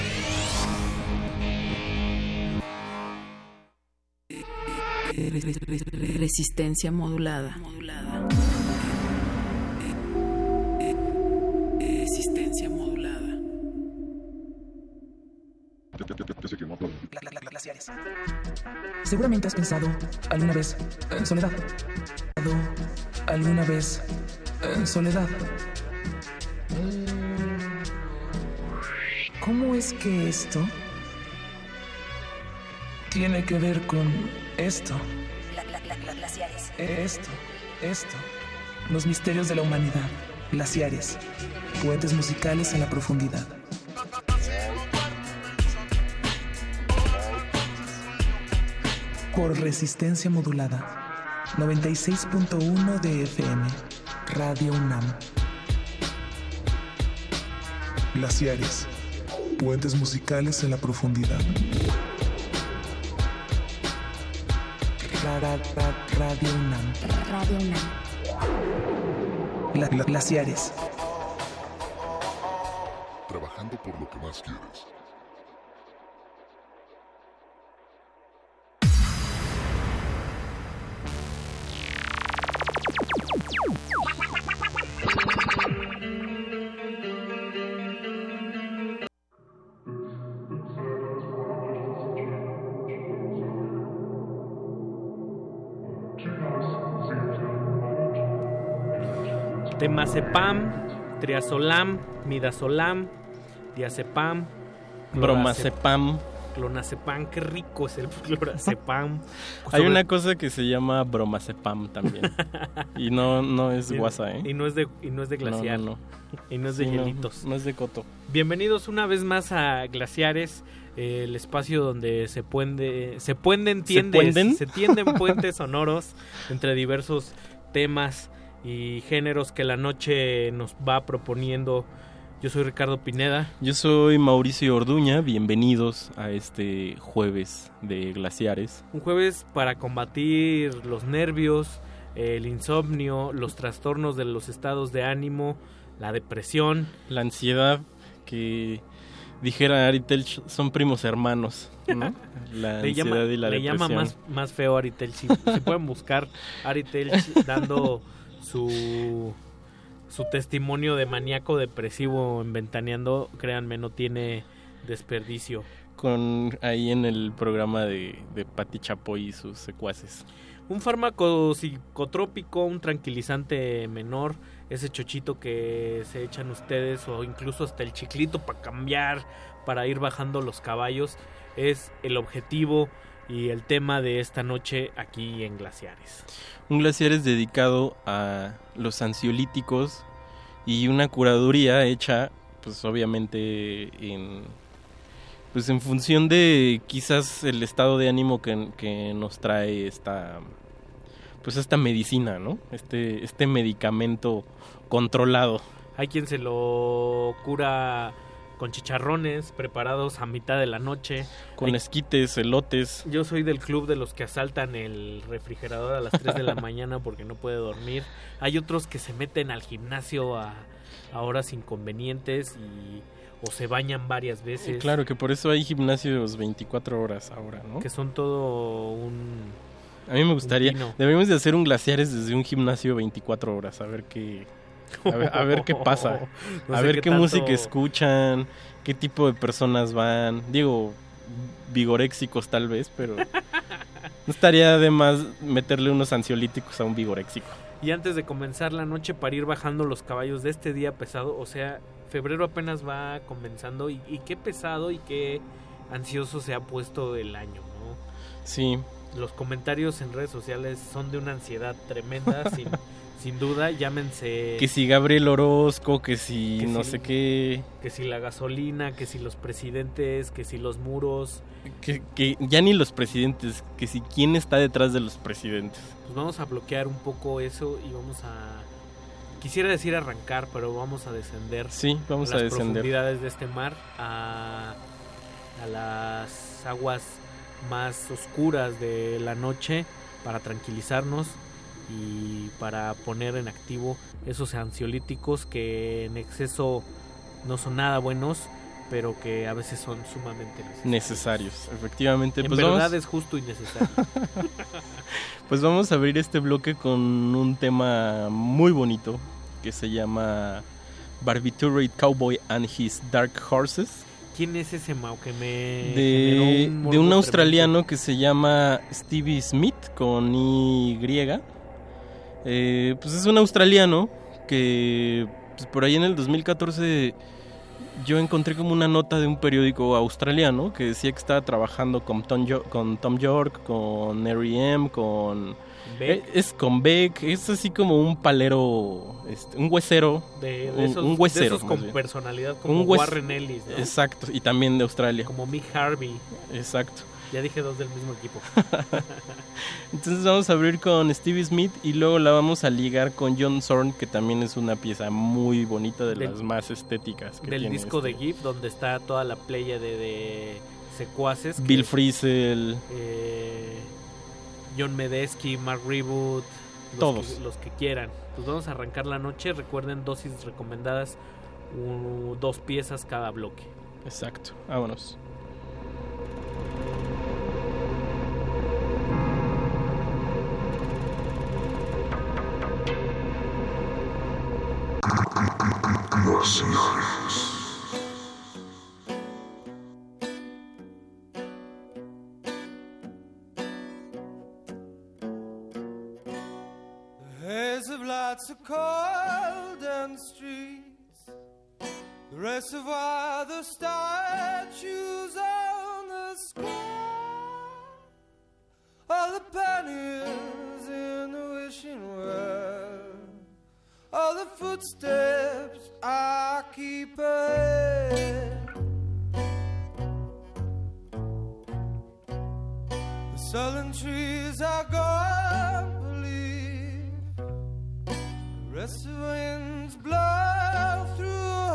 Resistencia modulada. Resistencia modulada. Seguramente has pensado alguna vez en soledad. ¿Alguna vez soledad? ¿Cómo es que esto tiene que ver con esto? Esto, esto. Los misterios de la humanidad. Glaciares. Puentes musicales en la profundidad. Por resistencia modulada. 96.1 de FM. Radio UNAM. Glaciares. Puentes musicales en la profundidad. Radio UNAM. Radio UNAM. Gla- gla- glaciares. Trabajando por lo que más quieres. Temazepam, triazolam, midazolam, diazepam, Bromazepam. clonazepam, qué rico es el clonazepam. Hay una cosa que se llama bromazepam también. y no, no es guasa, ¿eh? Y no es de, y no es de No, no, glaciar. no. Y no es de Sí, no, hielitos. no es de coto. Bienvenidos una vez más a Glaciares, eh, el espacio donde se puende, se puenden tiendes, puenden? se tienden puentes sonoros entre diversos temas y géneros que la noche nos va proponiendo Yo soy Ricardo Pineda. Yo soy Mauricio Orduña, bienvenidos a este jueves de glaciares. Un jueves para combatir los nervios, el insomnio, los trastornos de los estados de ánimo, la depresión. La ansiedad que dijera Ari Telch son primos hermanos, ¿no? La le llama, y la le depresión. llama más, más feo Ari Telch. Si, si pueden buscar Ari Telch dando su, su testimonio de maníaco depresivo en Ventaneando, créanme, no tiene desperdicio. Con ahí en el programa de, de Pati Chapoy y sus secuaces. Un fármaco psicotrópico, un tranquilizante menor, ese chochito que se echan ustedes o incluso hasta el chiclito para cambiar, para ir bajando los caballos, es el objetivo y el tema de esta noche aquí en Glaciares. Un glaciar es dedicado a los ansiolíticos y una curaduría hecha, pues obviamente en, pues en función de quizás el estado de ánimo que, que nos trae esta, pues esta medicina, ¿no? Este, este medicamento controlado. Hay quien se lo cura con chicharrones preparados a mitad de la noche. Con Hay- esquites, elotes. Yo soy del club de los que asaltan el refrigerador a las 3 de la mañana porque no puede dormir. Hay otros que se meten al gimnasio a, a horas inconvenientes y o se bañan varias veces. Claro que por eso hay gimnasios 24 horas ahora, ¿no? Que son todo un... A mí me gustaría, debemos de hacer un glaciares desde un gimnasio 24 horas, a ver qué, a ver, a ver qué pasa, No a ver qué qué, tanto- música escuchan, qué tipo de personas van, digo, vigoréxicos tal vez, pero no estaría de más meterle unos ansiolíticos a un vigoréxico. Y antes de comenzar la noche para ir bajando los caballos de este día pesado, o sea, febrero apenas va comenzando y, y qué pesado y qué ansioso se ha puesto el año, ¿no? Sí, Los comentarios en redes sociales son de una ansiedad tremenda, sin, sin duda, llámense... que si Gabriel Orozco, que si que no si- sé qué, Que si la gasolina, que si los presidentes, que si los muros. que, que ya ni los presidentes, que si quién está detrás de los presidentes. Pues vamos a bloquear un poco eso y vamos a... Quisiera decir arrancar, pero vamos a descender. Sí, vamos las a descender. profundidades de este mar a, a las aguas más oscuras de la noche para tranquilizarnos y para poner en activo esos ansiolíticos que en exceso no son nada buenos, pero que a veces son sumamente necesarios. Necesarios, efectivamente. En pues verdad vamos- es justo y necesario. Pues vamos a abrir este bloque con un tema muy bonito que se llama Barbiturated Cowboy and His Dark Horses ¿Quién es ese Mau que me de, un tremendo? australiano que se llama Stevie Smith con Y. Eh, pues es un australiano que pues por ahí en el 2014 yo encontré como una nota de un periódico australiano que decía que estaba trabajando con Tom, Yo- con Tom York, con R.E.M., con... Beck. Eh, Es con Beck, es así como un palero, este, un huesero. De, de un, esos, un de huesero. esos más con bien. personalidad como Un Warren Ellis, ¿no? Exacto, y también de Australia. Como Mick Harvey. Exacto. Ya dije dos del mismo equipo. Entonces vamos a abrir con Stevie Smith y luego la vamos a ligar con John Zorn, que también es una pieza muy bonita de Del- las más estéticas. Que del tiene disco este. de GIF donde está toda la playa de, de secuaces. Bill Frisell, eh, John Medesky, Mark Reboot, los Todos. que, los que quieran. Pues vamos a arrancar la noche. Recuerden dosis recomendadas, dos piezas cada bloque. Exacto, vámonos. The haze of lights are cold the streets. The reservoir, the statues on the square. All the pennies in the wishing well. All the footsteps I keep ahead. The southern trees are gone, believe. The rest of winds blow through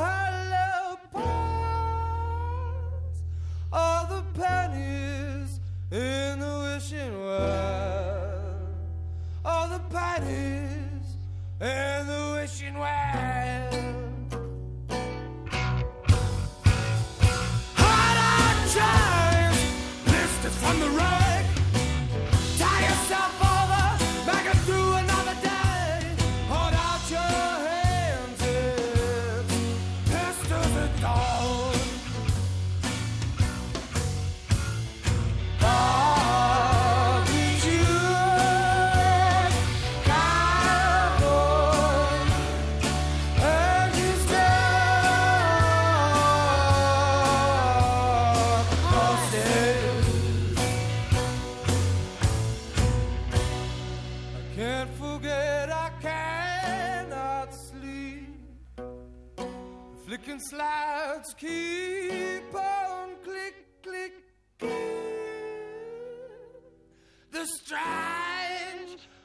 hollow ponds. All the pennies in the wishing well. All the pennies and the wishing well. the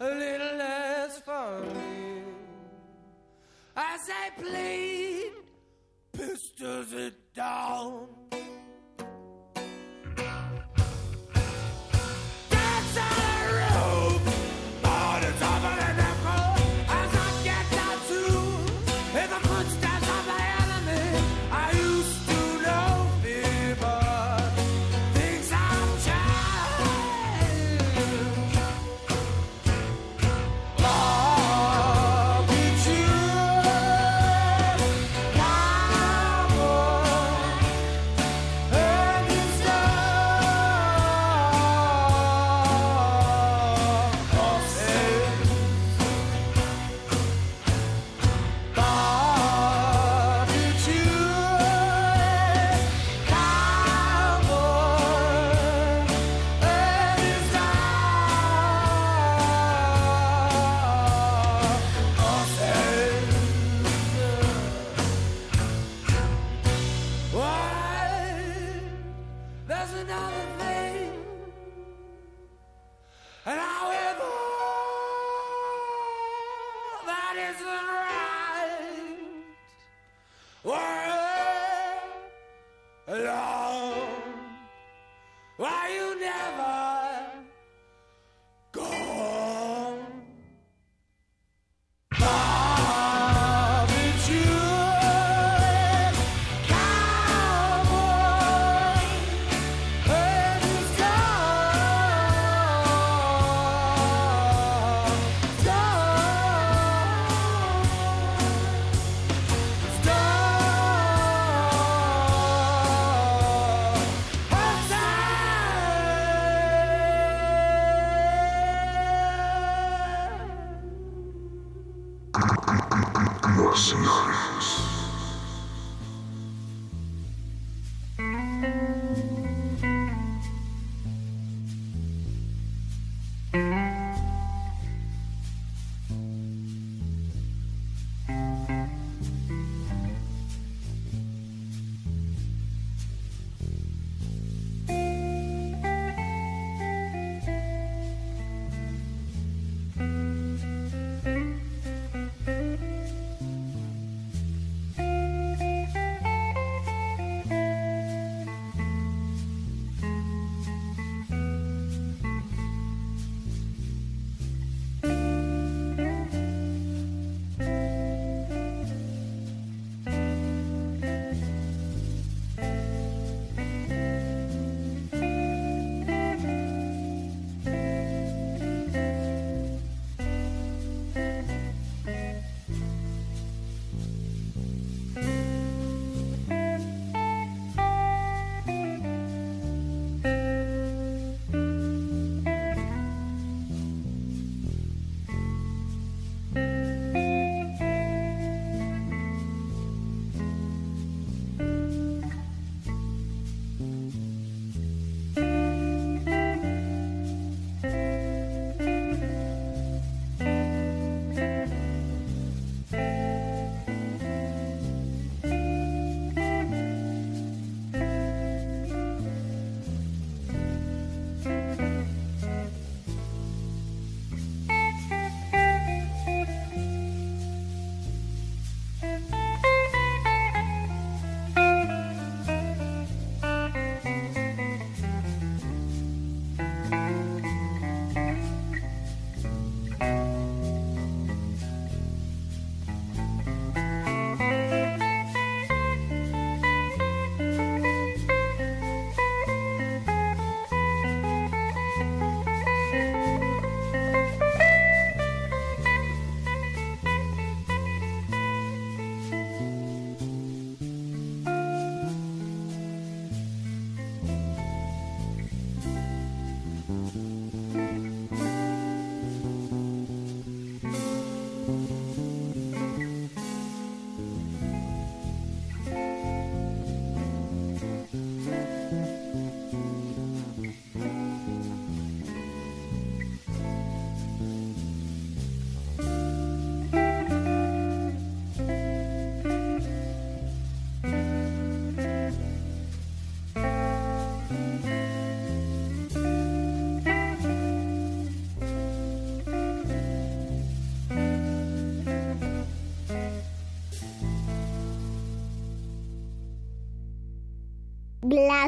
a little less for me. As I played pistols it down.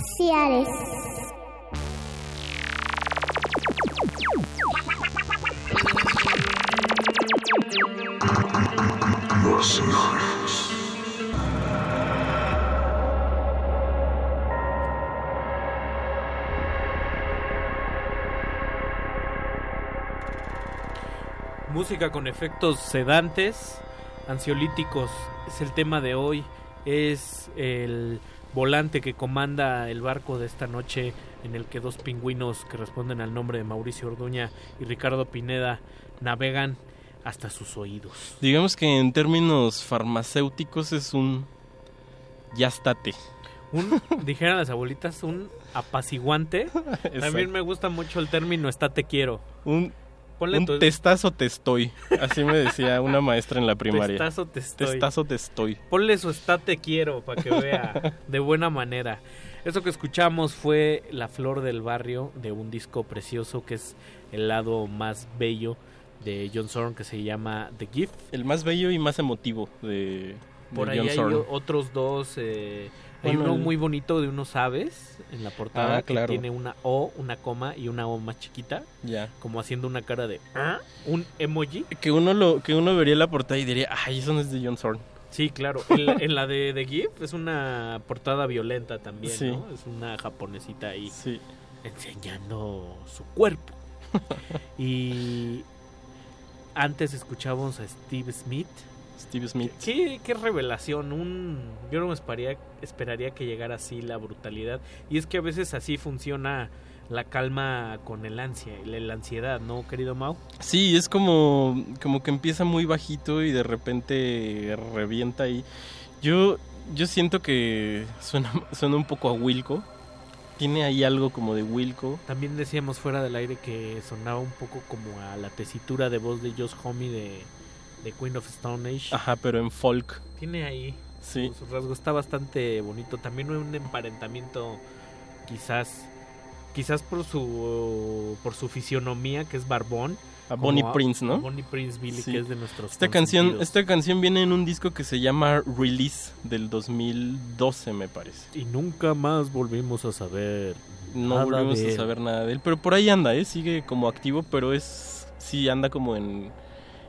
Glaciares. Música con efectos sedantes, ansiolíticos, es el tema de hoy. Es el volante que comanda el barco de esta noche en el que dos pingüinos que responden al nombre de Mauricio Orduña y Ricardo Pineda navegan hasta sus oídos. Digamos que en términos farmacéuticos es un ya estate. Un, dijeran las abuelitas, un apaciguante. También me gusta mucho el término está te quiero. Un, Ponle un tu- testazo te estoy. Así me decía una maestra en la primaria. Testazo te estoy. Testazo te estoy. Ponle su está te quiero para que vea de buena manera. Eso que escuchamos fue La Flor del Barrio de un disco precioso que es el lado más bello de John Zorn que se llama The Gift. El más bello y más emotivo de, de Por ahí John hay Zorn. otros dos. eh, hay Bueno, uno muy bonito de unos aves en la portada Ah, claro. que tiene una O, una coma y una O más chiquita. Ya. Como haciendo una cara de "¿Ah?", un emoji. Que uno lo que uno vería la portada y diría, ay, eso no es de John Zorn. Sí, claro. En la, en la de The Gift es una portada violenta también, Sí. ¿no? Es una japonesita ahí Sí. enseñando su cuerpo. y antes escuchábamos a Steve Smith. Steve Smith. ¿Qué, qué revelación? Un, yo no me esperaría, esperaría que llegara así la brutalidad. Y es que a veces así funciona la calma con el ansia, la, la ansiedad, ¿no, querido Mau? Sí, es como, como que empieza muy bajito y de repente revienta ahí. Yo, yo siento que suena, suena un poco a Wilco. Tiene ahí algo como de Wilco. También decíamos fuera del aire que sonaba un poco como a la tesitura de voz de Josh Homme de, de Queen of Stone Age. Ajá, pero en folk. Tiene ahí Sí. su, su rasgo, está bastante bonito. También un emparentamiento quizás quizás por su por su fisionomía que es barbón. A Bonnie Prince, ¿no? Bonnie Prince Billy, Sí. que es de nuestros Esta canción, esta canción viene en un disco que se llama Release del 2012, me parece. Y nunca más volvimos a saber No nada volvimos de a saber nada de él, pero por ahí anda, ¿eh? Sigue como activo, pero es sí anda como en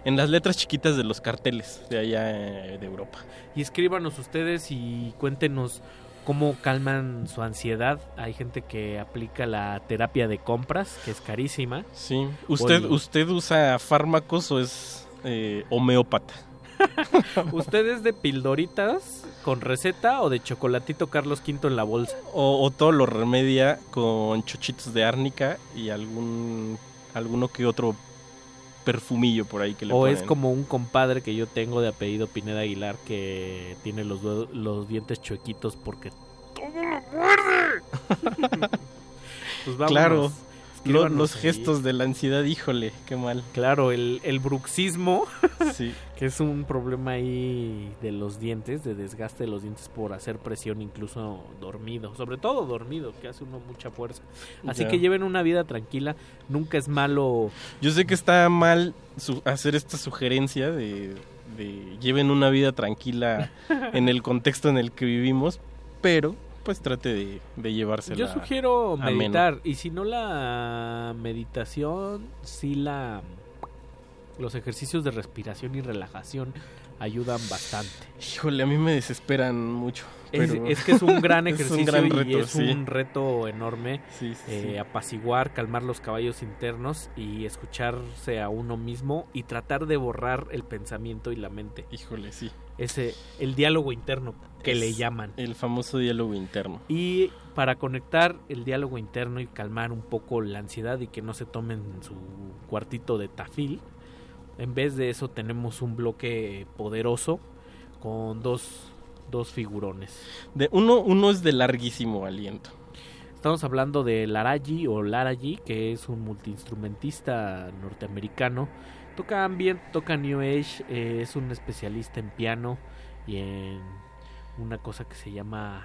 en las letras chiquitas de los carteles de allá eh, de Europa. Y escríbanos ustedes y cuéntenos cómo calman su ansiedad. Hay gente que aplica la terapia de compras, que es carísima. Sí. ¿Usted, usted usa fármacos o es eh, homeópata? ¿Usted es de pildoritas con receta o de chocolatito Carlos V en la bolsa? O, o todo lo remedia con chochitos de árnica y algún alguno que otro perfumillo por ahí que le O ponen. es como un compadre que yo tengo de apellido Pineda Aguilar que tiene los, los dientes chuequitos porque todo lo muerde. pues vámonos. Claro, lo- los ahí. gestos de la ansiedad, híjole, qué mal. Claro, el, el bruxismo, Sí. que es un problema ahí de los dientes, de desgaste de los dientes por hacer presión incluso dormido, sobre todo dormido, que hace uno mucha fuerza. Así que lleven una vida tranquila, nunca es malo Yo sé que está mal su- hacer esta sugerencia de, de lleven una vida tranquila en el contexto en el que vivimos, pero pues trate de, de llevársela. Yo sugiero meditar y si no la meditación, sí la los ejercicios de respiración y relajación ayudan bastante. Híjole, a mí me desesperan mucho. Es, pero- es que es un gran es ejercicio un gran y reto, es sí. un reto enorme Sí, sí, eh, sí. apaciguar, calmar los caballos internos y escucharse a uno mismo y tratar de borrar el pensamiento y la mente. Híjole, sí. Ese el diálogo interno que Es le llaman. El famoso diálogo interno. Y para conectar el diálogo interno y calmar un poco la ansiedad y que no se tomen su cuartito de tafil, en vez de eso tenemos un bloque poderoso con dos, dos figurones. De, uno, uno es de larguísimo aliento. Estamos hablando de Laraji o Laraji, que es un multiinstrumentista norteamericano. Toca ambient, toca New Age, eh, es un especialista en piano y en una cosa que se llama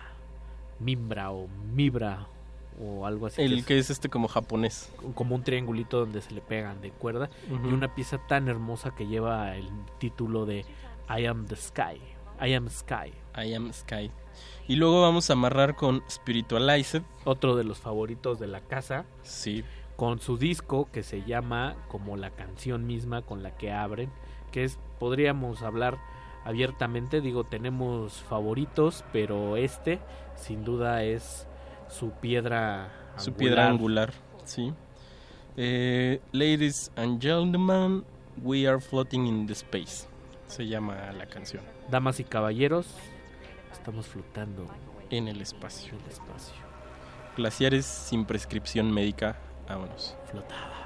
Mimbra o Mibra o algo así. El es que es este como japonés. como un triangulito donde se le pegan de cuerda y una pieza tan hermosa que lleva el título de I Am the Sky I Am Sky. I Am Sky. Y luego vamos a amarrar con Spiritualized. Otro de los favoritos de la casa. Sí. Con su disco que se llama como la canción misma con la que abren. Que es, podríamos hablar abiertamente, digo, tenemos favoritos, pero este sin duda es su piedra Su piedra angular, sí. Eh, ladies and gentlemen, we are floating in the space. Se llama la canción. Damas y caballeros, estamos flotando En el espacio. en el espacio. Glaciares sin prescripción médica. Vámonos. Flotada.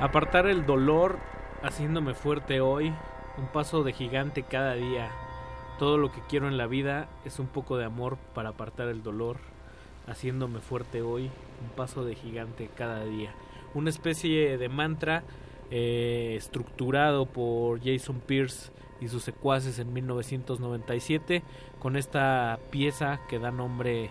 Apartar el dolor haciéndome fuerte hoy, un paso de gigante cada día. Todo lo que quiero en la vida es un poco de amor para apartar el dolor, haciéndome fuerte hoy, un paso de gigante cada día. Una especie de mantra eh, estructurado por Jason Pierce y sus secuaces en 1997 con esta pieza que da nombre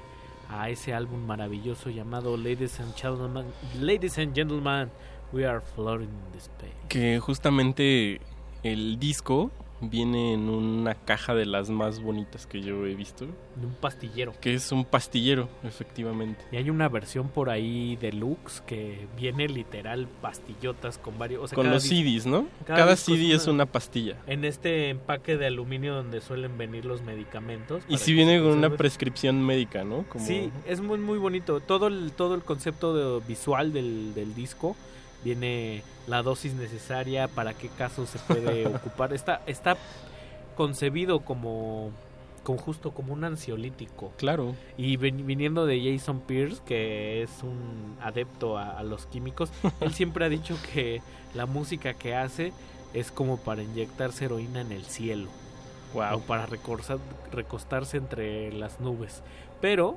a ese álbum maravilloso llamado Ladies and Gentlemen, Ladies and Gentlemen, We Are Floating in Space. Que justamente el disco viene en una caja de las más bonitas que yo he visto. De un pastillero. Que es un pastillero, efectivamente. Y hay una versión por ahí deluxe que viene literal pastillotas con varios... o sea, Con los CDs, ¿no? cada Cada, CD es una pastilla. En este empaque de aluminio donde suelen venir los medicamentos. Y si viene con una prescripción médica, ¿no? Como... Sí, es muy muy bonito. Todo el, todo el concepto de- visual del, del disco viene la dosis necesaria para qué caso se puede ocupar. Está, está concebido como, como justo como un ansiolítico. Claro. Y viniendo de Jason Pierce, que es un adepto a, a los químicos, él siempre ha dicho que la música que hace es como para inyectarse heroína en el cielo. O para recorsa- recostarse entre las nubes. Pero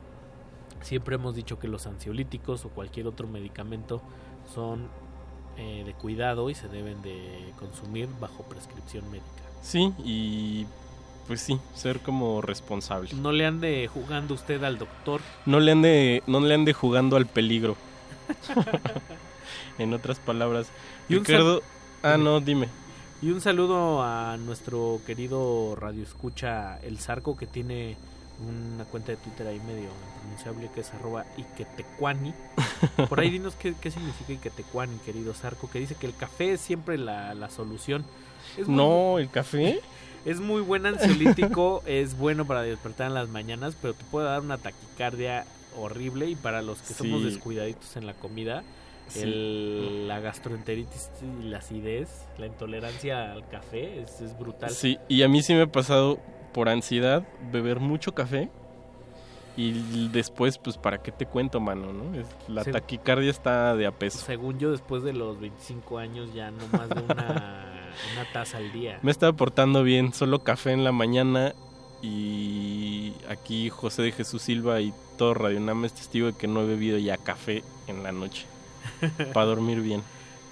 siempre hemos dicho que los ansiolíticos o cualquier otro medicamento son eh, de cuidado y se deben de consumir bajo prescripción médica. Sí, y pues sí, ser como responsable. No le ande jugando usted al doctor. No le ande, no le ande jugando al peligro. en otras palabras. Y Ricardo, ah no, dime. Y un saludo a nuestro querido radio escucha El Zarco que tiene una cuenta de Twitter ahí medio impronunciable que es arroba Iquetecuani. Por ahí dinos qué, qué significa Iquetecuani, querido Zarco, que dice que el café es siempre la, la solución. Es muy- No, el café. Es muy buen ansiolítico, es bueno para despertar en las mañanas, pero te puede dar una taquicardia horrible y para los que somos descuidaditos en la comida, Sí. el- la gastroenteritis y la acidez, la intolerancia al café es, es brutal. Sí, y a mí sí me ha pasado por ansiedad beber mucho café y después, pues, ¿para qué te cuento, mano? ¿no? Es- la taquicardia está de a peso. Según yo, después de los 25 años ya no más de una, una taza al día. Me estaba portando bien, solo café en la mañana y aquí José de Jesús Silva y todo Radio Nama es testigo de que no he bebido ya café en la noche para dormir bien.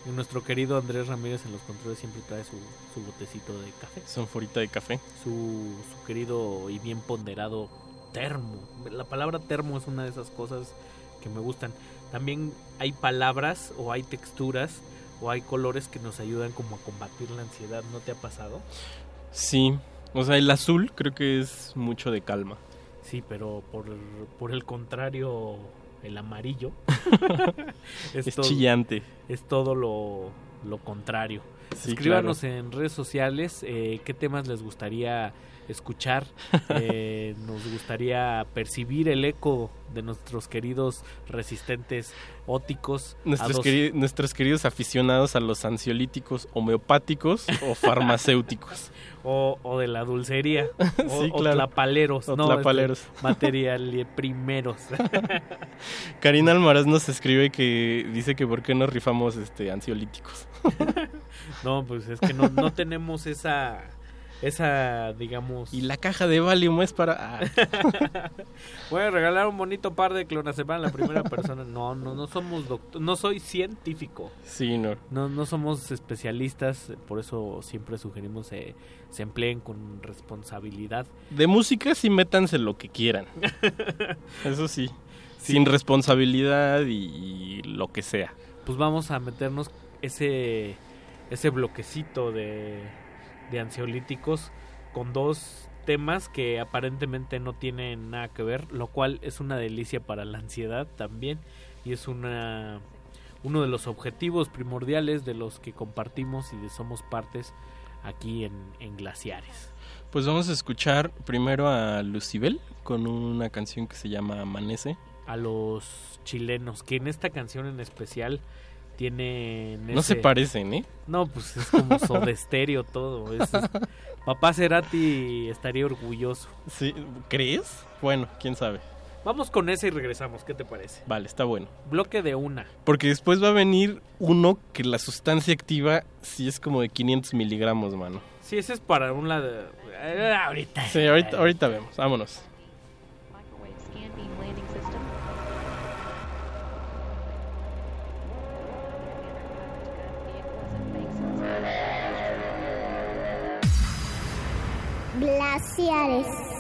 Y nuestro querido Andrés Ramírez en los controles siempre trae su, su botecito de café. Son forita de café. Su, su querido y bien ponderado termo. La palabra termo es una de esas cosas que me gustan. También hay palabras o hay texturas o hay colores que nos ayudan como a combatir la ansiedad. ¿No te ha pasado? Sí, o sea, el azul creo que es mucho de calma. Sí, pero por, por el contrario, el amarillo Es chillante. Es todo lo, lo contrario. Sí, Escríbanos claro. en redes sociales eh, qué temas les gustaría escuchar. Eh, nos gustaría percibir el eco de nuestros queridos resistentes óticos. Nuestros, dos- nuestros queridos aficionados a los ansiolíticos homeopáticos o farmacéuticos. o, o de la dulcería. O, Sí, o claro. tlapaleros. O no, tlapaleros. este, material primeros. Karina Almaraz nos escribe que dice que por qué no rifamos este ansiolíticos. no, pues es que no, no tenemos esa, esa, digamos... Y la caja de Valium es para... ah. Voy a regalar un bonito par de clonazepam a la primera persona. No, no, no somos doctor, no soy científico. Sí, no. No, no somos especialistas, por eso siempre sugerimos se, se empleen con responsabilidad. De música sí métanse lo que quieran. Eso sí. Sí. Sin responsabilidad y, y lo que sea. Pues vamos a meternos ese, ese bloquecito de, de ansiolíticos con dos temas que aparentemente no tienen nada que ver, lo cual es una delicia para la ansiedad también y es una uno de los objetivos primordiales de los que compartimos y de somos partes aquí en, en Glaciares. Pues vamos a escuchar primero a Lucibel con una canción que se llama Amanece. A los chilenos, que en esta canción en especial tienen No se parecen, ¿eh? No, pues es como Soda Stereo todo. es- es- Papá Cerati estaría orgulloso. Sí, ¿crees? Bueno, quién sabe. Vamos con ese y regresamos, ¿qué te parece? Vale, está bueno. Bloque de una. Porque después va a venir uno que la sustancia activa sí es como de 500 miligramos, mano. Sí, ese es para un lado. eh, ahorita. Sí, ahorita, ahorita vemos. Vámonos. Glaciares.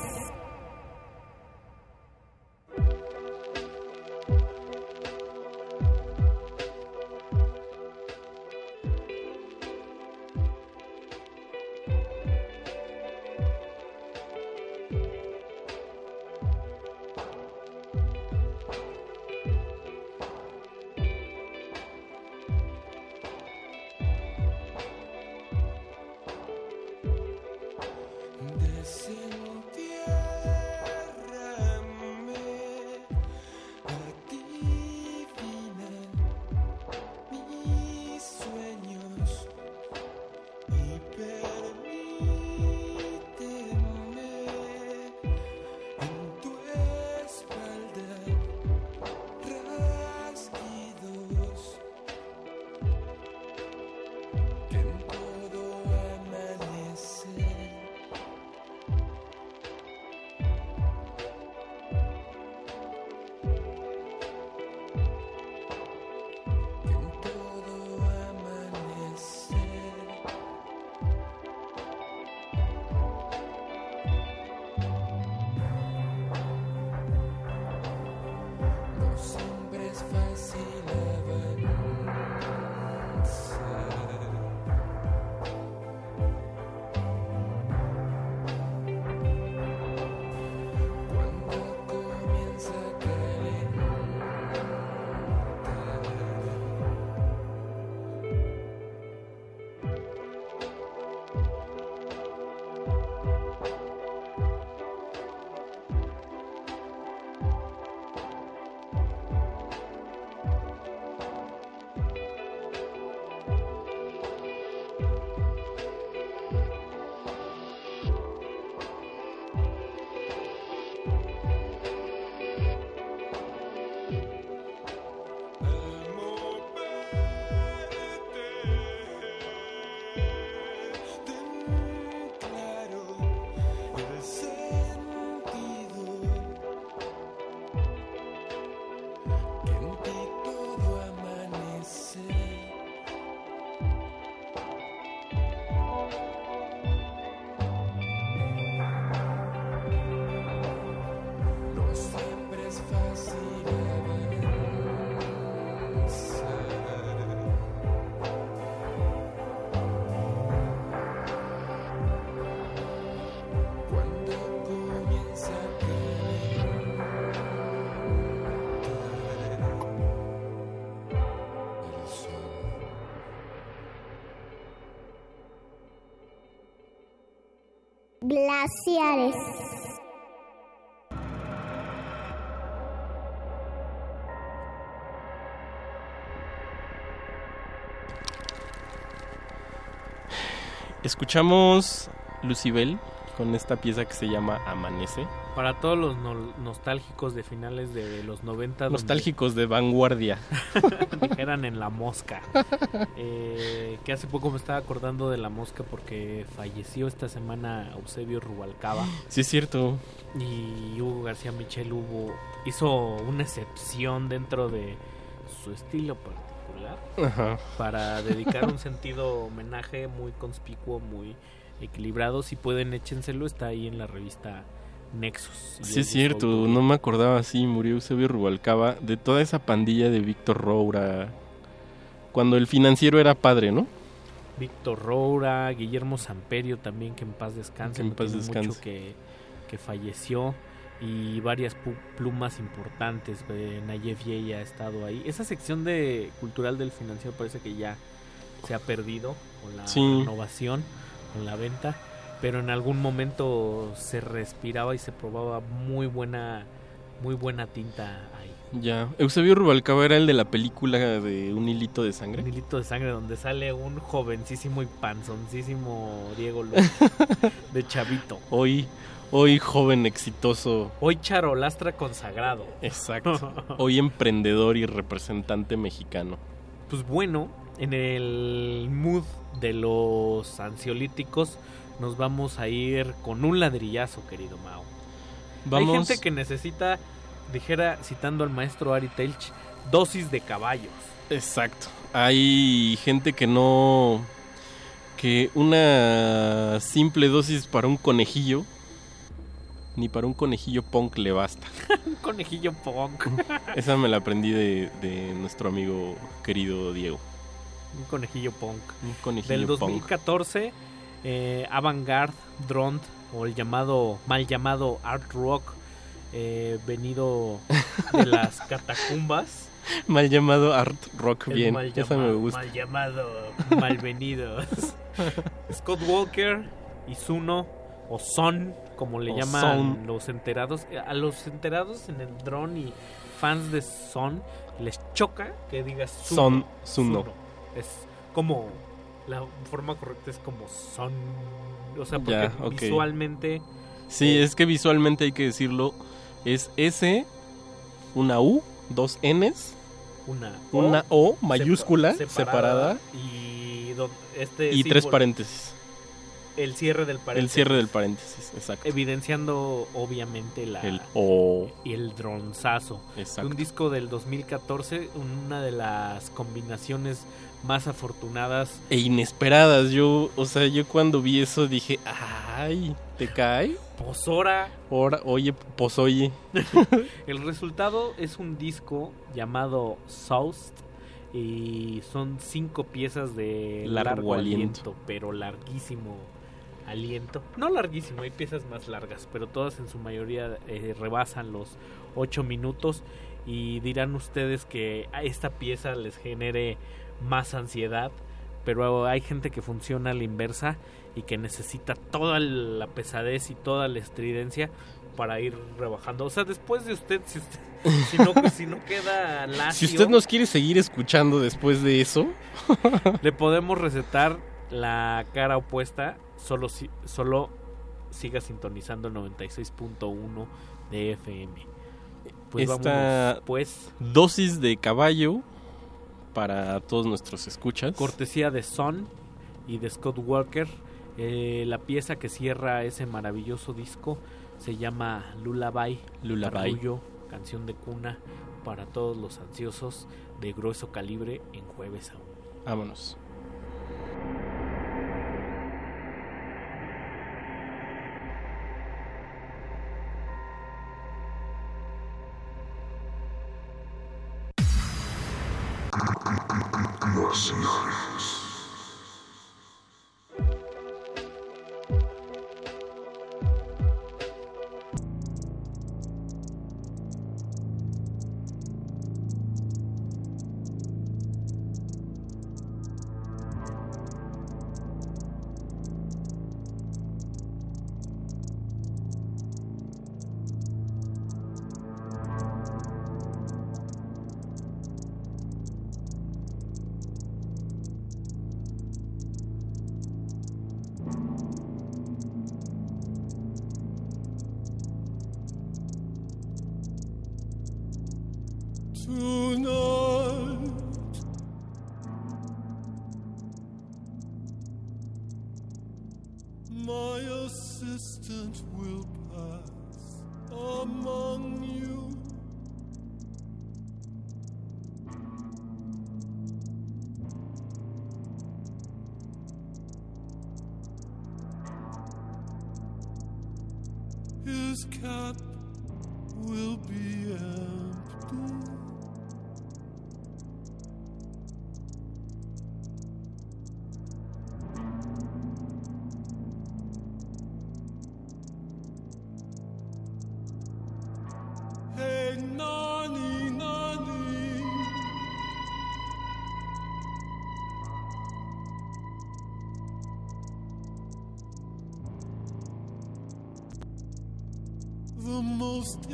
Escuchamos Lucibel con esta pieza que se llama Amanece. Para todos los no- nostálgicos de finales de los 90 donde Nostálgicos de vanguardia. dijeran en la mosca. Eh, que hace poco me estaba acordando de la mosca porque falleció esta semana Eusebio Rubalcaba. Sí, es cierto. Y Hugo García Michel hubo, hizo una excepción dentro de su estilo particular Ajá. para dedicar un sentido homenaje muy conspicuo, muy equilibrado. Si pueden, échenselo, está ahí en la revista Nexus. Sí, es cierto. No me acordaba así. Murió Eusebio Rubalcaba. De toda esa pandilla de Víctor Roura. Cuando el financiero era padre, ¿no? Víctor Roura, Guillermo Samperio también, que en paz descanse, Que en no paz tiene descanse. mucho que, que falleció, y varias plumas importantes, eh, Nayef Yey ha estado ahí. Esa sección de cultural del financiero parece que ya se ha perdido con la Sí. renovación, con la venta, pero en algún momento se respiraba y se probaba muy buena, muy buena tinta ahí. Ya. Eusebio Rubalcaba era el de la película de Un hilito de sangre. Un hilito de sangre donde sale un jovencísimo y panzoncísimo Diego Luna de chavito. Hoy, hoy joven exitoso. Hoy charolastra consagrado. Exacto. Hoy emprendedor y representante mexicano. Pues bueno, en el mood de los ansiolíticos nos vamos a ir con un ladrillazo, querido Mao. Vamos. Hay gente que necesita, dijera citando al maestro Ari Telch, dosis de caballos. Exacto. Hay gente que no. que una simple dosis para un conejillo. Ni para un conejillo punk le basta. un conejillo punk. Esa me la aprendí de, de nuestro amigo querido Diego. Un conejillo punk. Un conejillo Del punk. 2014, eh, Avantgarde, Drone, o el llamado, mal llamado Art Rock, eh, venido de las catacumbas. Mal llamado art rock, El bien. mal Esa me gusta. Mal llamado, malvenidos. Scott Walker, Izuno, o Son, como le O llaman Son. los enterados. A los enterados en el drone y fans de Son les choca que digas Son, Zuno. Es como la forma correcta es como Son. O sea, porque Ya, visualmente Sí, es que visualmente hay que decirlo. Es S, una U, dos Ns, una una O mayúscula separada, y este y tres paréntesis. El cierre del paréntesis. El cierre del paréntesis, exacto. Evidenciando obviamente la El O. y el dronzazo. Exacto. Un disco del 2014, una de las combinaciones más afortunadas. E inesperadas. Yo, o sea, yo cuando vi eso dije, ay, ¿Te cae? Posora. Ora- oye, pues oye. El resultado es un disco llamado Soust y son cinco piezas de Largo largo, aliento. aliento. pero larguísimo aliento. No larguísimo, hay piezas más largas, pero todas en su mayoría eh, rebasan los ocho minutos y dirán ustedes que a esta pieza les genere más ansiedad, pero hay gente que funciona a la inversa y que necesita toda la pesadez y toda la estridencia para ir rebajando. O sea, después de usted, si, usted, si, no, si no queda lacio, Si usted nos quiere seguir escuchando después de eso, le podemos recetar la cara opuesta. Solo, si- solo siga sintonizando el 96.1 de FM. Pues esta vámonos, pues. dosis de caballo para todos nuestros escuchas. Cortesía de Son y de Scott Walker. Eh, la pieza que cierra ese maravilloso disco se llama Lullaby. Lullaby. Arrullo, canción de cuna para todos los ansiosos de grueso calibre en jueves aún. Vámonos.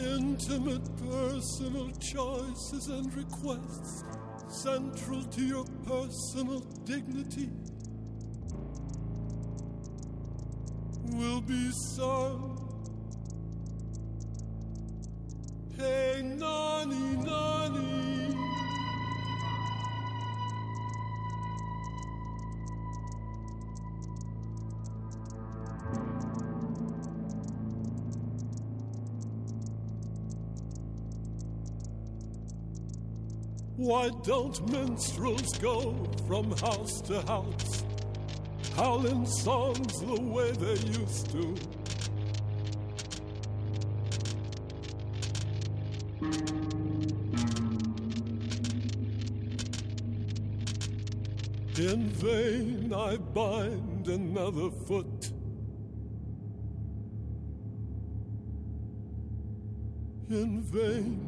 Intimate personal choices and requests central to your personal dignity will be served. Why don't minstrels go from house to house, howling songs the way they used to? In vain I bind another foot. In vain,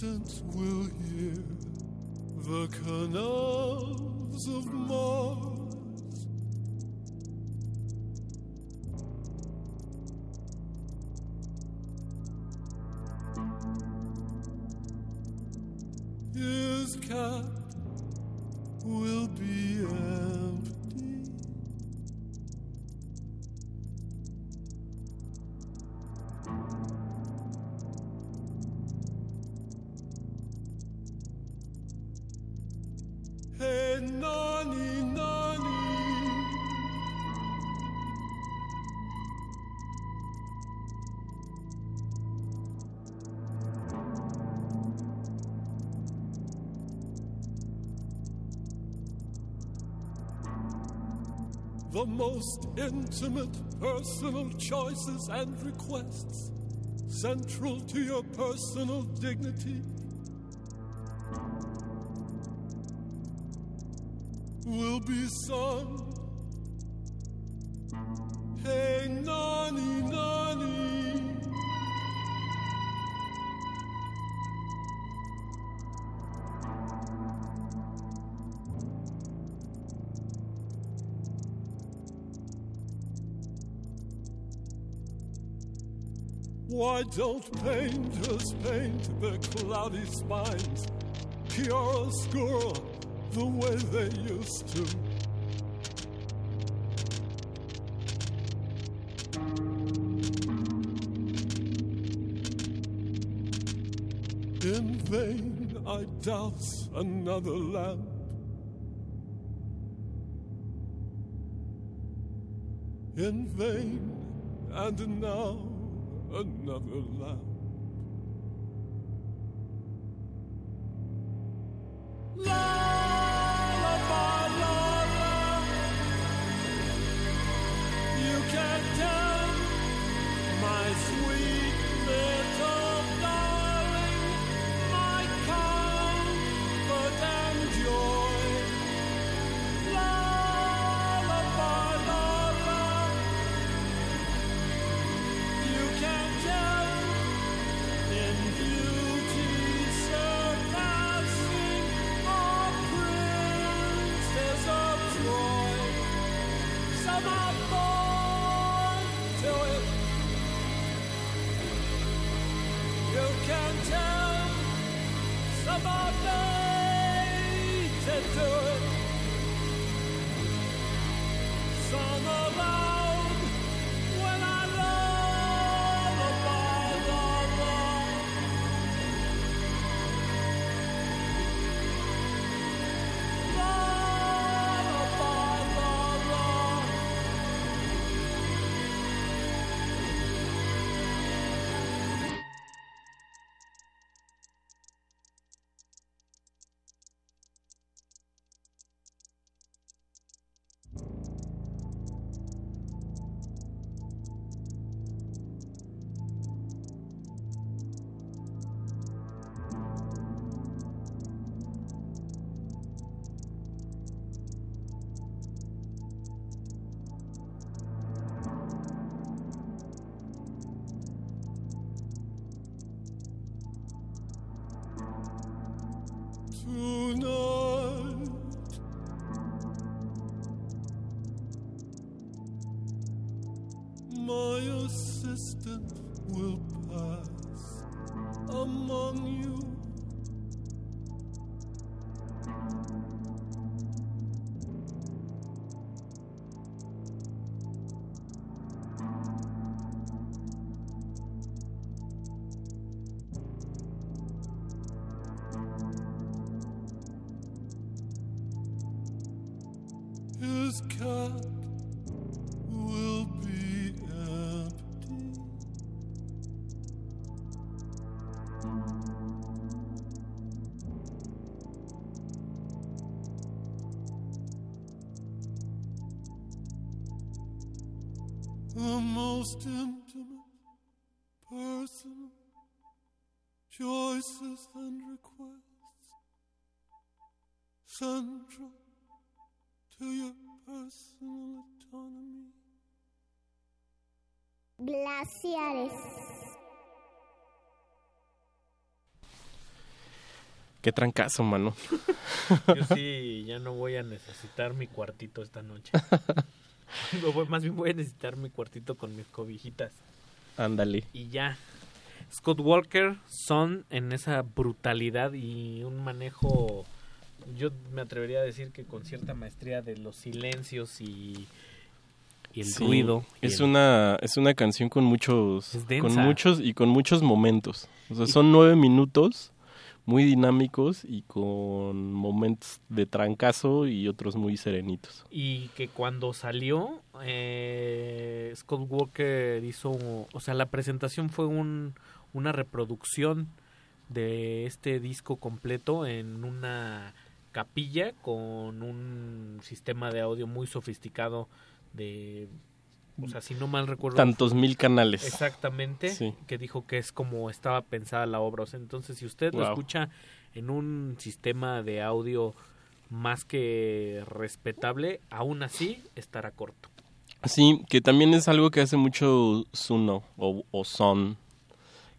assistant will hear the most intimate personal choices and requests, central to your personal dignity, will be sung. Don't painters paint their cloudy spines chiaroscuro the way they used to? In vain I douse another lamp. In vain, and now good love. His cap will be empty. The most intimate, personal choices and requests central Glaciares. Qué trancazo, mano. Yo sí, ya no voy a necesitar mi cuartito esta noche. Más bien voy a necesitar mi cuartito con mis cobijitas. Ándale. Y ya. Scott Walker son en esa brutalidad y un manejo, yo me atrevería a decir que con cierta maestría de los silencios y, y el Sí, ruido. y Es el- una, es una canción con muchos, con muchos y con muchos momentos. O sea, son nueve minutos muy dinámicos y con momentos de trancazo y otros muy serenitos. Y que cuando salió, eh, Scott Walker hizo, o sea, la presentación fue un, una reproducción de este disco completo en una capilla con un sistema de audio muy sofisticado de, o sea, si no mal recuerdo. Tantos mil canales. Exactamente, Sí. que dijo que es como estaba pensada la obra. O sea, entonces, si usted lo Wow. escucha en un sistema de audio más que respetable, aún así estará corto. Sí, que también es algo que hace mucho Suno o, o Son.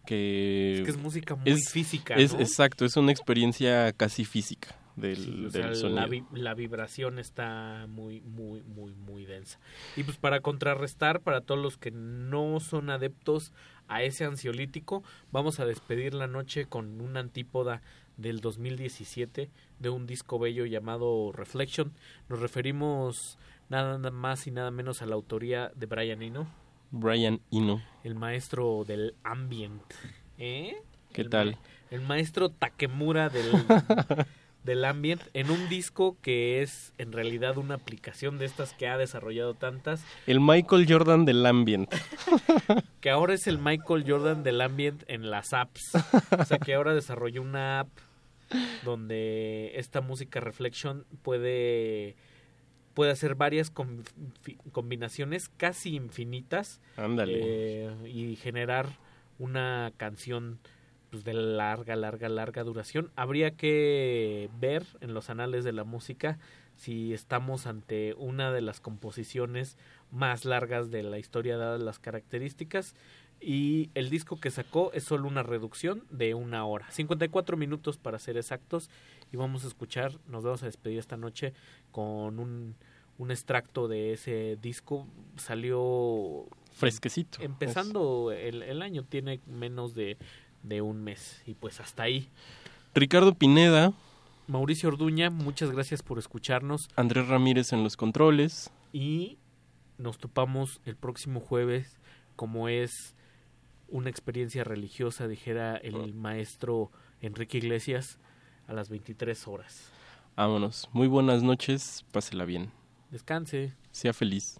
Que Es que es música muy física, Es, ¿no? Exacto, es una experiencia casi física del, Sí, o del sea, la, sonido. vi- la vibración está muy, muy, muy, muy densa. Y pues para contrarrestar, para todos los que no son adeptos a ese ansiolítico, vamos a despedir la noche con una antípoda del 2017 de un disco bello llamado Reflection. Nos referimos nada más y nada menos a la autoría de Brian Eno, Brian Eno. el maestro del ambient. ¿Eh? ¿Qué El tal? ma- El maestro Takemura del, del ambient en un disco que es en realidad una aplicación de estas que ha desarrollado tantas, El Michael Jordan del ambient. que ahora es el Michael Jordan del ambient en las apps. O sea, que ahora desarrolló una app donde esta música reflection puede puede hacer varias com- combinaciones casi infinitas Ándale. eh, y generar una canción pues, de larga, larga, larga duración. Habría que ver en los anales de la música si estamos ante una de las composiciones más largas de la historia dadas las características. Y el disco que sacó es solo una reducción de una hora, 54 minutos para ser exactos. Y vamos a escuchar, nos vamos a despedir esta noche con un, un extracto de ese disco, salió Fresquecito. empezando el, el año, tiene menos de, de un mes y pues hasta ahí. Ricardo Pineda, Mauricio Orduña, muchas gracias por escucharnos Andrés Ramírez en los controles. y nos topamos el próximo jueves como es una experiencia religiosa, dijera el maestro Enrique Iglesias, a las 23 horas. Vámonos. Muy buenas noches. Pásela bien. Descanse. Sea feliz.